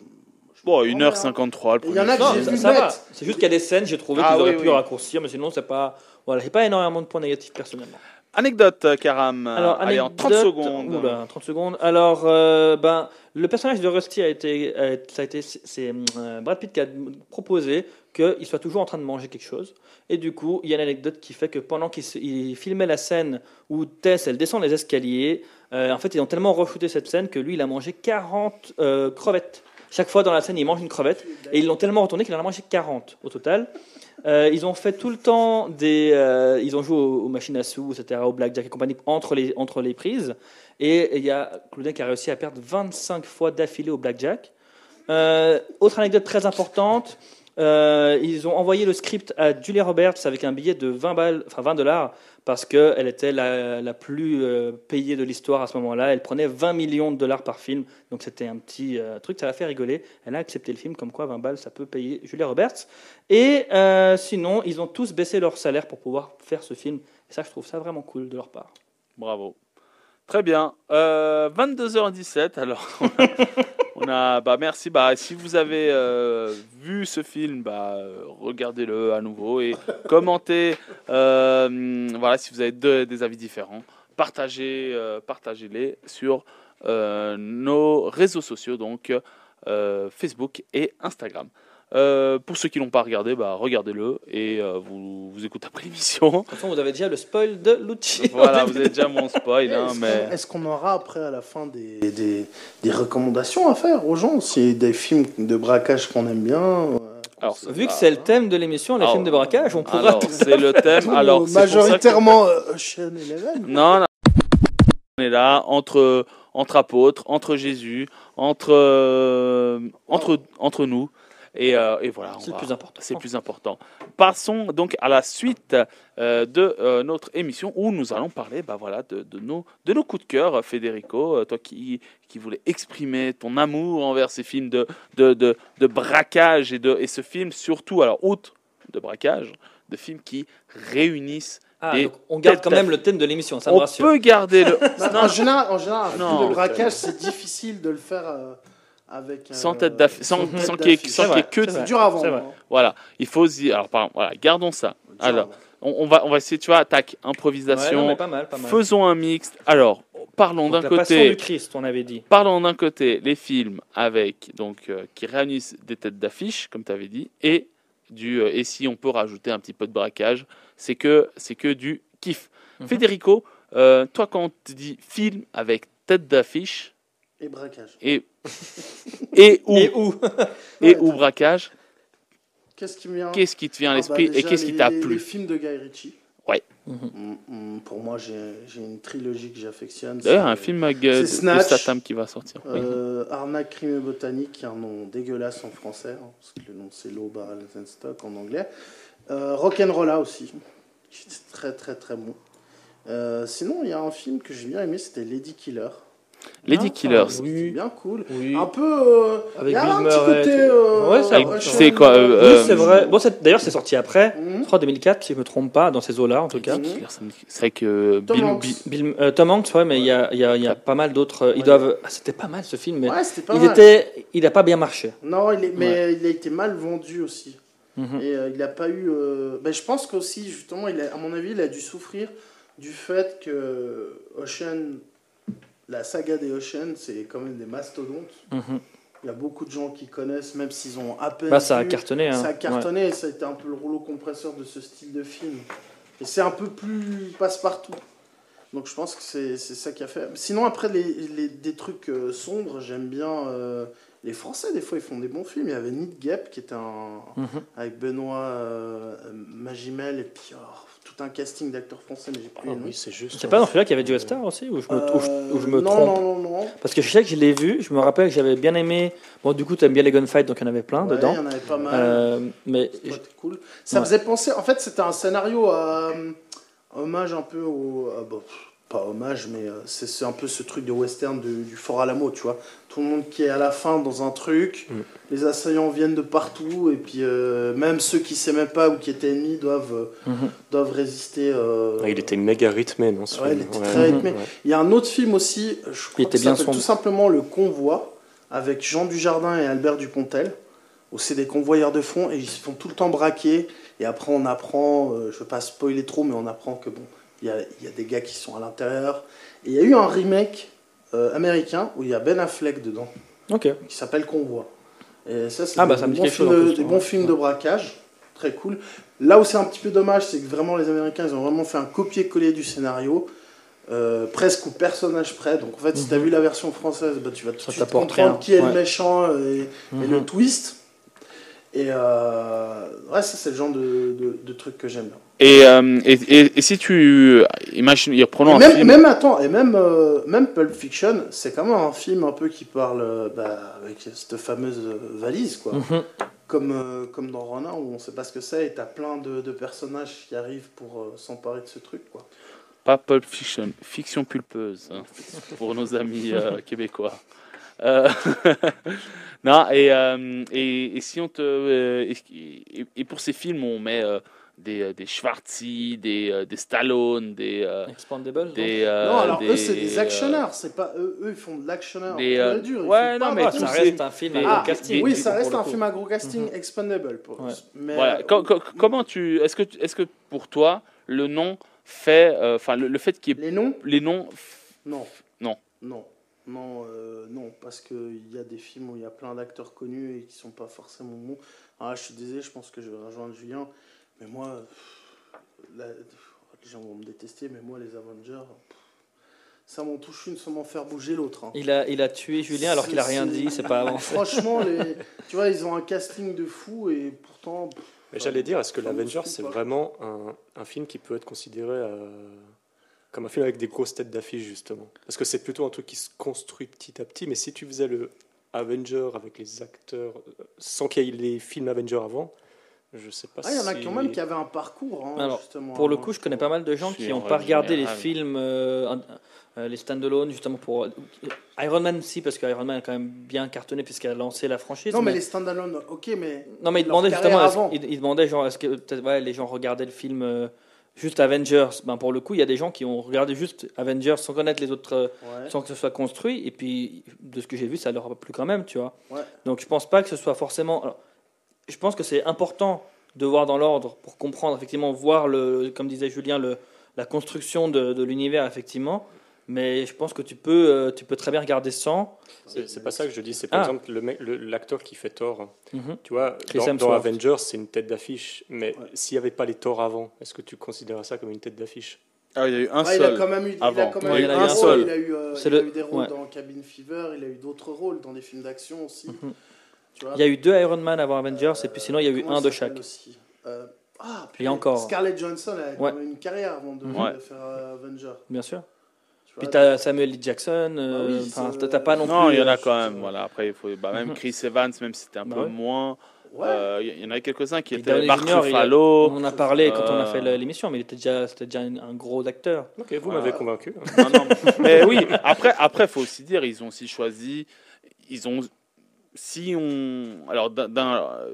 Bon, me prends, 1h53 le Il y en premier a que Non, j'ai ça, vu ça va. net. C'est juste qu'il y a des scènes, j'ai trouvé Ah qu'ils auraient oui, pu oui. raccourcir, mais sinon, c'est pas. Voilà, j'ai pas énormément de points négatifs personnellement. Anecdote, euh, Karam. Alors, Allez, en 30 anecdote- secondes. Oula, 30 secondes. Alors, euh, ben, le personnage de Rusty a été, a- ça a été, c'est euh, Brad Pitt qui a proposé qu'il soit toujours en train de manger quelque chose. Et du coup, il y a une anecdote qui fait que pendant qu'il se- il filmait la scène où Tess, elle descend les escaliers, euh, en fait, ils ont tellement re-shooté cette scène que lui, il a mangé 40 euh, crevettes. Chaque fois dans la scène, il mange une crevette. Et ils l'ont tellement retourné qu'il en a mangé 40 au total. Euh, ils ont fait tout le temps des. euh, ils ont joué aux, machines à sous, etc., au blackjack et compagnie entre les, entre les prises. Et il y a Claudin qui a réussi à perdre 25 fois d'affilée au blackjack. Euh, autre anecdote très importante. ils ont envoyé le script à Julia Roberts avec un billet de 20 balles, enfin 20 dollars, parce qu'elle était la, la plus euh, payée de l'histoire à ce moment-là. Elle prenait 20 millions de dollars par film, donc c'était un petit euh, truc, ça l'a fait rigoler. Elle a accepté le film, comme quoi 20 balles, ça peut payer Julia Roberts. Et euh, sinon, ils ont tous baissé leur salaire pour pouvoir faire ce film. Et ça, je trouve ça vraiment cool de leur part. Bravo. Très bien. Euh, 22h17, alors. On a, bah merci. Bah, si vous avez euh, vu ce film, bah, euh, regardez-le à nouveau et commentez. euh, voilà, si vous avez des avis différents, partagez, euh, partagez-les sur euh, nos réseaux sociaux, donc euh, Facebook et Instagram. Euh, pour ceux qui l'ont pas regardé, bah, regardez-le et euh, vous, vous écoutez après l'émission. De toute façon, vous avez déjà le spoil de Lucci. voilà, vous avez déjà mon spoil, hein, Est-ce mais. qu'on- est-ce qu'on aura après à la fin des, des, des recommandations à faire aux gens? A des films de braquage qu'on aime bien euh, Alors, Vu que c'est le thème de l'émission, les Alors, films de braquage, on pourra. Alors, c'est le thème. Alors, c'est que- majoritairement Eleven. Non, non. On est là entre entre apôtres, entre Jésus, entre euh, entre entre nous. Et, euh, et voilà. C'est le plus important. C'est le plus important. Passons donc à la suite euh, de euh, notre émission où nous allons parler bah, voilà, de, de nos, de nos coups de cœur. Federico, toi qui, qui voulais exprimer ton amour envers ces films de, de, de, de braquage et, de, et ce film surtout, alors outre de braquage, de films qui réunissent. Ah, on garde quand même le thème de l'émission, ça me On rassure. peut garder le... Bah, en général, en général, un Non. film de braquage, c'est difficile de le faire euh, avec. sans tête d'affiche, sans, sans qu'il y ait- d'affiche. sans qu'il y ait que c'est dur vrai. hein. Voilà, il faut se dire. Alors, par exemple, voilà, gardons ça. Alors, on, on va, on va essayer, tu vois, attaque, Ouais, improvisation. non, pas mal, pas mal. Faisons un mixte. Alors, parlons d'un côté. du Christ, on avait dit. Parlons d'un côté les films avec donc euh, qui réunissent des têtes d'affiche, comme tu avais dit, et du euh, et si on peut rajouter un petit peu de braquage, c'est que c'est que du kiff. Mhm. Federico, euh, toi quand on te dit film avec tête d'affiche Et braquage. et et ou Et où et Ouais, attends. braquage, Qu'est-ce qui vient qu'est-ce qui te vient à Ah, l'esprit bah, et déjà, qu'est-ce qui t'a les- Les plu films de Guy Ritchie. Mhm. Mm, mm, Pour moi, j'ai j'ai une trilogie que j'affectionne. D'ailleurs, un film avec, euh. Statham qui va sortir. Oui. Euh, Arnaque, crime et botanique, qui est un nom dégueulasse en français, hein, parce que le nom c'est Low Barrel and Stock en anglais. Euh, Rock'n'Rolla aussi, qui était très très très bon. Euh, sinon, il y a un film que j'ai bien aimé, c'était Lady Killer. Lady Ah, Killers. Oui. bien cool. Oui. Un peu. euh, Avec il y a Bill un Murray petit et côté. euh, Ouais, c'est c'est quoi, euh, Oui, euh, c'est vrai. Bon, d'ailleurs, c'est sorti après. Mhm. Je crois 2004, si je me trompe pas, dans ces eaux-là, en tout cas. Mhm. C'est vrai que Tom Bill, Hanks. Bill- Bill- euh, Tom Hanks, ouais, mais il y a, il y a- il y a pas mal d'autres. Ils Ouais. doivent. Ah, c'était pas mal ce film, mais Ouais, c'était pas il mal. était, il a pas bien marché. Non, il est- mais il a été mal vendu aussi. Mhm. Et euh, il n'a pas eu. euh, ben, je pense qu'aussi, justement, il a, à mon avis, il a dû souffrir du fait que Ocean, la saga des Ocean, c'est quand même des mastodontes. Mhm. Il y a beaucoup de gens qui connaissent, même s'ils ont à peine. Bah, ça a vu, cartonné. Hein. Ça a cartonné ça a été un peu le rouleau compresseur de ce style de film. Et c'est un peu plus passe-partout. Donc je pense que c'est ça qui a fait. Sinon, après, les, les- des trucs euh, sombres, j'aime bien. euh, les Français, des fois, ils font des bons films. Il y avait Need Gap qui était un. Mhm. avec Benoît euh, Magimel et puis. oh, tout un casting d'acteurs français, mais j'ai plus Ah oui, c'est juste. C'est pas dans celui-là qu'il y avait Joe Star aussi ou je me, ou je- Euh, ou je me non, trompe non, non, non. Parce que je sais que je l'ai vu, je me rappelle que j'avais bien aimé. Bon, du coup, tu aimes bien les gunfights, donc il y en avait plein Ouais, dedans. Il y en avait pas mal. Euh, mais cool. Ça Ouais. faisait penser. En fait, c'était un scénario à euh, hommage un peu au. pff, pas hommage, mais euh, c'est un peu ce truc de western de- du Fort Alamo, tu vois. Tout le monde qui est à la fin dans un truc, Mm. les assaillants viennent de partout, et puis euh, même ceux qui s'aimaient pas ou qui étaient ennemis doivent, euh, Mhm. doivent résister. euh, Ah, il était méga rythmé, non ce Ouais, film il était Ouais. très rythmé. Ouais. Il y a un autre film aussi, je crois était que bien tout simplement Le Convoi, avec Jean Dujardin et Albert Dupontel, où c'est des convoyeurs de fond et ils se font tout le temps braquer. Et après, on apprend, euh, je ne veux pas spoiler trop, mais on apprend que bon, il y a, il y a des gars qui sont à l'intérieur. Et il y a eu un remake euh, américain où il y a Ben Affleck dedans, Ok. qui s'appelle Convoi. Et ça, c'est Ah, bah, des, ça me dit bons chose, de- plus, des ouais. bons films de braquage. Très cool. Là où c'est un petit peu dommage, c'est que vraiment les Américains, ils ont vraiment fait un copier-coller du scénario. euh, presque au personnage près. Donc en fait, si tu as Mhm. vu la version française, bah, tu vas tout de suite comprendre rien. qui est Ouais. le méchant et, et Mhm. le twist. Et euh, ouais, ça c'est le genre de, de, de truc que j'aime bien. Et, euh, et, et, et si tu imagines, prenons Et un même, film. même attends, et même, euh, même Pulp Fiction, c'est quand même un film un peu qui parle bah, avec cette fameuse valise, quoi. Mhm. Comme, euh, comme dans Ronin, où on sait pas ce que c'est, et t'as plein de, de personnages qui arrivent pour euh, s'emparer de ce truc, quoi. Pas Pulp Fiction, fiction pulpeuse, hein, pour nos amis euh, québécois. Euh, non, et, euh, et, et si on te. euh, et, pour ces films, on met euh, des, des Schwarzy, des, des Stallone, des. Expandable. donc. des euh, non, alors des, eux, c'est des actionneurs, c'est pas eux, eux, ils font de l'actionneur. euh, ouais, non, mais ça reste un film à Ah, casting. oui, ça reste un film à gros casting Mhm. expandable. Pour Ouais. Mais, Voilà. euh, Co- co- comment tu. Est-ce que, est-ce que pour toi, le nom fait. euh, Enfin, le, le fait qu'il y ait les noms? les noms. Non. Non. Non. Non, euh, non, parce qu'il y a des films où il y a plein d'acteurs connus et qui sont pas forcément bons. Ah, je suis désolé, je pense que je vais rejoindre Julien, mais moi, pff, la- les gens vont me détester, mais moi, les Avengers, pff, ça m'en touche une sans m'en faire bouger l'autre. hein. Il a, il a tué Julien alors qu'il a rien dit, c'est pas avancé. Franchement, les, tu vois, ils ont un casting de fou et pourtant. pff, Mais J'allais dire, est-ce que l'Avengers, c'est vraiment un, un film qui peut être considéré euh, comme un film avec des grosses têtes d'affiche, justement Parce que c'est plutôt un truc qui se construit petit à petit, mais si tu faisais le Avenger avec les acteurs, euh, sans qu'il y ait les films Avengers avant, je sais pas Ah, il y en a quand même qui avaient un parcours. hein, Alors, justement, Pour le hein. coup, je connais pas mal de gens qui n'ont pas regardé les films, euh, euh, les stand-alone, justement pour. Iron Man, si, parce que Iron Man a quand même bien cartonné puisqu'il a lancé la franchise. Non, mais mais- les stand-alone, ok, mais. Non, mais il demandait justement, avant. il, il demandait genre, est-ce que ouais, les gens regardaient le film euh, juste Avengers Ben pour le coup, il y a des gens qui ont regardé juste Avengers sans connaître les autres, euh, Ouais. sans que ce soit construit. Et puis, de ce que j'ai vu, ça leur a plu quand même, tu vois. Ouais. Donc, je pense pas que ce soit forcément. alors, je pense que c'est important de voir dans l'ordre pour comprendre, effectivement, voir le, comme disait Julien, le, la construction de, de l'univers, effectivement. Mais je pense que tu peux, euh, tu peux très bien regarder sans. C'est pas ça que je dis, c'est par Ah. exemple l'acteur qui fait Thor. Mhm. Tu vois, Chris dans. Avengers, c'est une tête d'affiche, mais Ouais. s'il n'y avait pas les Thor avant, est-ce que tu considérais ça comme une tête d'affiche? Ah, il y a eu un Ouais, il a seul. quand même eu, il a avant. quand même Ouais, eu il a eu un un rôle, seul. Il a eu, euh, il a le- eu des rôles ouais. dans Cabin Fever, il a eu d'autres rôles dans des films d'action aussi. Mhm. Tu vois? Il y a eu deux Iron Man avant Avengers, et puis sinon, il y a eu un de chaque. aussi? Euh, Ah, Et encore. Scarlett Johansson elle a Ouais. quand même une carrière avant de, de faire euh, Avenger. Bien sûr. Tu Puis vois, tu as Samuel L. Jackson, euh, Bah oui, t'as- t'as pas non, Non, plus. il y en a euh, quand même. Voilà. Après, il faut. Bah, même. Chris Evans, même si c'était un Bah peu ouais. moins. Ouais. euh, Il y en avait quelques-uns qui étaient. Il a- Ruffalo. On en a parlé quand on a Euh, fait la- l'émission, mais il était déjà, c'était déjà un, un gros acteur. Ok, vous Voilà. m'avez convaincu. Non, non, mais oui, après, après, faut aussi dire, ils ont aussi choisi, ils ont, si on, alors,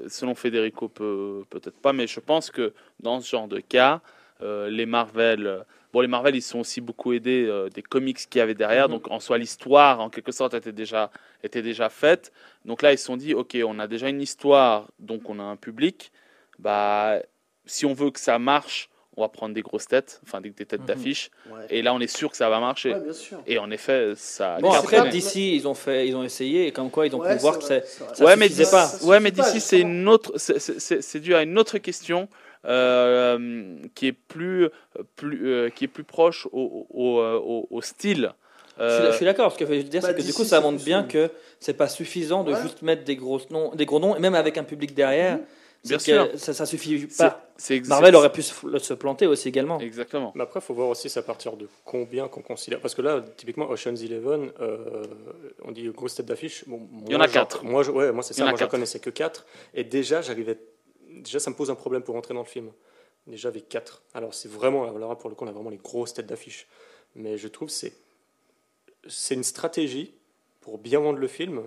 selon Federico, peut, peut-être pas, mais je pense que dans ce genre de cas, euh, les Marvel, euh, bon, les Marvel, ils sont aussi beaucoup aidés euh, des comics qu'il y avait derrière, Mhm. donc en soi, l'histoire, en quelque sorte, était déjà, était déjà faite. Donc là, ils se sont dit, ok, on a déjà une histoire, donc on a un public, bah, si on veut que ça marche, on va prendre des grosses têtes, enfin des, des têtes Mhm. d'affiche, Ouais. et là, on est sûr que ça va marcher. Ouais, bien sûr. Et en effet, ça. Bon, après, d'ici, ils ont fait, ils ont essayé, et comme quoi, ils ont Ouais, pu voir que c'est. ouais, mais pas. Ouais, mais d'ici, c'est une autre, c'est- c'est c'est- c'est dû à une autre question qui est plus, plus, euh, qui est plus proche au, au, au- au- au style. Je suis- Euh, Je suis d'accord, ce que je veux dire, bah, c'est que du coup, ça montre bien que c'est pas suffisant de Ouais. juste mettre des, grosses noms, des gros noms, et même avec un public derrière, Mhm. Bien sûr. que Ça, ça suffit pas. Marvel aurait pu se, se planter aussi également. Exactement. Mais après, il faut voir aussi c'est à partir de combien qu'on considère. Parce que là, typiquement, Ocean's Eleven, euh, on dit grosse tête d'affiche. Bon, Il y en a quatre. Moi, je, ouais, moi c'est ça. Moi, quatre. connaissais que 4. Et déjà, j'arrivais. Déjà, ça me pose un problème pour rentrer dans le film. Déjà, avec 4. Alors, c'est vraiment. Alors là, pour le coup, on a vraiment les grosses têtes d'affiche. Mais je trouve que c'est. C'est une stratégie pour bien vendre le film.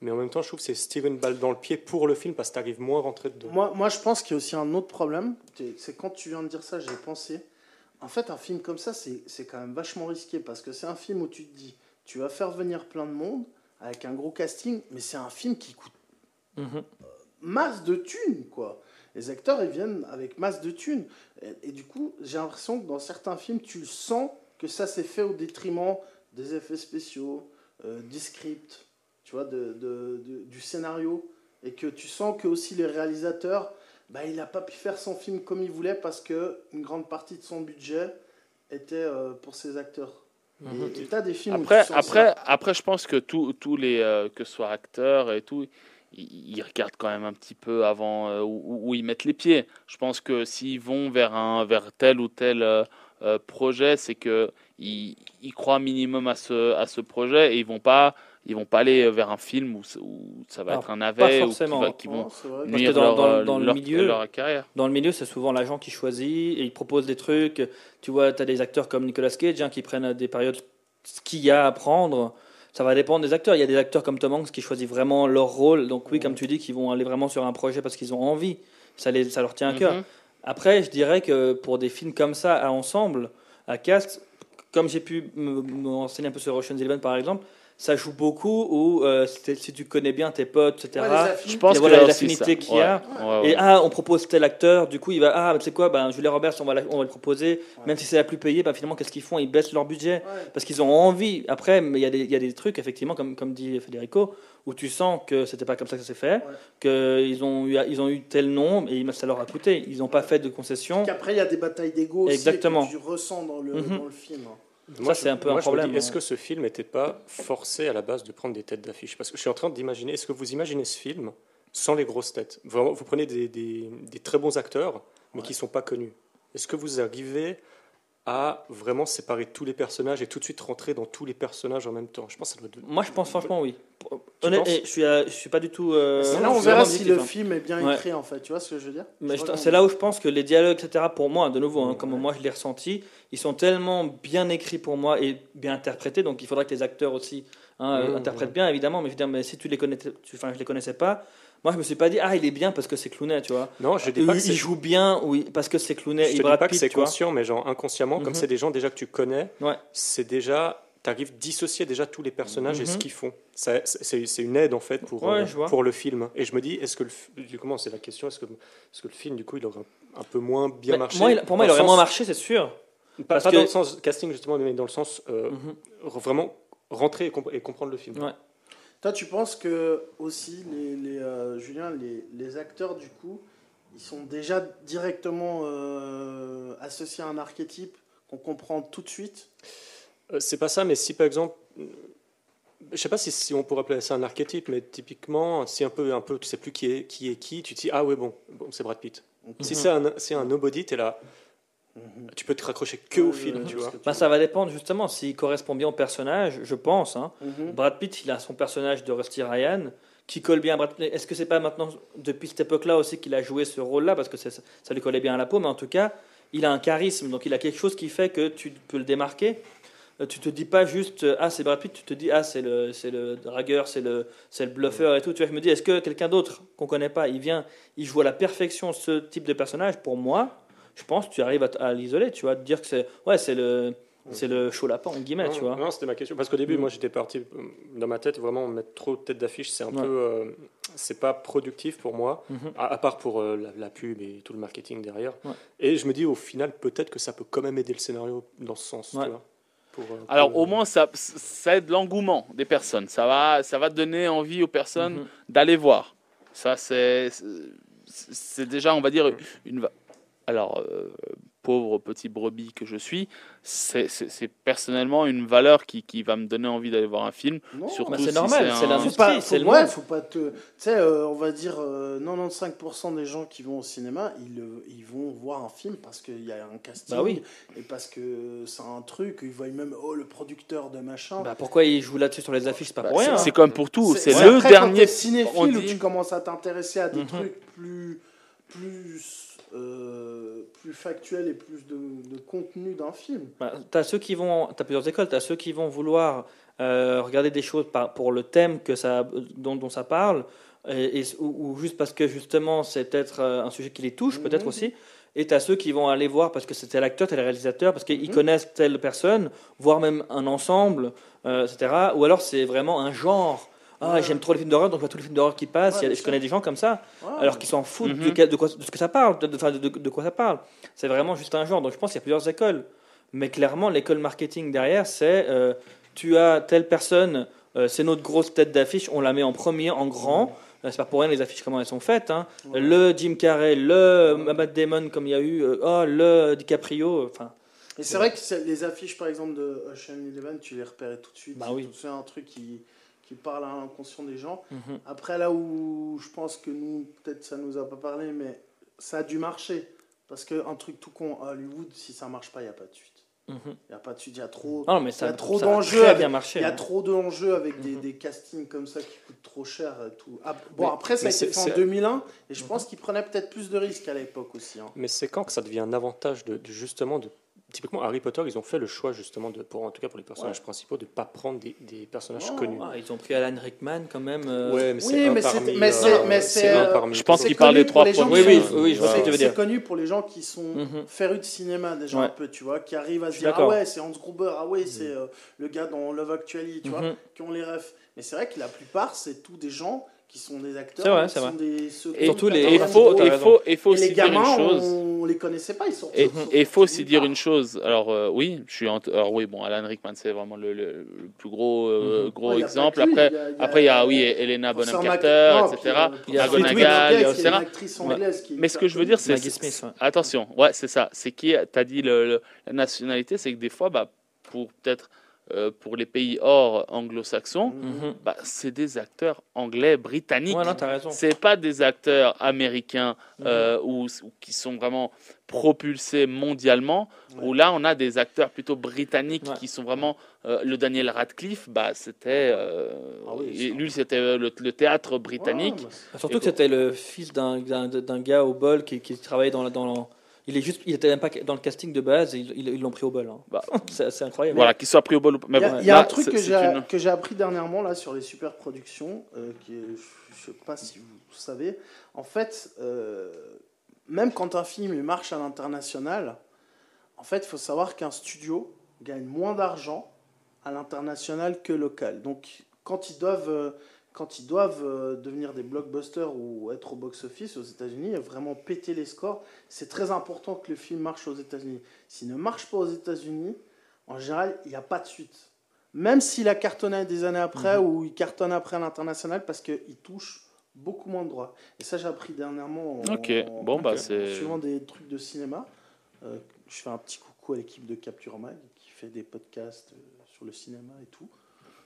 Mais en même temps, je trouve que c'est une balle dans le pied pour le film parce que tu arrives moins à rentrer dedans. Moi, moi, je pense qu'il y a aussi un autre problème. C'est- quand tu viens de dire ça, j'ai pensé. En fait, un film comme ça, c'est c'est quand même vachement risqué parce que c'est un film où tu te dis, tu vas faire venir plein de monde avec un gros casting, mais c'est un film qui coûte Mhm. Masse de thunes, quoi. Les acteurs, ils viennent avec masse de thunes. Et, et du coup, j'ai l'impression que dans certains films, tu le sens que ça s'est fait au détriment des effets spéciaux, euh, du script, tu vois, de, de- de- du scénario. Et que tu sens que aussi les réalisateurs, bah, il n'a pas pu faire son film comme il voulait parce que une grande partie de son budget était euh, pour ses acteurs. Mhm. Et tu as des films Après, après, ça. après, je pense que tous tous les, euh, que ce soit acteurs et tout, ils, regardent quand même un petit peu avant euh, où, où ils mettent les pieds. Je pense que s'ils vont vers un, vers tel ou tel euh, euh, projet, c'est que ils, croient minimum à ce, à ce projet et ils vont pas, ils vont pas aller vers un film où, ça va Alors, être un navet ou qui, forcément. va- qui vont Non, nuire dans- leur, dans- dans le leur- milieu- leur carrière. Dans le milieu, c'est souvent l'agent qui choisit et il propose des trucs. Tu vois, tu as des acteurs comme Nicolas Cage hein, qui prennent des périodes ce qu'il y a à prendre. Ça va dépendre des acteurs. Il y a des acteurs comme Tom Hanks qui choisissent vraiment leur rôle. Donc oui, comme tu dis, qui vont aller vraiment sur un projet parce qu'ils ont envie. Ça, les, ça leur tient à cœur. Mhm. Après, je dirais que pour des films comme ça, à ensemble, à cast, comme j'ai pu me, me renseigner un peu sur Ocean's Eleven par exemple, ça joue beaucoup où euh, si, tu connais bien tes potes, etc. Ouais. Je pense Et que voilà là aussi, l'affinité qu'il y a. Ouais, ouais, ouais. Et ah, on propose tel acteur, du coup il va ah, tu sais quoi, ben Julia Roberts, on va, la- on va le proposer, même si c'est la plus payée, ben, finalement qu'est-ce qu'ils font? Ils baissent leur budget Ouais. parce qu'ils ont envie. Après, mais il y, a des- il y a des trucs effectivement, comme, comme dit Federico, où tu sens que c'était pas comme ça que ça s'est fait, qu'ils ont eu ils ont eu tel nombre et ça leur a coûté. Ils n'ont pas fait de concessions. Qu'après, il y a des batailles d'ego aussi Exactement. que tu ressens dans le, Mhm. dans le film. Ça, c'est un peu un moi, problème, Est-ce hein. que ce film n'était pas forcé à la base de prendre des têtes d'affiche? Parce que je suis en train d'imaginer, est-ce que vous imaginez ce film sans les grosses têtes? Vraiment, Vous prenez des, des- des très bons acteurs, mais qui ne sont pas connus. Est-ce que vous arrivez à vraiment séparer tous les personnages et tout de suite rentrer dans tous les personnages en même temps Je pense que ça doit être- Moi, je pense franchement oui. Tu Honnête- penses et je suis, euh, je suis pas du tout. euh, là on verra si le hein. film est bien Ouais. écrit, en fait. Tu vois ce que je veux dire? C'est là où je pense que les dialogues, etc., pour moi, de nouveau, hein, comme moi je l'ai ressenti, ils sont tellement bien écrits pour moi et bien interprétés, donc il faudra que les acteurs aussi hein, euh, Mmh, interprètent mmh. bien, évidemment, mais je veux dire, mais si tu les connais, tu, enfin, je les connaissais pas, moi je me suis pas dit, ah, il est bien parce que c'est Clooney, tu vois. Non, je dis Il, pas que il joue bien oui, parce que c'est Clooney Je te dis pas que c'est conscient, mais genre inconsciemment, comme Mhm. c'est des gens déjà que tu connais, Ouais. c'est déjà. Tu arrives dissocier déjà tous les personnages et Mhm. ce qu'ils font. C'est une aide en fait pour, Ouais, euh, pour le film. Et je me dis, est-ce que le, comment c'est la question, est-ce que, est-ce que le film du coup il aurait un, un peu moins bien Mais marché moi, il- pour moi, il aurait moins marché, c'est sûr. Pas, parce pas que- dans le sens casting justement, mais dans le sens euh, Mhm. vraiment rentrer et, comp- et comprendre le film. Ouais. Toi, tu penses que aussi, les, les, euh, Julien, les, les acteurs, du coup, ils sont déjà directement euh, associés à un archétype qu'on comprend tout de suite? Euh, c'est pas ça, mais si par exemple, je sais pas si, si on pourrait appeler ça un archétype, mais typiquement, si un peu, un peu, tu sais plus qui est qui, est qui tu te dis ah ouais bon, bon c'est Brad Pitt. Si c'est un, c'est un nobody, t'es là, tu peux te raccrocher que au ouais, film, ouais, tu vois. Bah, ça va dépendre justement s'il correspond bien au personnage, je pense. Hein. Mhm. Brad Pitt, il a son personnage de Rusty Ryan qui colle bien à Brad Pitt. Est-ce que c'est pas maintenant, depuis cette époque-là aussi, qu'il a joué ce rôle-là? Parce que c'est- ça lui collait bien à la peau, mais en tout cas, il a un charisme, donc il a quelque chose qui fait que tu peux le démarquer. Euh, Tu te dis pas juste euh, ah c'est Brad Pitt, tu te dis ah c'est le c'est le dragueur, c'est le c'est le bluffeur et tout. Tu vois, je me dis est-ce que quelqu'un d'autre qu'on connaît pas, il vient, il joue à la perfection ce type de personnage? Pour moi, je pense que tu arrives à, l'isoler, tu vois, de dire que c'est ouais c'est le c'est le chaud lapin en guillemets, Non, tu vois. non, c'était ma question. Parce qu'au début, Mm. moi, j'étais parti euh, dans ma tête vraiment mettre trop de tête d'affiche, c'est un Ouais. peu, euh, c'est pas productif pour moi. Mhm. À, à part pour euh, la, la pub et tout le marketing derrière. Ouais. Et je me dis au final, peut-être que ça peut quand même aider le scénario dans ce sens. tu Ouais. vois, pour, Alors au moins ça, ça aide l'engouement des personnes. Ça va, ça va donner envie aux personnes Mhm. d'aller voir. Ça c'est c'est- c'est déjà on va dire une. Alors euh, pauvre petit brebis que je suis, c'est- personnellement une valeur qui, qui va me donner envie d'aller voir un film. Non, Bah, c'est si normal, c'est L'industrie, c'est faut, le ouais, faut pas te. Tu sais, euh, on va dire euh, 95% des gens qui vont au cinéma, ils, euh, ils vont voir un film parce qu'il y a un casting Bah oui. et parce que c'est un truc. Ils voient même oh le producteur de machin. Bah, pourquoi ils jouent là-dessus sur les affiches C'est pas Bah, pour rien. c'est hein. comme pour tout. C'est le après, dernier. Quand cinéphile on où dit- tu commences à t'intéresser à des Mhm. trucs plus, plus, euh, plus factuels et plus de, de contenu d'un film. Bah, qui vont, t'as plusieurs écoles. T'as ceux qui vont vouloir euh, regarder des choses par, pour le thème que ça, dont, dont ça parle, et, et- ou, ou juste parce que justement c'est peut-être euh, un sujet qui les touche, peut-être Mhm. aussi. Et t'as ceux qui vont aller voir parce que c'est tel acteur, tel réalisateur, parce qu'ils Mhm. connaissent telle personne, voire même un ensemble, euh, etc. Ou alors c'est vraiment un genre. Ah, Ouais. j'aime trop les films d'horreur, donc je vois tous les films d'horreur qui passent. Ouais, a- je connais des gens comme ça Ouais. alors qu'ils s'en foutent Mhm. de, de quoi- de ce que ça parle, de, de- quoi ça parle. C'est vraiment juste un genre. Donc je pense qu'il y a plusieurs écoles. Mais clairement, l'école marketing derrière, c'est euh, tu as telle personne, euh, c'est notre grosse tête d'affiche, on la met en premier, en grand. Euh, C'est pas pour rien les affiches comment elles sont faites. hein. Ouais. Le Jim Carrey, le Matt Damon comme il y a eu, euh, oh, le DiCaprio. Enfin, Et c'est vrai que les affiches, par exemple, de Ocean Eleven, tu les repérais tout de suite. Bah oui. C'est un truc qui, qui parle à l'inconscient des gens. mhm. Après, là où je pense que nous, peut-être ça nous a pas parlé, mais ça a dû marcher. Parce qu'un truc tout con à Hollywood, si ça marche pas, il n'y a pas de suite. Mhm. Il n'y a pas de suite, il y a trop. Non, mais ça, Il y a trop a d'enjeux. Il y a trop d'enjeux avec des, Mhm. des castings comme ça qui coûtent trop cher. Et tout. Ah, bon, Mais- après, ça a été fait en c'est- 2001, et je Mhm. pense qu'ils prenaient peut-être plus de risques à l'époque aussi. hein. Mais c'est quand que ça devient un avantage de, de justement de typiquement Harry Potter ils ont fait le choix justement de pour en tout cas pour les personnages principaux de pas prendre des, des personnages Oh, connus. Ah, ils ont pris Alan Rickman quand même. euh, Ouais, mais Oui, c'est un mais c'est- parmi, mais c'est- euh, mais c'est c'est, euh, parmi Je pense C'est qu'il parle des trois premiers. Oui, oui, oui, je vois ce que C'est tu veux c'est dire. connu pour les gens qui sont Mhm. férus de cinéma déjà Ouais. un peu, tu vois, qui arrivent à se dire ah ouais c'est Hans Gruber, ah ouais c'est euh, le gars dans Love Actually, tu vois, Mhm. qui ont les refs. Mais c'est vrai que la plupart c'est tous des gens qui sont des acteurs, C'est vrai, c'est vrai. des Et, Surtout les- il faut, il faut, il faut Et aussi les dire une gamins, chose. on les connaissait pas, ils sont. Et il faut aussi dire une chose. Alors euh, oui, je suis. en- Alors oui, bon, Alan Rickman, c'est vraiment le, le- le plus gros, euh, Mhm. gros Ouais, exemple. Après, y a- y a- après, il y a oui, Elena Bonham Carter, etc. euh, Il y a est etc. Mais ce que je veux dire, c'est attention. Ouais, c'est ça. C'est qui T'as dit la nationalité, c'est que des fois, bah, pour peut-être euh, pour les pays hors anglo-saxons, connue. Mhm. bah, c'est des acteurs anglais, britanniques. Ouais. C'est pas des acteurs américains Mhm. euh, ou, ou qui sont vraiment propulsés mondialement. Ouais. Où là, on a des acteurs plutôt britanniques Ouais. qui sont vraiment. euh, le Daniel Radcliffe, bah, c'était. euh, Ah oui, lui, c'était le, le théâtre britannique. Ouais, bah, Surtout Et que c'était le fils d'un d'un- d'un gars au bol qui, qui travaillait dans, la- dans la- il est juste il était même pas dans le casting de base et ils l'ont pris au bol hein. Bah. c'est c'est incroyable Voilà, qu'il soit pris au bol ou pas. Mais Il y a, y a là, un truc que j'ai une- que j'ai appris dernièrement là sur les super productions, euh, qui est- je sais pas si vous savez. En fait, euh, même quand un film il marche à l'international, en fait, il faut savoir qu'un studio gagne moins d'argent à l'international que local. Donc, quand ils doivent euh, quand ils doivent euh, devenir des blockbusters ou être au box-office aux États-Unis, vraiment péter les scores, c'est très important que le film marche aux États-Unis. S'il ne marche pas aux États-Unis, en général, il n'y a pas de suite. Même s'il a cartonné des années après ou il cartonne après à l'international parce qu'il touche beaucoup moins de droits. Et ça, j'ai appris dernièrement en, bon, bah, en suivant des trucs de cinéma. Euh, je fais un petit coucou à l'équipe de Capture Mag qui fait des podcasts euh, sur le cinéma et tout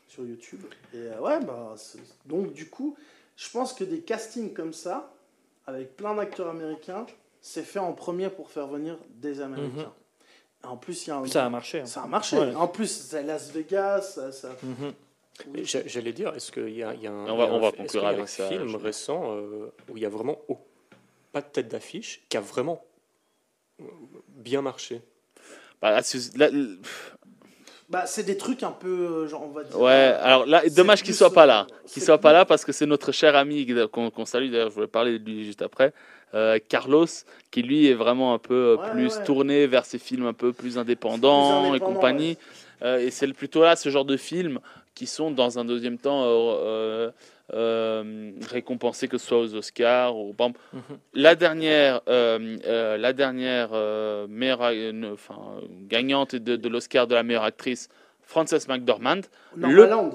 sur YouTube. Et euh, ouais, bah, c'est- donc du coup, je pense que des castings comme ça, avec plein d'acteurs américains, c'est fait en premier pour faire venir des Américains. Et En plus, il y a un... ça a marché hein. Ça a marché. Ouais. En plus, c'est Las Vegas. Ça, ça- Mhm. J'allais dire, est-ce qu'il y y a un, On va- on va conclure avec un ça, film récent euh, où il y a vraiment au- pas de tête d'affiche qui a vraiment euh, bien marché? Bah, là, c'est- là, l- Bah, c'est des trucs un peu, euh, genre, on va dire. Ouais, alors là, dommage qu'il soit pas là. euh, Qu'il soit pas là parce que c'est notre cher ami qu'on qu'on salue. D'ailleurs, je voulais parler de lui juste après. euh, Carlos, qui lui est vraiment un peu euh, Ouais, plus ouais. tourné vers ces films un peu plus indépendants et indépendant, compagnie. Euh, et c'est plutôt là ce genre de films qui sont dans un deuxième temps euh, euh, euh, récompensés que ce soit aux Oscars ou Mhm. la dernière euh, euh, la dernière euh, meilleure euh, enfin, gagnante de, de l'Oscar de la meilleure actrice Frances McDormand. Nomaland.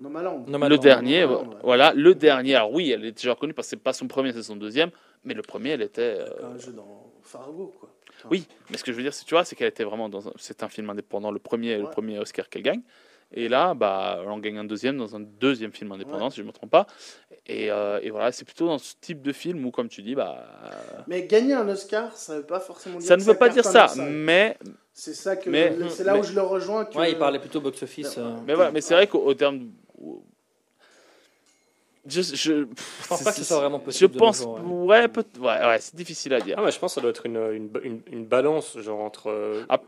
Nomaland, le dernier, ouais. voilà, le dernier. Alors oui, elle est déjà reconnue parce que c'est pas son premier, c'est son deuxième, mais le premier, elle était. euh, Un jeu dans Fargo, quoi. Oui, mais ce que je veux dire, c'est tu vois, c'est qu'elle était vraiment dans un... c'est un film indépendant, le premier, le premier Oscar qu'elle gagne. Et là, bah, en gagne un deuxième dans un deuxième film indépendant, Ouais. si je ne me trompe pas. Et, euh, et voilà, c'est plutôt dans ce type de film où, comme tu dis, bah, euh, Mais gagner un Oscar, ça veut pas forcément dire ça ne veut pas dire ça, mais, C'est ça que mais- le- c'est là mais- où je le rejoins. Que Ouais, il parlait plutôt box-office. euh. mais voilà, mais c'est vrai qu'au au terme, je, je, Je pense pas que ce soit vraiment je possible. de nos pense, jours, ouais, ouais. peut- ouais, ouais, c'est difficile à dire. Ah, mais je pense que ça doit être une, une, une, une balance genre entre euh, Ap-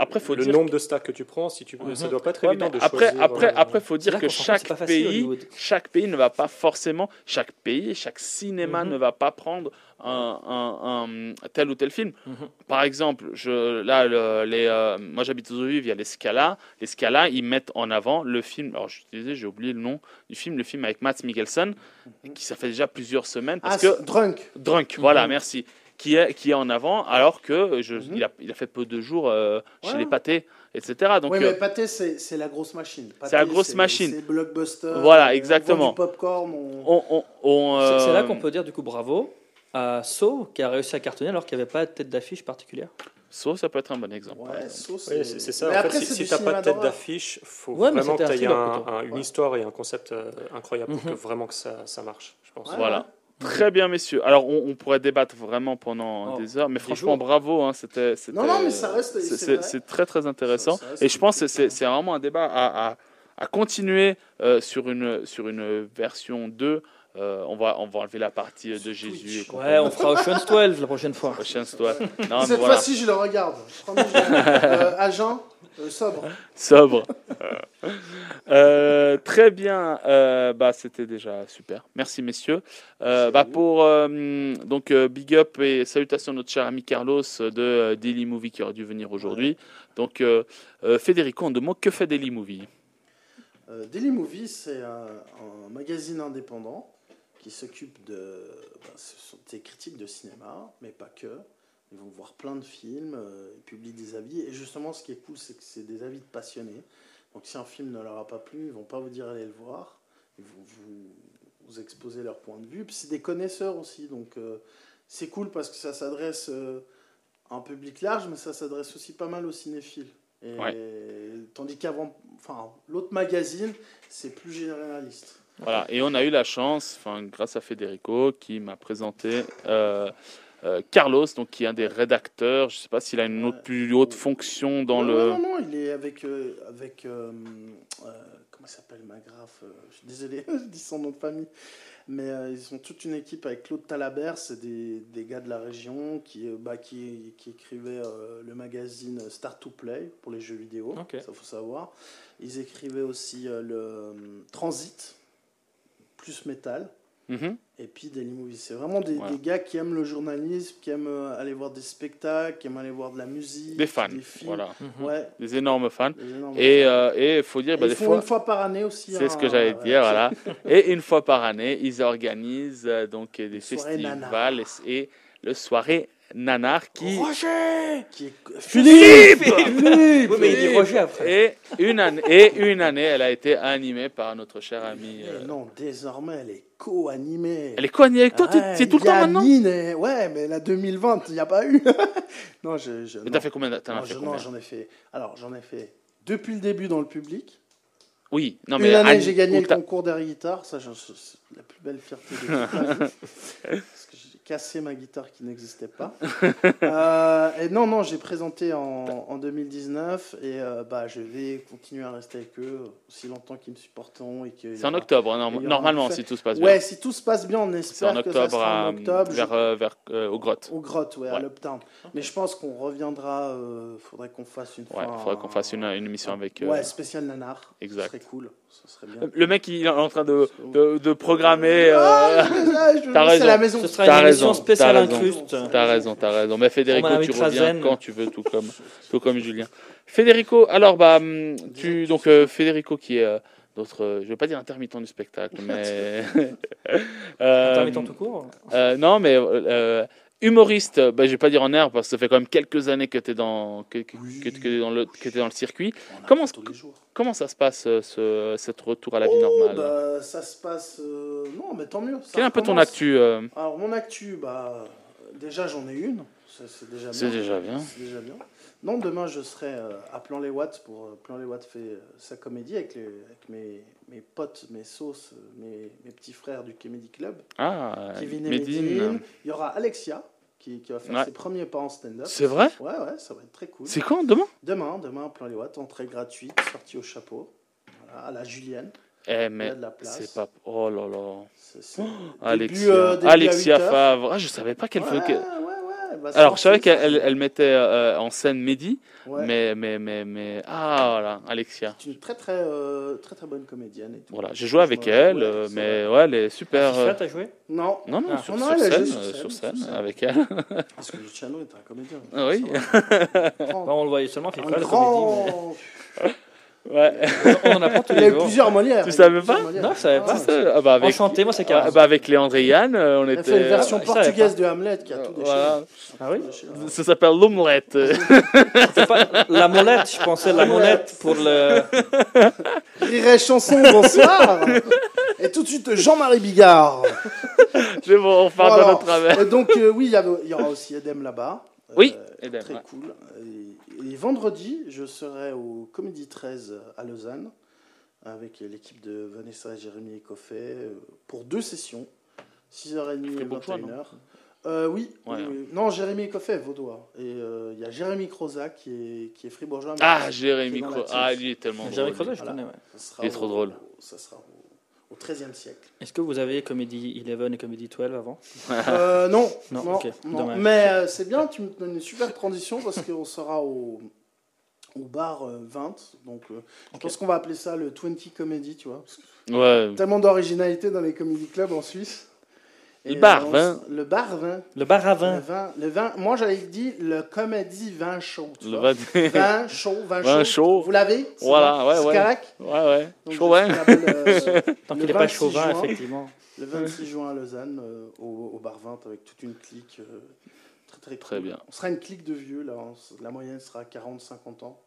Après, faut le dire nombre de stars que tu prends. Si tu, Mhm. ça doit pas être Ouais, évident de après, choisir. après, euh, après, faut dire là que chaque facile, pays, chaque pays ne va pas forcément, chaque pays, chaque cinéma Mhm. ne va pas prendre un, un- un- tel ou tel film. Mhm. Par exemple, je, là, le- les, euh, moi j'habite aux Olives, il y a les Scala. Les Scala, ils mettent en avant le film. Alors je disais, j'ai oublié le nom du film, le film avec Matt Mikkelsen, qui ça fait déjà plusieurs semaines Ah, parce c'est que Drunk. Drunk, voilà, merci, qui est qui est en avant, alors que je, Mhm. il, a, il a fait peu de jours euh, chez les pâtés, etc. Donc oui, euh, mais Pâté, c'est c'est la grosse machine. C'est la grosse machine. C'est blockbuster. Voilà, on exactement. du popcorn. on- on, on, on, C'est c'est là euh, qu'on peut dire du coup bravo à So qui a réussi à cartonner alors qu'il n'y avait pas de tête d'affiche particulière. So, ça peut être un bon exemple. Ouais, Oui, c'est ça. Mais en après, fait, si, du tu n'as pas de tête d'affiche, faut Ouais, vraiment que tu aies un- une Ouais. histoire et un concept euh, incroyable pour Mhm. que vraiment que ça, ça marche, je pense. Ouais, Voilà. Très bien, messieurs. Alors, on, on pourrait débattre vraiment pendant Oh, des heures, mais des franchement, jours. bravo. hein, c'était, c'était- Non, non, mais ça reste- c'est- très, très intéressant. Ça- ça reste Et je pense que c'est, c'est vraiment un débat à, à, à continuer euh, sur, une, sur une version 2. Euh, on, va, on va enlever la partie de Jésus. Et. Ouais, on fera Ocean's 12 la prochaine fois. Non, mais Cette voilà. fois-ci, je le regarde. Je euh, agent, euh, sobre. Sobre. Euh, très bien. Euh, bah, c'était déjà super. Merci, messieurs. Euh, bah, pour euh, donc euh, big up et salutations à notre cher ami Carlos de euh, Daily Movie qui aurait dû venir aujourd'hui. Donc, euh, euh, Federico, en deux mots, que fait Daily Movie? Euh, Daily Movie, c'est un, un magazine indépendant qui s'occupe de. ben, ce sont des critiques de cinéma, mais pas que. Ils vont voir plein de films, euh, ils publient des avis. Et justement, ce qui est cool, c'est que c'est des avis de passionnés. Donc, si un film ne leur a pas plu, ils vont pas vous dire allez le voir. Ils vont vous, vous exposer leur point de vue. Puis, c'est des connaisseurs aussi. Donc, euh, c'est cool parce que ça s'adresse euh, à un public large, mais ça s'adresse aussi pas mal aux cinéphiles. Et, Ouais. Tandis qu'avant, enfin, l'autre magazine, c'est plus généraliste. Voilà. Et on a eu la chance, enfin, grâce à Federico, qui m'a présenté euh, euh, Carlos, donc qui est un des rédacteurs. Je ne sais pas s'il a une autre, Ouais. plus haute fonction dans non, le. non, non, non, il est avec. euh, avec euh, euh, comment s'appelle, Magraf euh, Je suis désolé, je dis son nom de famille. Mais euh, ils ont toute une équipe avec Claude Talabert, c'est des, des gars de la région qui, euh, bah, qui, qui écrivaient euh, le magazine Start to Play pour les jeux vidéo, Ok. ça faut savoir. Ils écrivaient aussi euh, le euh, Transit, plus métal. Mhm. Et puis Daily Movie, c'est vraiment des, Voilà. des gars qui aiment le journalisme, qui aiment euh, aller voir des spectacles, qui aiment aller voir de la musique, Des fans. des films. Voilà. Mhm. Ouais, Des énormes fans. des énormes Et il faut dire, bah, ils des font fois. une fois par année aussi. C'est ce que j'allais ouais, dire, voilà. Et une fois par année, ils organisent euh, donc des festivals et, et le soirée Nanar qui Roger Qui est... Philippe Oui, mais il dit Roger après. et une année et une année, elle a été animée par notre cher ami. Mais euh, non, désormais, elle est co-animée. Elle est co-animée avec toi, tu Ouais, c'est tout le temps maintenant. Est- Ouais, mais la 2020, il n'y a pas eu. non, je. je Mais t'as fait combien as Non, fait je- combien non, j'en ai fait. Alors, j'en ai fait depuis le début dans le public. Oui, non mais Une année, j'ai gagné le concours d'air guitare. Ça, c'est la plus belle fierté de toute ma vie. Parce cassé ma guitare qui n'existait pas. Euh, et non, non, j'ai présenté en, en 2019 et euh, bah, je vais continuer à rester avec eux aussi longtemps qu'ils me supporteront. et que C'est en octobre, norm- il normalement, un si tout se passe bien. Ouais, si tout se passe bien, on C'est espère en que ça octobre, sera à- en octobre. vers, Je- euh, vers euh, aux grottes. Au grottes, ouais, à l'Uptown. Mais je pense qu'on reviendra. euh, faudrait qu'on fasse une Ouais, fois. il faudrait qu'on un- fasse une, une émission avec. euh, Ouais, spécial nanar. exact. Ce serait cool. Ce serait bien. Le mec, il est en train de, de, de programmer. Ah, je je raison. à la maison. Ce sera T'as une émission spéciale incruste. T'as raison, t'as raison. Mais Federico, tu reviens quand tu veux, tout comme, tout comme Julien. Federico, alors, bah, hum, tu, donc, euh, Federico qui est euh, notre, euh, je vais pas dire intermittent du spectacle, mais. Euh, Intermittent tout court. euh, non, mais humoriste, bah, je vais pas dire en herbe parce que ça fait quand même quelques années que tu es dans, que, que, Oui. que t'es dans, le, que t'es dans le circuit. Comment ça se passe, euh, ce, cet retour à la vie Oh, normale? bah, ça se passe. euh, Non, mais tant mieux. ça Quel est un peu ton actu euh, Alors, mon actu, bah, déjà, j'en ai une. c'est déjà bien. C'est déjà bien. C'est déjà bien. Non, demain, je serai euh, à Plan les Watts pour euh, Plan les Watts fait euh, sa comédie avec, les, avec mes, mes potes, mes sauces, euh, mes, mes petits frères du Comedy Club. Ah, Kevin et Medine. Medine. Il y aura Alexia qui, qui va faire Ouais. ses premiers pas en stand-up. C'est vrai? Ouais, ouais, ça va être très cool. C'est quand? Demain? Demain, demain, Plan les Watts, entrée gratuite, sortie au chapeau. Voilà, à la Julienne. Eh, mais c'est pas. Oh là là. Début, euh, début Alexia 8 heures. Favre. Ah, je savais pas qu'elle Ouais, faisait. Bah, Alors, je savais qu'elle elle, elle mettait euh, en scène Mehdi, ouais. mais, mais, mais, mais. Ah, voilà, Alexia. C'est une très très, euh, très très bonne comédienne. Et tout. Voilà, j'ai joué avec elle, ouais, euh, mais vrai. ouais, elle est super. Euh, t'as joué? Non, Non, non, Ah. sur, Non, scène, sur scène, sur avec elle. parce que Luciano est un comédien. Ah oui. Ça va. Grand- Bon, On le voyait seulement FIFA, un la comédie. grand. Ouais. On en apprend tous Il y les a eu jours. plusieurs Molières. Tu savais pas Molières. Non, je savais pas. Ah, C'est ça, ah bah, avec, Enchanté, moi c'est ah carré. bah, avec Léandre et Yann, euh, on Il a était. fait une version Ah, je savais portugaise de Hamlet qui a tout déchiré. Voilà. Ah oui Ça s'appelle l'omelette. C'est pas la molette, je pensais la molette pour le. Rirait chanson, bonsoir. Et tout de suite Jean-Marie Bigard. C'est bon, on part Bon, dans notre travers. Et donc euh, oui, il y, y aura aussi Edem là-bas. Euh, Oui, Edem, Très ouais. cool. Et, vendredi, je serai au Comédie 13 à Lausanne avec l'équipe de Vanessa, Jérémy et Coffet euh, pour deux sessions, 6h30 et Fribourgeois, 21h. non Euh, oui, Ouais. oui, oui. non, Jérémy et Coffet, vaudois. Et euh, il y a Jérémy Crozac qui est, qui est fribourgeois. Ah, Jérémy qui est dans Cro- la team. Ah, lui est tellement J'avais drôle. creusé, je Voilà. connais, ouais. Ça sera Il est trop au- drôle. Ça sera au, au 13e siècle. Est-ce que vous avez Comedy 11 et Comedy 12 avant? Euh, non, Non, non, ok, non. dommage. Mais euh, c'est bien, tu me donnes une super transition parce qu'on sera au, au bar euh, 20. Donc, euh, je pense qu'on va appeler ça le 20 Comedy, tu vois. parce que Ouais. Tellement d'originalité dans les comedy clubs en Suisse. Le bar 20. s- Le bar 20. Le bar à Le vin. 20, le 20 moi, j'avais dit le comédie vin chaud. Tu Le vois. Vin chaud, vin, Vin chaud. chaud. Vous l'avez? Voilà, ouais, C'est ouais. correct? Ouais, ouais. Donc, Chaud, je ouais. t'appelle, euh, Tant le qu'il n'est pas 26 chauvin, juin. effectivement. Le 26 juin à Lausanne, euh, au, au bar 20, avec toute une clique. euh, très, très, bien. On sera une clique de vieux, là. on la moyenne sera 40-50 ans.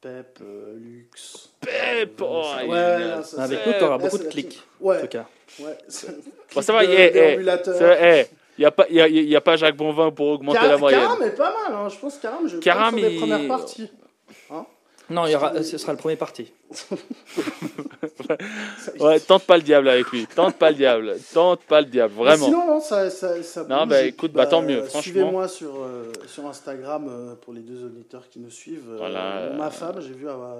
Pep, euh, Lux. Pep, euh, oh, il ouais, là, ça, Avec nous, tu auras beaucoup de clics. team. En Ouais, tout cas. ouais. Bon, ça va, eh, eh. Il n'y a, pas- y a, y a pas Jacques Bonvin pour augmenter Car- la moyenne. Karam est pas mal, hein. je pense Karam, je vais Karam, prendre sur des il- premières parties. Non, il y aura, ce sera le premier parti. Ouais, tente pas le diable avec lui. Tente pas le diable. Tente pas le diable, Mais vraiment. Sinon, non, ça, ça, ça Non, bouge. bah, écoute, bah, tant mieux, franchement. Suivez-moi sur, euh, sur Instagram euh, pour les deux auditeurs qui nous suivent. Euh, Voilà. Ma femme, j'ai vu avoir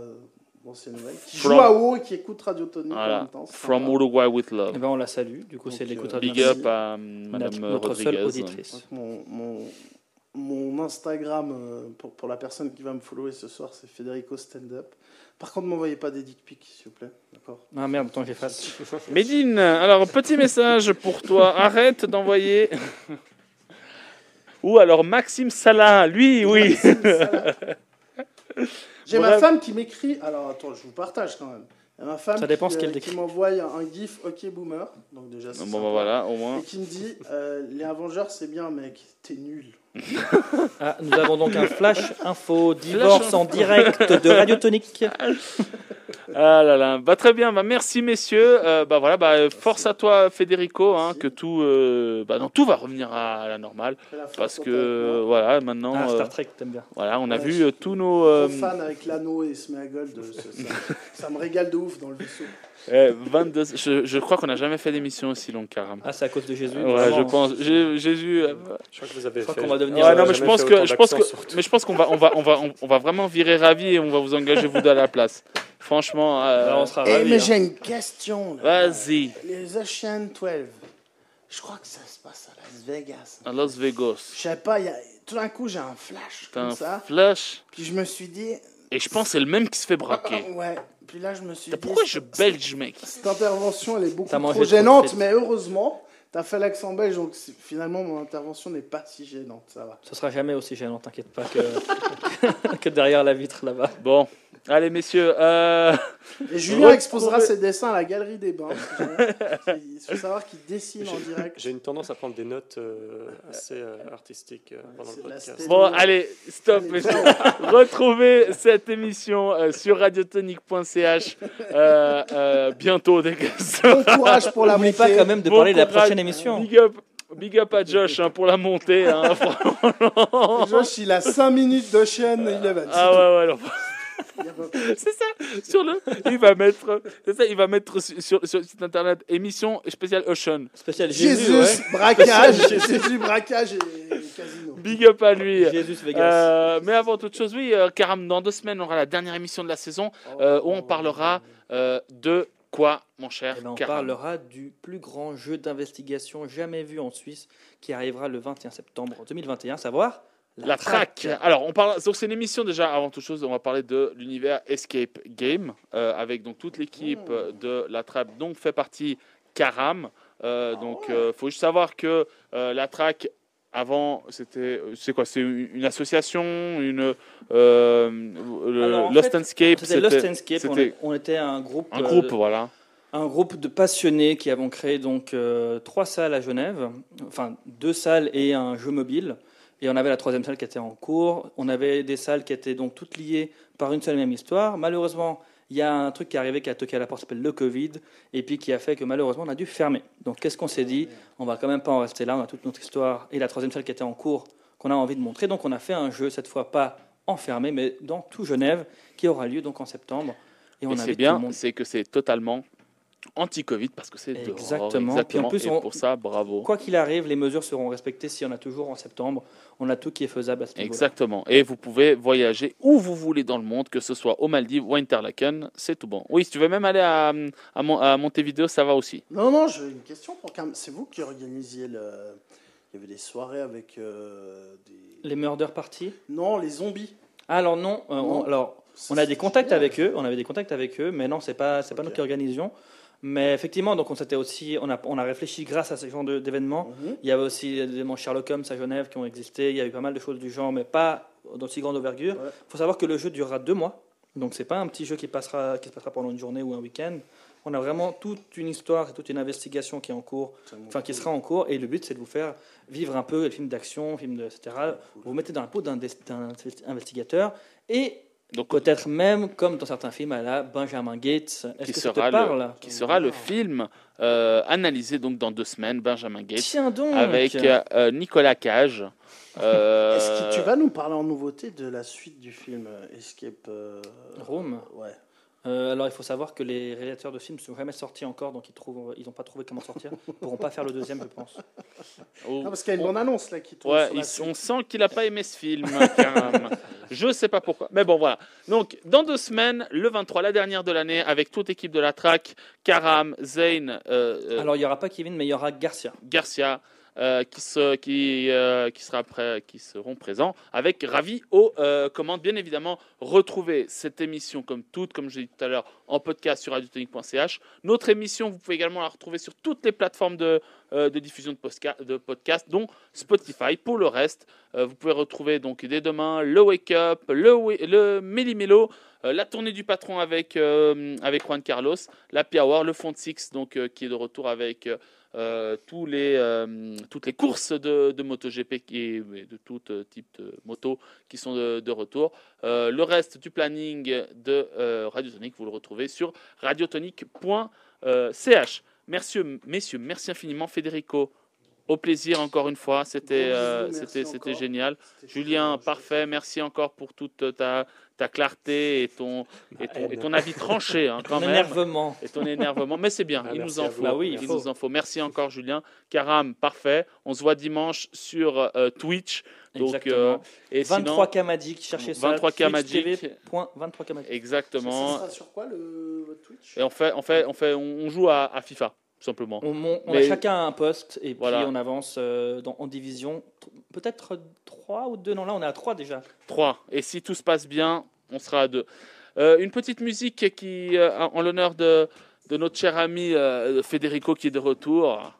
d'anciennes nouvelles, qui From- joue à WoW et qui écoute Radio Tonic en Voilà. même temps. c'est From sympa. Uruguay with love. Eh ben, on la salue. Du coup, c'est l'écoute euh. Big up à Notre, Madame notre seule Rodriguez. auditrice. Donc, mon, mon, mon Instagram, euh, pour, pour la personne qui va me follower ce soir, c'est Federico Stand Up. Par contre, ne m'envoyez pas des dick pics, s'il vous plaît. D'accord? Ah merde, attends, j'efface. Médine, alors petit message pour toi. Arrête d'envoyer. Ou alors Maxime Salin, lui, oui. J'ai ma femme qui m'écrit. Alors attends, je vous partage quand même. Ma femme Ça dépend qui, ce qu'elle euh, qui m'envoie un gif OK Boomer. Donc déjà, c'est Bon, bah voilà, au moins. Et qui me dit euh, Les Avengers, c'est bien, mec. T'es nul. Ah, nous avons donc un flash info divorce en direct de Radio Tonique. Ah là là, bah très bien, bah merci messieurs, Euh, bah voilà, bah force à toi Federico, hein, que tout, euh, bah non, tout va revenir à la normale, parce que voilà, maintenant, Ah, euh, Star Trek, t'aimes bien. voilà, on a Ouais, vu tous nos, euh, fan avec l'anneau et Smeagol. Ça, ça, ça me régale de ouf dans le vaisseau. Eh, 22, je, je crois qu'on n'a jamais fait d'émission aussi longue, Karam. Ah, c'est à cause de Jésus. Ouais, vraiment. je pense, Jésus. euh, Je crois que vous avez Je crois fait- qu'on va devenir- Ouais, Ils non, mais je pense que, je pense que, mais je pense qu'on va, on va, on va, on, on va vraiment virer Ravi et on va vous engager vous deux à la place. Franchement, euh, Alors, on sera Eh, ravis. mais hein. j'ai une question. là. vas-y, Les Ocean 12. Je crois que ça se passe à Las Vegas. à Las Vegas. Je sais pas, il y a... tout d'un coup, j'ai un flash comme un ça. flash? Puis je me suis dit. et je pense que c'est le même qui se fait braquer. Ouais. Puis là, je me suis T'as- dit. Pourquoi je cette- belge, mec Cette intervention, elle est beaucoup trop gênante, mais heureusement, t'as fait l'accent belge, donc finalement, mon intervention n'est pas si gênante, ça va. Ce sera jamais aussi gênant, t'inquiète pas, que... que derrière la vitre là-bas. Bon, allez messieurs, euh, Et Julien exposera ses dessins à la galerie des bains. Il faut savoir qu'il dessine en direct. J'ai une tendance à prendre des notes euh, assez euh, artistiques euh, pendant le de podcast. bon, allez, stop. Allez, messieurs. Retrouvez cette émission euh, sur radiotonique.ch euh, euh, bientôt dès que ça Bon courage pour la N'oublie montée. pas quand même de Bon parler de la prochaine émission. Big up Big up à Josh hein, pour la montée. hein. Josh, il a 5 minutes d'Ocean Eleven. Ah ouais, ouais, non. C'est ça, sur le, il va mettre, c'est ça, il va mettre sur, sur, sur le site internet émission spéciale Ocean. Spécial Jésus, Jésus, ouais. braquage, Jésus, braquage et casino. Big up à lui. Jésus Vegas. Euh, mais avant toute chose, oui, euh, Karam, dans deux semaines, on aura la dernière émission de la saison euh, où on parlera euh, de quoi, mon cher Eh ben, on Karam? parlera du plus grand jeu d'investigation jamais vu en Suisse qui arrivera le 21 septembre 2021, savoir La track. Alors, on parle. Donc, c'est une émission déjà. Avant toute chose, on va parler de l'univers Escape Game euh, avec donc toute l'équipe euh, de la track dont fait partie Karam. Euh, donc, il faut juste savoir que la track. Avant, c'était, c'est quoi C'est une association, une euh, Alors, Lost fait, Escape. C'était Lost Escape, on, c'était on était un groupe, un euh, groupe, voilà. un groupe de passionnés qui avons créé donc euh, trois salles à Genève, enfin deux salles et un jeu mobile. Et on avait la troisième salle qui était en cours. On avait des salles qui étaient donc toutes liées par une seule et même histoire. Malheureusement, il y a un truc qui est arrivé qui a toqué à la porte, s'appelle le Covid, et puis qui a fait que malheureusement on a dû fermer. Donc qu'est-ce qu'on s'est dit? On va quand même pas en rester là. On a toute notre histoire et la troisième salle qui était en cours qu'on a envie de montrer. Donc on a fait un jeu cette fois pas enfermé, mais dans tout Genève, qui aura lieu donc en septembre. Et on invite tout bien, le monde. c'est que c'est totalement anti-Covid parce que c'est dehors. Exactement. Puis en plus, Et on- pour ça, bravo. Quoi qu'il arrive, les mesures seront respectées si on a toujours en septembre. On a tout qui est faisable à ce niveau Exactement. Et vous pouvez voyager où vous voulez dans le monde, que ce soit aux Maldives ou à Interlaken, c'est tout bon. Oui, si tu veux même aller à, à, Mon- à Montevideo, ça va aussi. Non, non, j'ai une question pour Cam. C'est vous qui organisiez le. Il y avait des soirées avec euh, des. Les murder parties? Non, les zombies. Alors non, euh, Non. on, alors, on a des contacts génial. avec eux, on avait des contacts avec eux, mais non, c'est pas, c'est pas nous qui organisions. Mais effectivement, donc on s'était aussi, on a, on a réfléchi grâce à ce genre d'événements. Mhm. Il y avait aussi des événements Sherlock Holmes à Genève qui ont existé. Il y a eu pas mal de choses du genre, mais pas d'aussi grande envergure. Il Ouais. faut savoir que le jeu durera deux mois. Donc, c'est pas un petit jeu qui, passera, qui se passera pendant une journée ou un week-end. On a vraiment toute une histoire et toute une investigation qui est en cours, enfin qui sera en cours. Et le but, c'est de vous faire vivre un peu les films d'action, films de, etc. Vous vous mettez dans la peau d'un investigateur. Et Donc, peut-être même, comme dans certains films à la Benjamin Gates. Qui que ça te sera, parle le, qui sera le film euh, analysé donc dans deux semaines, Benjamin Gates, Tiens donc avec euh, Nicolas Cage. Euh, Est-ce que tu vas nous parler en nouveauté de la suite du film euh, Escape euh. Ouais. Euh, alors, il faut savoir que les réalisateurs de films ne sont jamais sortis encore, donc ils trouvent, ils n'ont pas trouvé comment sortir. Ils pourront pas faire le deuxième, je pense. oh, Ah, parce qu'il y a une on- bande-annonce là qui tourne Ouais, sur la il- suite. on sent qu'il n'a pas aimé ce film, Karam. Je sais pas pourquoi. Mais bon, voilà. Donc, dans deux semaines, le 23, la dernière de l'année, avec toute l'équipe de la track, Karam, Zayn, euh, euh, Alors, il n'y aura pas Kevin, mais il y aura Garcia. Garcia, euh, euh, qui, sera prêt, qui seront présents, avec Ravi aux euh, commandes. Bien évidemment, retrouvez cette émission comme toute, comme je l'ai dit tout à l'heure, en podcast sur radiotonique.ch. Notre émission, vous pouvez également la retrouver sur toutes les plateformes de, euh, de diffusion de, podcasts, dont Spotify. Pour le reste, vous pouvez retrouver donc dès demain le Wake Up, le, le Méli-Mélo, la tournée du patron avec, avec Juan Carlos, la Hour, le Fond Six donc, qui est de retour avec euh, euh, toutes les courses de, de MotoGP et de tout euh, type de moto qui sont de, retour. Le reste du planning de Radiotonique, vous le retrouvez sur radiotonique.ch. Merci, messieurs, merci infiniment. Federico, au plaisir encore une fois. C'était euh, c'était génial. Julien, parfait. Merci encore pour toute ta, ta clarté et ton, et ton, et ton avis tranché hein, quand même. énervement. Et ton énervement. Mais c'est bien, Ah, il nous en faut. Bah oui, il il faut. nous en faut. Merci encore, Julien. Karam, parfait. On se voit dimanche sur euh, Twitch. Donc, Exactement. euh, et 23 sinon, K Magic, cherchez ça. 23K Magic. Twitch.23K Magic. Ça exactement. sera sur quoi le votre Twitch? Et on fait, on fait, on fait, on joue à, à FIFA, tout simplement. On, a chacun un poste et puis Voilà. on avance euh, dans, en division. Peut-être 3 ou 2. Non, là on est à 3 déjà. 3. Et si tout se passe bien, on sera à 2. une petite musique qui, euh, en l'honneur de, de notre cher ami euh, Federico qui est de retour.